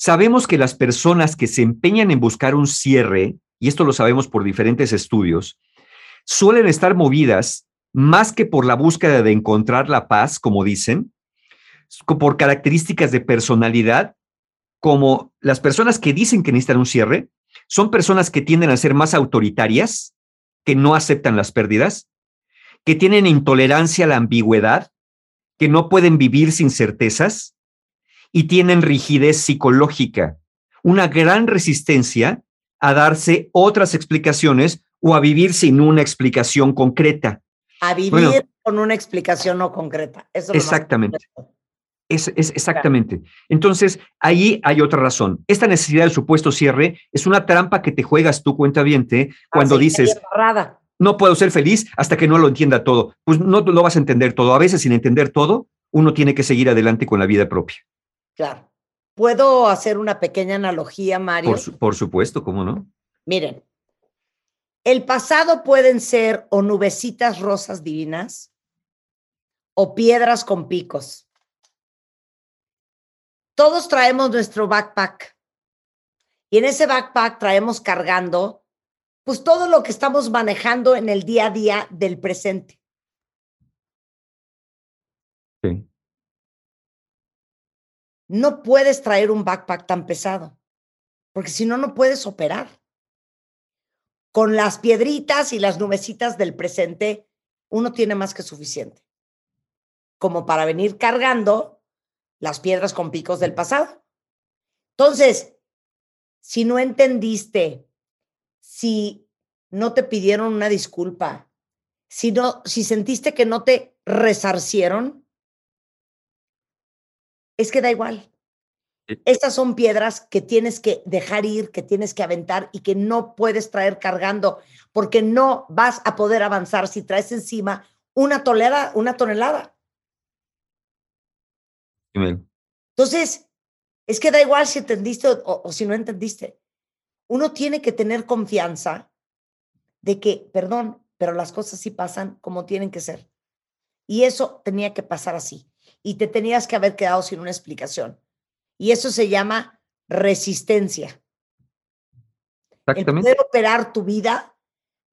Sabemos que las personas que se empeñan en buscar un cierre, y esto lo sabemos por diferentes estudios, suelen estar movidas más que por la búsqueda de encontrar la paz, como dicen, por características de personalidad, como las personas que dicen que necesitan un cierre, son personas que tienden a ser más autoritarias, que no aceptan las pérdidas, que tienen intolerancia a la ambigüedad, que no pueden vivir sin certezas y tienen rigidez psicológica, una gran resistencia a darse otras explicaciones o a vivir sin una explicación concreta. A vivir Bueno. con una explicación no concreta. Eso Exactamente. Es, es exactamente. Entonces, ahí hay otra razón. Esta necesidad del supuesto cierre es una trampa que te juegas tú, cuentaviente, a cuando dices, no puedo ser feliz hasta que no lo entienda todo. Pues no lo vas a entender todo. A veces, sin entender todo, uno tiene que seguir adelante con la vida propia. Claro. ¿Puedo hacer una pequeña analogía, Mario? Por, su- por supuesto, ¿cómo no? Miren, el pasado pueden ser o nubecitas rosas divinas o piedras con picos. Todos traemos nuestro backpack y en ese backpack traemos cargando pues todo lo que estamos manejando en el día a día del presente. Sí. No puedes traer un backpack tan pesado porque si no, no puedes operar. Con las piedritas y las nubecitas del presente, uno tiene más que suficiente como para venir cargando las piedras con picos del pasado. Entonces, si no entendiste, si no te pidieron una disculpa, si, no, si sentiste que no te resarcieron, es que da igual. Estas son piedras que tienes que dejar ir, que tienes que aventar y que no puedes traer cargando, porque no vas a poder avanzar si traes encima una tonelada, una tonelada. Entonces, es que da igual si entendiste o, o- o si no entendiste. Uno tiene que tener confianza de que, perdón, pero las cosas sí pasan como tienen que ser. Y eso tenía que pasar así. Y te tenías que haber quedado sin una explicación. Y eso se llama resistencia. Exactamente. poder operar tu vida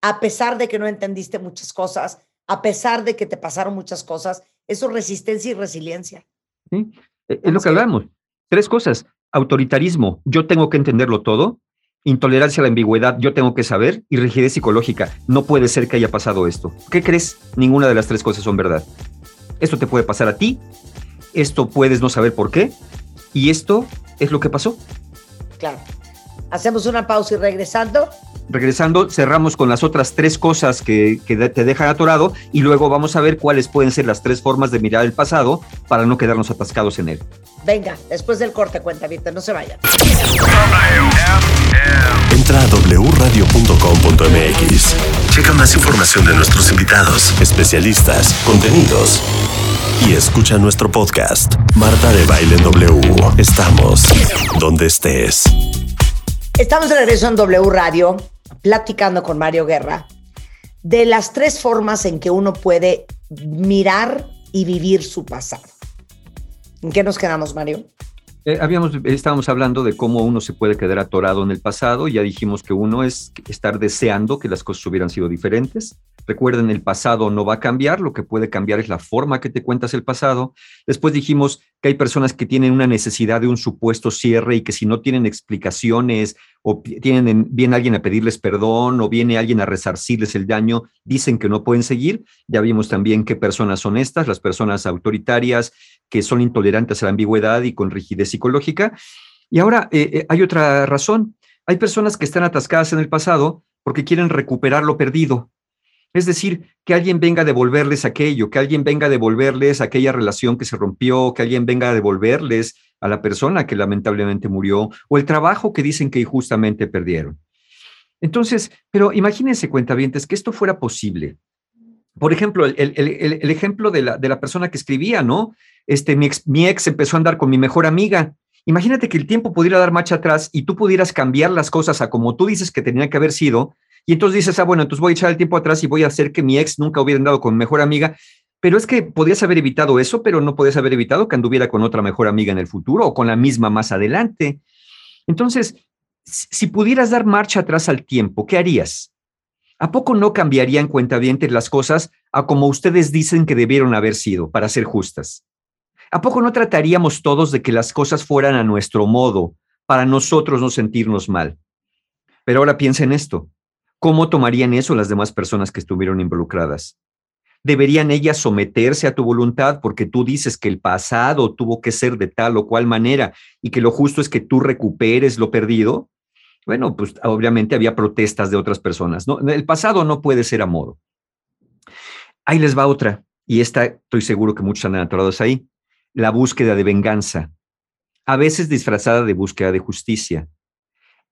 a pesar de que no entendiste muchas cosas, a pesar de que te pasaron muchas cosas, eso es resistencia y resiliencia. ¿sí? Eh, Es lo que hablamos. Tres cosas. Autoritarismo, yo tengo que entenderlo todo. Intolerancia a la ambigüedad, yo tengo que saber. Y rigidez psicológica, no puede ser que haya pasado esto. ¿Qué crees? Ninguna de las tres cosas son verdad. Esto te puede pasar a ti, esto puedes no saber por qué, y esto es lo que pasó. Claro. Hacemos una pausa y regresando, Regresando, cerramos con las otras tres cosas que, te dejan atorado y luego vamos a ver cuáles pueden ser las tres formas de mirar el pasado para no quedarnos atascados en él. Venga, después del corte, cuenta, no se vayan. Entra a wradio.com.mx. Checa más información de nuestros invitados, especialistas, contenidos. Y escucha nuestro podcast, Marta de Baile W. Estamos donde estés. Estamos de regreso en W Radio, platicando con Mario Guerra de las tres formas en que uno puede mirar y vivir su pasado. ¿En qué nos quedamos, Mario? Eh, habíamos, estábamos hablando de cómo uno se puede quedar atorado en el pasado. Ya dijimos que uno es estar deseando que las cosas hubieran sido diferentes. Recuerden, el pasado no va a cambiar, lo que puede cambiar es la forma que te cuentas el pasado. Después dijimos que hay personas que tienen una necesidad de un supuesto cierre y que si no tienen explicaciones o tienen, viene alguien a pedirles perdón o viene alguien a resarcirles el daño, dicen que no pueden seguir. Ya vimos también qué personas son estas, las personas autoritarias que son intolerantes a la ambigüedad y con rigidez psicológica. Y ahora eh, eh, hay otra razón. Hay personas que están atascadas en el pasado porque quieren recuperar lo perdido. Es decir, que alguien venga a devolverles aquello, que alguien venga a devolverles aquella relación que se rompió, que alguien venga a devolverles a la persona que lamentablemente murió o el trabajo que dicen que injustamente perdieron. Entonces, pero imagínense, cuentavientes, que esto fuera posible. Por ejemplo, el, el- ejemplo de la, de la persona que escribía, ¿no? Este, mi ex, mi ex empezó a andar con mi mejor amiga. Imagínate que el tiempo pudiera dar marcha atrás y tú pudieras cambiar las cosas a como tú dices que tenían que haber sido. Y entonces dices, ah, bueno, entonces voy a echar el tiempo atrás y voy a hacer que mi ex nunca hubiera andado con mejor amiga. Pero es que podrías haber evitado eso, pero no podías haber evitado que anduviera con otra mejor amiga en el futuro o con la misma más adelante. Entonces, si si pudieras dar marcha atrás al tiempo, ¿qué harías? ¿A poco no cambiarían cuentavientes las cosas a como ustedes dicen que debieron haber sido, para ser justas? ¿A poco no trataríamos todos de que las cosas fueran a nuestro modo, para nosotros no sentirnos mal? Pero ahora piensa en esto. ¿Cómo tomarían eso las demás personas que estuvieron involucradas? ¿Deberían ellas someterse a tu voluntad porque tú dices que el pasado tuvo que ser de tal o cual manera y que lo justo es que tú recuperes lo perdido? Bueno, pues obviamente había protestas de otras personas. ¿no? El pasado no puede ser a modo. Ahí les va otra, y esta estoy seguro que muchos han atorados ahí. La búsqueda de venganza, a veces disfrazada de búsqueda de justicia.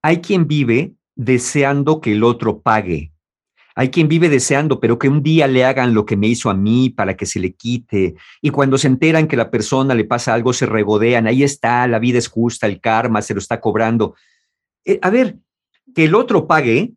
Hay quien vive deseando que el otro pague. Hay quien vive deseando, pero que un día le hagan lo que me hizo a mí para que se le quite. Y cuando se enteran que la persona le pasa algo, se regodean. Ahí está, la vida es justa, el karma se lo está cobrando. Eh, a ver, que el otro pague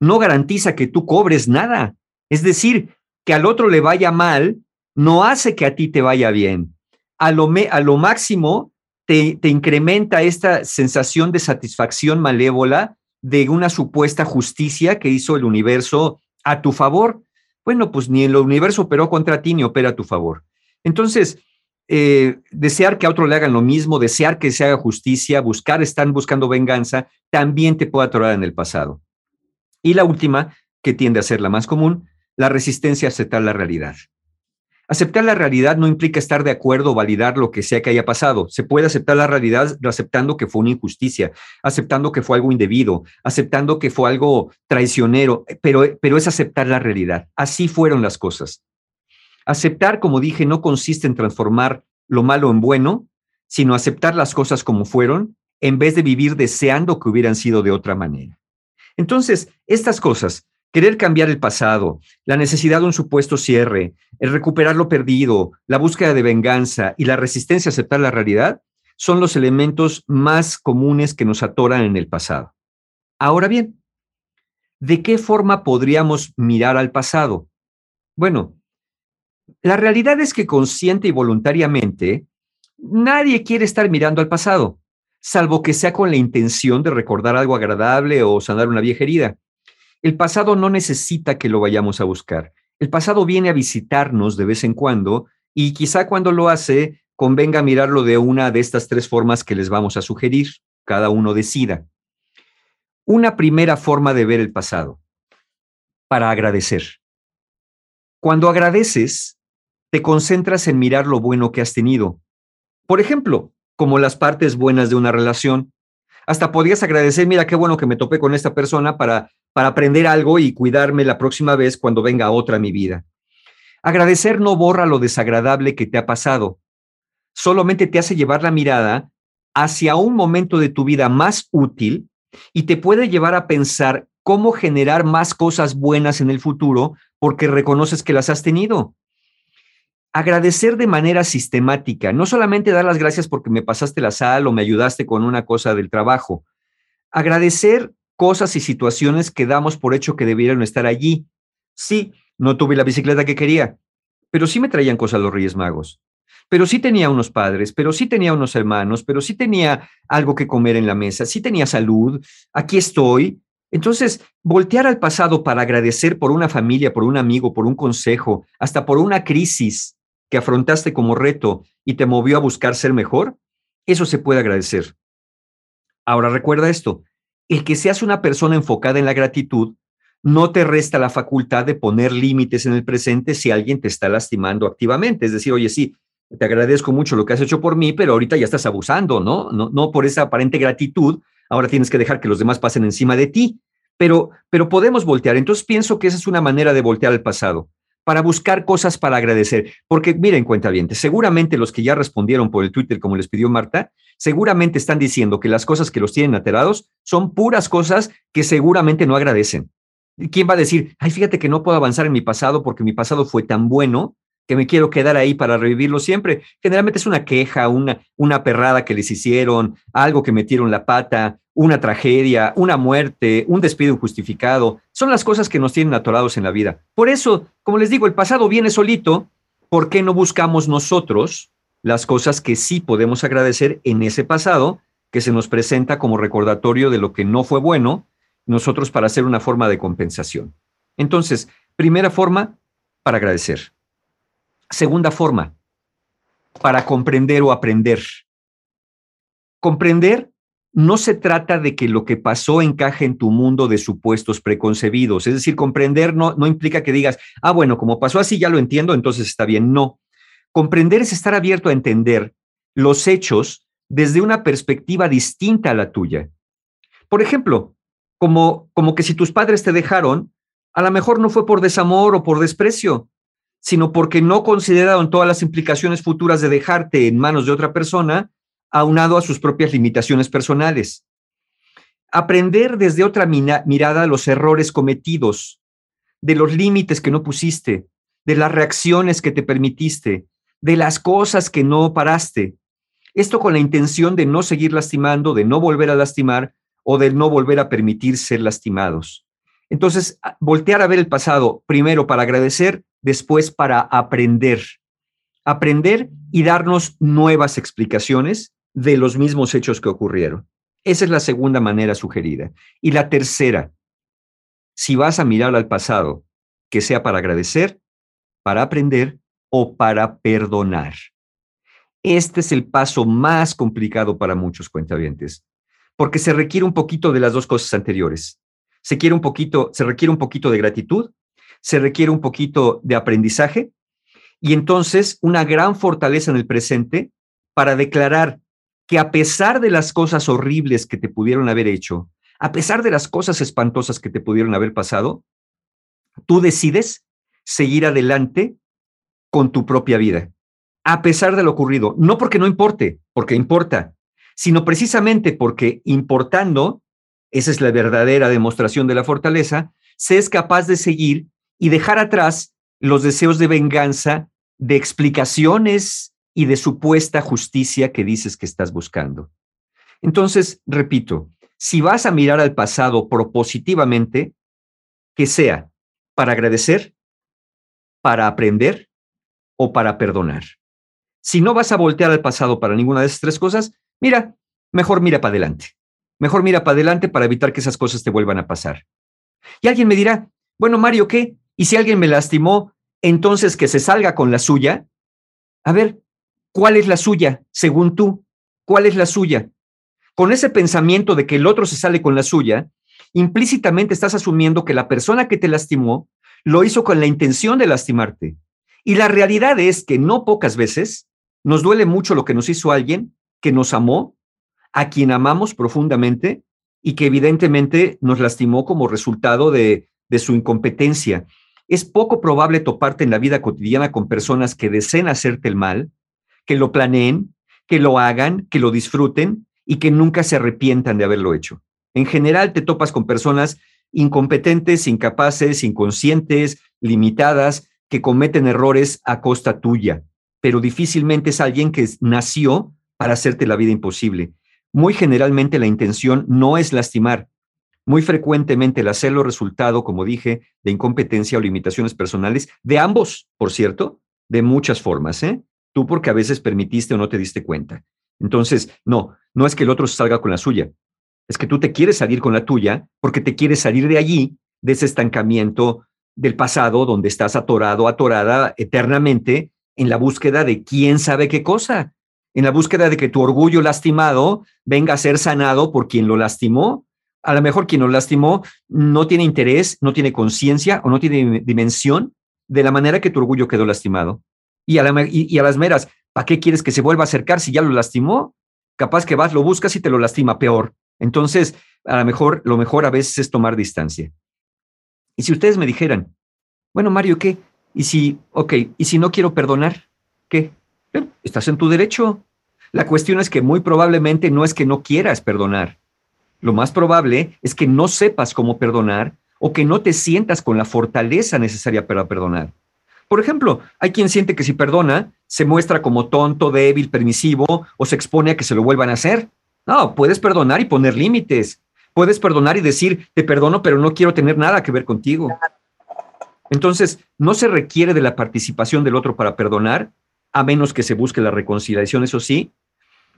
no garantiza que tú cobres nada. Es decir, que al otro le vaya mal no hace que a ti te vaya bien. A lo, me- a lo máximo te, te incrementa esta sensación de satisfacción malévola de una supuesta justicia que hizo el universo a tu favor. Bueno, pues ni el universo operó contra ti ni opera a tu favor. Entonces, eh, desear que a otro le hagan lo mismo, desear que se haga justicia, buscar, están buscando venganza, también te puede atorar en el pasado. Y la última, que tiende a ser la más común, la resistencia a aceptar la realidad. Aceptar la realidad no implica estar de acuerdo o validar lo que sea que haya pasado. Se puede aceptar la realidad aceptando que fue una injusticia, aceptando que fue algo indebido, aceptando que fue algo traicionero, pero, pero es aceptar la realidad. Así fueron las cosas. Aceptar, como dije, no consiste en transformar lo malo en bueno, sino aceptar las cosas como fueron en vez de vivir deseando que hubieran sido de otra manera. Entonces, estas cosas, querer cambiar el pasado, la necesidad de un supuesto cierre, el recuperar lo perdido, la búsqueda de venganza y la resistencia a aceptar la realidad, son los elementos más comunes que nos atoran en el pasado. Ahora bien, ¿de qué forma podríamos mirar al pasado? Bueno, la realidad es que consciente y voluntariamente, nadie quiere estar mirando al pasado. salvo que sea con la intención de recordar algo agradable o sanar una vieja herida. El pasado no necesita que lo vayamos a buscar. El pasado viene a visitarnos de vez en cuando y quizá cuando lo hace convenga mirarlo de una de estas tres formas que les vamos a sugerir. Cada uno decida. Una primera forma de ver el pasado, para agradecer. Cuando agradeces, te concentras en mirar lo bueno que has tenido. Por ejemplo, como las partes buenas de una relación. Hasta podrías agradecer, mira qué bueno que me topé con esta persona para, para aprender algo y cuidarme la próxima vez cuando venga otra mi vida. Agradecer no borra lo desagradable que te ha pasado, solamente te hace llevar la mirada hacia un momento de tu vida más útil y te puede llevar a pensar cómo generar más cosas buenas en el futuro porque reconoces que las has tenido. Agradecer de manera sistemática, no solamente dar las gracias porque me pasaste la sal o me ayudaste con una cosa del trabajo. Agradecer cosas y situaciones que damos por hecho que debieron estar allí. Sí, no tuve la bicicleta que quería, pero sí me traían cosas los Reyes Magos. Pero sí tenía unos padres, pero sí tenía unos hermanos, pero sí tenía algo que comer en la mesa, sí tenía salud, aquí estoy. Entonces, voltear al pasado para agradecer por una familia, por un amigo, por un consejo, hasta por una crisis que afrontaste como reto y te movió a buscar ser mejor, eso se puede agradecer. Ahora recuerda esto, el que seas una persona enfocada en la gratitud no te resta la facultad de poner límites en el presente si alguien te está lastimando activamente. Es decir, oye, sí, te agradezco mucho lo que has hecho por mí, pero ahorita ya estás abusando, ¿no? No, no por esa aparente gratitud, ahora tienes que dejar que los demás pasen encima de ti. Pero, pero podemos voltear. Entonces pienso que esa es una manera de voltear al pasado para buscar cosas para agradecer. Porque miren, cuenta bien, seguramente los que ya respondieron por el Twitter, como les pidió Marta, seguramente están diciendo que las cosas que los tienen alterados son puras cosas que seguramente no agradecen. ¿Quién va a decir, ay, fíjate que no puedo avanzar en mi pasado porque mi pasado fue tan bueno que me quiero quedar ahí para revivirlo siempre? Generalmente es una queja, una, una perrada que les hicieron, algo que metieron la pata, una tragedia, una muerte, un despido injustificado. Son las cosas que nos tienen atorados en la vida. Por eso, como les digo, el pasado viene solito. ¿Por qué no buscamos nosotros las cosas que sí podemos agradecer en ese pasado que se nos presenta como recordatorio de lo que no fue bueno, nosotros para hacer una forma de compensación? Entonces, primera forma, para agradecer. Segunda forma, para comprender o aprender. Comprender no se trata de que lo que pasó encaje en tu mundo de supuestos preconcebidos. Es decir, comprender no, no implica que digas, ah, bueno, como pasó así, ya lo entiendo, entonces está bien. No. Comprender es estar abierto a entender los hechos desde una perspectiva distinta a la tuya. Por ejemplo, como, como que si tus padres te dejaron, a lo mejor no fue por desamor o por desprecio, sino porque no consideraron todas las implicaciones futuras de dejarte en manos de otra persona aunado a sus propias limitaciones personales. Aprender desde otra mirada los errores cometidos, de los límites que no pusiste, de las reacciones que te permitiste, de las cosas que no paraste. Esto con la intención de no seguir lastimando, de no volver a lastimar o de no volver a permitir ser lastimados. Entonces, voltear a ver el pasado, primero para agradecer, después para aprender. Aprender y darnos nuevas explicaciones de los mismos hechos que ocurrieron. Esa es la segunda manera sugerida. Y la tercera, si vas a mirar al pasado, que sea para agradecer, para aprender o para perdonar. Este es el paso más complicado para muchos cuentavientes, porque se requiere un poquito de las dos cosas anteriores. Se quiere un poquito, se requiere un poquito de gratitud, se requiere un poquito de aprendizaje y entonces una gran fortaleza en el presente para declarar que a pesar de las cosas horribles que te pudieron haber hecho, a pesar de las cosas espantosas que te pudieron haber pasado, tú decides seguir adelante con tu propia vida, a pesar de lo ocurrido, no porque no importe, porque importa, sino precisamente porque importando, esa es la verdadera demostración de la fortaleza, se es capaz de seguir y dejar atrás los deseos de venganza, de explicaciones y de supuesta justicia que dices que estás buscando. Entonces, repito, si vas a mirar al pasado propositivamente, que sea para agradecer, para aprender o para perdonar. Si no vas a voltear al pasado para ninguna de esas tres cosas, mira, mejor mira para adelante. Mejor mira para adelante para evitar que esas cosas te vuelvan a pasar. Y alguien me dirá, bueno, Mario, ¿qué? ¿Y si alguien me lastimó, entonces que se salga con la suya? A ver, ¿cuál es la suya, según tú? ¿Cuál es la suya? Con ese pensamiento de que el otro se sale con la suya, implícitamente estás asumiendo que la persona que te lastimó lo hizo con la intención de lastimarte. Y la realidad es que no pocas veces nos duele mucho lo que nos hizo alguien que nos amó, a quien amamos profundamente y que evidentemente nos lastimó como resultado de, de su incompetencia. Es poco probable toparte en la vida cotidiana con personas que deseen hacerte el mal, que lo planeen, que lo hagan, que lo disfruten y que nunca se arrepientan de haberlo hecho. En general te topas con personas incompetentes, incapaces, inconscientes, limitadas, que cometen errores a costa tuya, pero difícilmente es alguien que nació para hacerte la vida imposible. Muy generalmente la intención no es lastimar. Muy frecuentemente el hacerlo resultado, como dije, de incompetencia o limitaciones personales, de ambos, por cierto, de muchas formas, ¿eh? Tú porque a veces permitiste o no te diste cuenta. Entonces, no, no es que el otro salga con la suya, es que tú te quieres salir con la tuya porque te quieres salir de allí, de ese estancamiento del pasado donde estás atorado, atorada eternamente en la búsqueda de quién sabe qué cosa, en la búsqueda de que tu orgullo lastimado venga a ser sanado por quien lo lastimó. A lo mejor quien lo lastimó no tiene interés, no tiene conciencia o no tiene dimensión de la manera que tu orgullo quedó lastimado. Y a, a las meras, ¿para qué quieres que se vuelva a acercar si ya lo lastimó? Capaz que vas, lo buscas y te lo lastima peor. Entonces, a lo mejor, lo mejor a veces es tomar distancia. Y si ustedes me dijeran, bueno, Mario, ¿qué? Y si, ok, y si no quiero perdonar, ¿qué? Estás en tu derecho. La cuestión es que muy probablemente no es que no quieras perdonar. Lo más probable es que no sepas cómo perdonar o que no te sientas con la fortaleza necesaria para perdonar. Por ejemplo, hay quien siente que si perdona, se muestra como tonto, débil, permisivo o se expone a que se lo vuelvan a hacer. No, puedes perdonar y poner límites. Puedes perdonar y decir, te perdono, pero no quiero tener nada que ver contigo. Entonces, no se requiere de la participación del otro para perdonar, a menos que se busque la reconciliación, eso sí,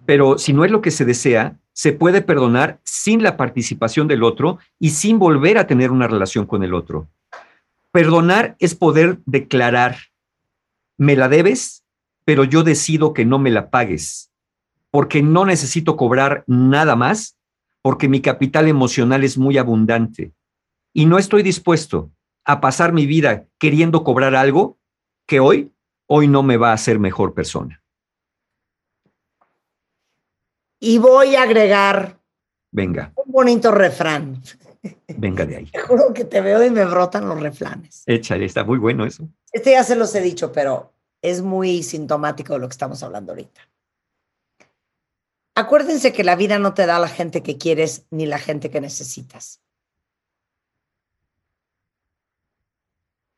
pero si no es lo que se desea, se puede perdonar sin la participación del otro y sin volver a tener una relación con el otro. Perdonar es poder declarar, me la debes, pero yo decido que no me la pagues, porque no necesito cobrar nada más, porque mi capital emocional es muy abundante y no estoy dispuesto a pasar mi vida queriendo cobrar algo que hoy, hoy no me va a hacer mejor persona. Y voy a agregar Venga, un bonito refrán. venga de ahí. Te juro que te veo y me brotan los refranes. Échale, está muy bueno eso. Este ya se los he dicho, pero es muy sintomático de lo que estamos hablando ahorita. Acuérdense que la vida no te da la gente que quieres ni la gente que necesitas.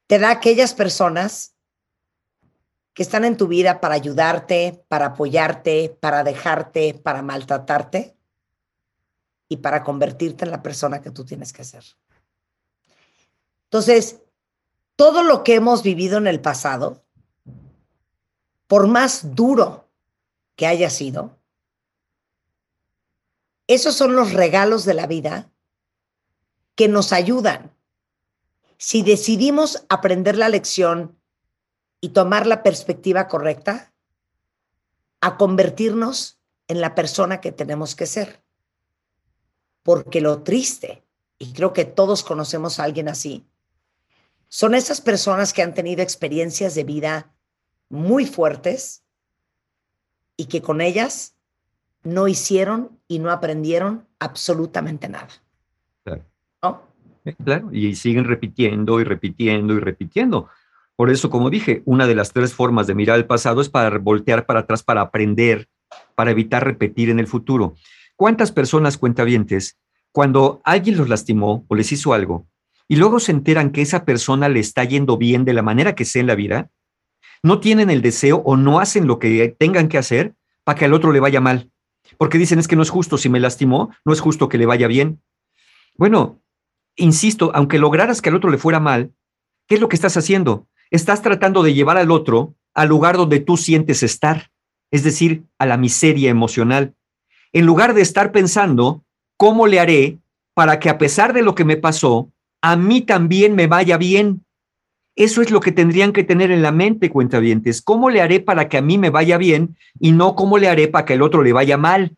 Te da aquellas personas que están en tu vida para ayudarte, para apoyarte, para dejarte, para maltratarte y para convertirte en la persona que tú tienes que ser. Entonces, todo lo que hemos vivido en el pasado, por más duro que haya sido, esos son los regalos de la vida que nos ayudan. Si decidimos aprender la lección y tomar la perspectiva correcta, a convertirnos en la persona que tenemos que ser. Porque lo triste, y creo que todos conocemos a alguien así, son esas personas que han tenido experiencias de vida muy fuertes y que con ellas no hicieron y no aprendieron absolutamente nada. Claro. ¿no? Eh, Claro, y siguen repitiendo y repitiendo y repitiendo. Por eso, como dije, una de las tres formas de mirar el pasado es para voltear para atrás, para aprender, para evitar repetir en el futuro. ¿Cuántas personas cuentavientes, cuando alguien los lastimó o les hizo algo, y luego se enteran que esa persona le está yendo bien de la manera que sea en la vida, no tienen el deseo o no hacen lo que tengan que hacer para que al otro le vaya mal? Porque dicen, es que no es justo, si me lastimó, no es justo que le vaya bien. Bueno, insisto, aunque lograras que al otro le fuera mal, ¿qué es lo que estás haciendo? Estás tratando de llevar al otro al lugar donde tú sientes estar, es decir, a la miseria emocional. en lugar de estar pensando cómo le haré para que a pesar de lo que me pasó, a mí también me vaya bien. Eso es lo que tendrían que tener en la mente, cuentavientes. ¿Cómo le haré para que a mí me vaya bien y no cómo le haré para que el otro le vaya mal?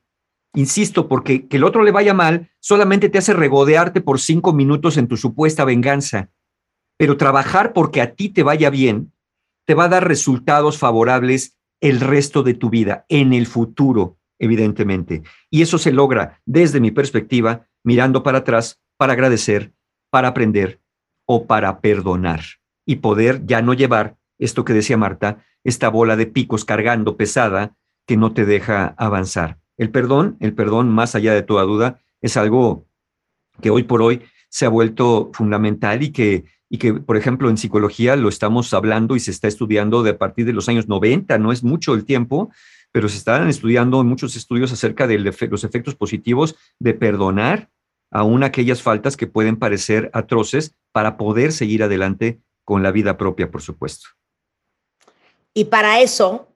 Insisto, porque que el otro le vaya mal solamente te hace regodearte por cinco minutos en tu supuesta venganza. Pero trabajar porque a ti te vaya bien te va a dar resultados favorables el resto de tu vida, en el futuro, evidentemente. Y eso se logra, desde mi perspectiva, mirando para atrás para agradecer, para aprender o para perdonar y poder ya no llevar esto que decía Marta, esta bola de picos cargando pesada que no te deja avanzar. El perdón, el perdón, más allá de toda duda, es algo que hoy por hoy se ha vuelto fundamental y que, y que, por ejemplo, en psicología lo estamos hablando y se está estudiando de a partir de los años 90, no es mucho el tiempo, pero se están estudiando muchos estudios acerca de los efectos positivos de perdonar aún aquellas faltas que pueden parecer atroces para poder seguir adelante con la vida propia, por supuesto. Y para eso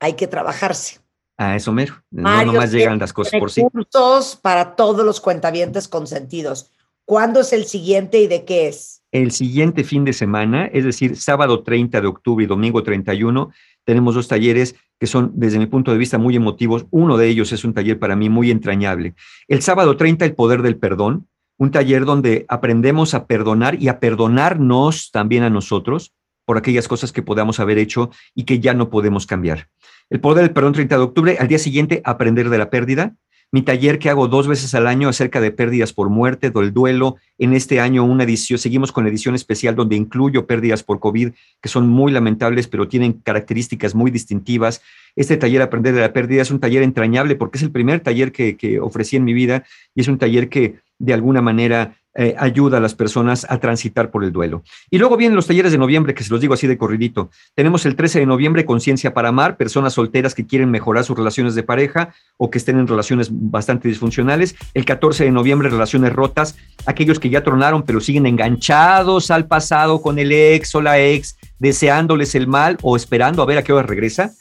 hay que trabajarse. A eso mero. No nomás llegan las cosas por sí. Recursos para todos los cuentavientes consentidos. ¿Cuándo es el siguiente y de qué es? El siguiente fin de semana, es decir, sábado 30 de octubre y domingo 31, tenemos dos talleres que son, desde mi punto de vista, muy emotivos. Uno de ellos es un taller para mí muy entrañable. El sábado 30, el poder del perdón, un taller donde aprendemos a perdonar y a perdonarnos también a nosotros por aquellas cosas que podamos haber hecho y que ya no podemos cambiar. El poder del perdón 30 de octubre, al día siguiente, aprender de la pérdida. Mi taller que hago dos veces al año acerca de pérdidas por muerte, del duelo. En este año una edición, seguimos con la edición especial donde incluyo pérdidas por COVID, que son muy lamentables, pero tienen características muy distintivas. Este taller Aprender de la Pérdida es un taller entrañable porque es el primer taller que, que ofrecí en mi vida y es un taller que de alguna manera eh, ayuda a las personas a transitar por el duelo. Y luego vienen los talleres de noviembre, que se los digo así de corridito. Tenemos el 13 de noviembre, Conciencia para Amar, personas solteras que quieren mejorar sus relaciones de pareja o que estén en relaciones bastante disfuncionales. El 14 de noviembre, Relaciones Rotas, aquellos que ya tronaron pero siguen enganchados al pasado con el ex o la ex, deseándoles el mal o esperando a ver a qué hora regresa.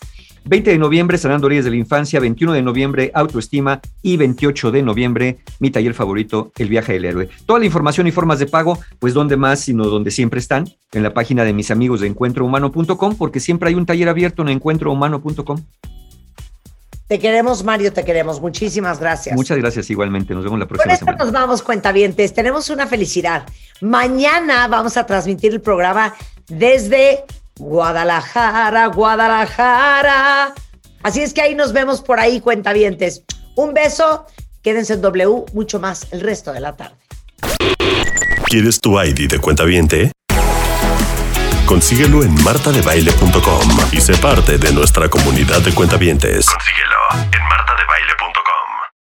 20 de noviembre, Sanando Heridas de la Infancia, 21 de noviembre, Autoestima y 28 de noviembre, mi taller favorito, El Viaje del Héroe. Toda la información y formas de pago, pues donde más, sino donde siempre están, en la página de mis amigos de encuentrohumano.com, porque siempre hay un taller abierto en encuentrohumano.com. Te queremos, Mario, te queremos. Muchísimas gracias. Muchas gracias igualmente, nos vemos la Con próxima esto semana. nos vamos, cuentavientes. Tenemos una felicidad. Mañana vamos a transmitir el programa desde Guadalajara, Guadalajara. Así es que ahí nos vemos por ahí, cuentavientes. Un beso, quédense en W, mucho más el resto de la tarde. ¿Quieres tu ID de cuenta viente? Consíguelo en martadebaile.com y sé parte de nuestra comunidad de cuentavientes. Consíguelo en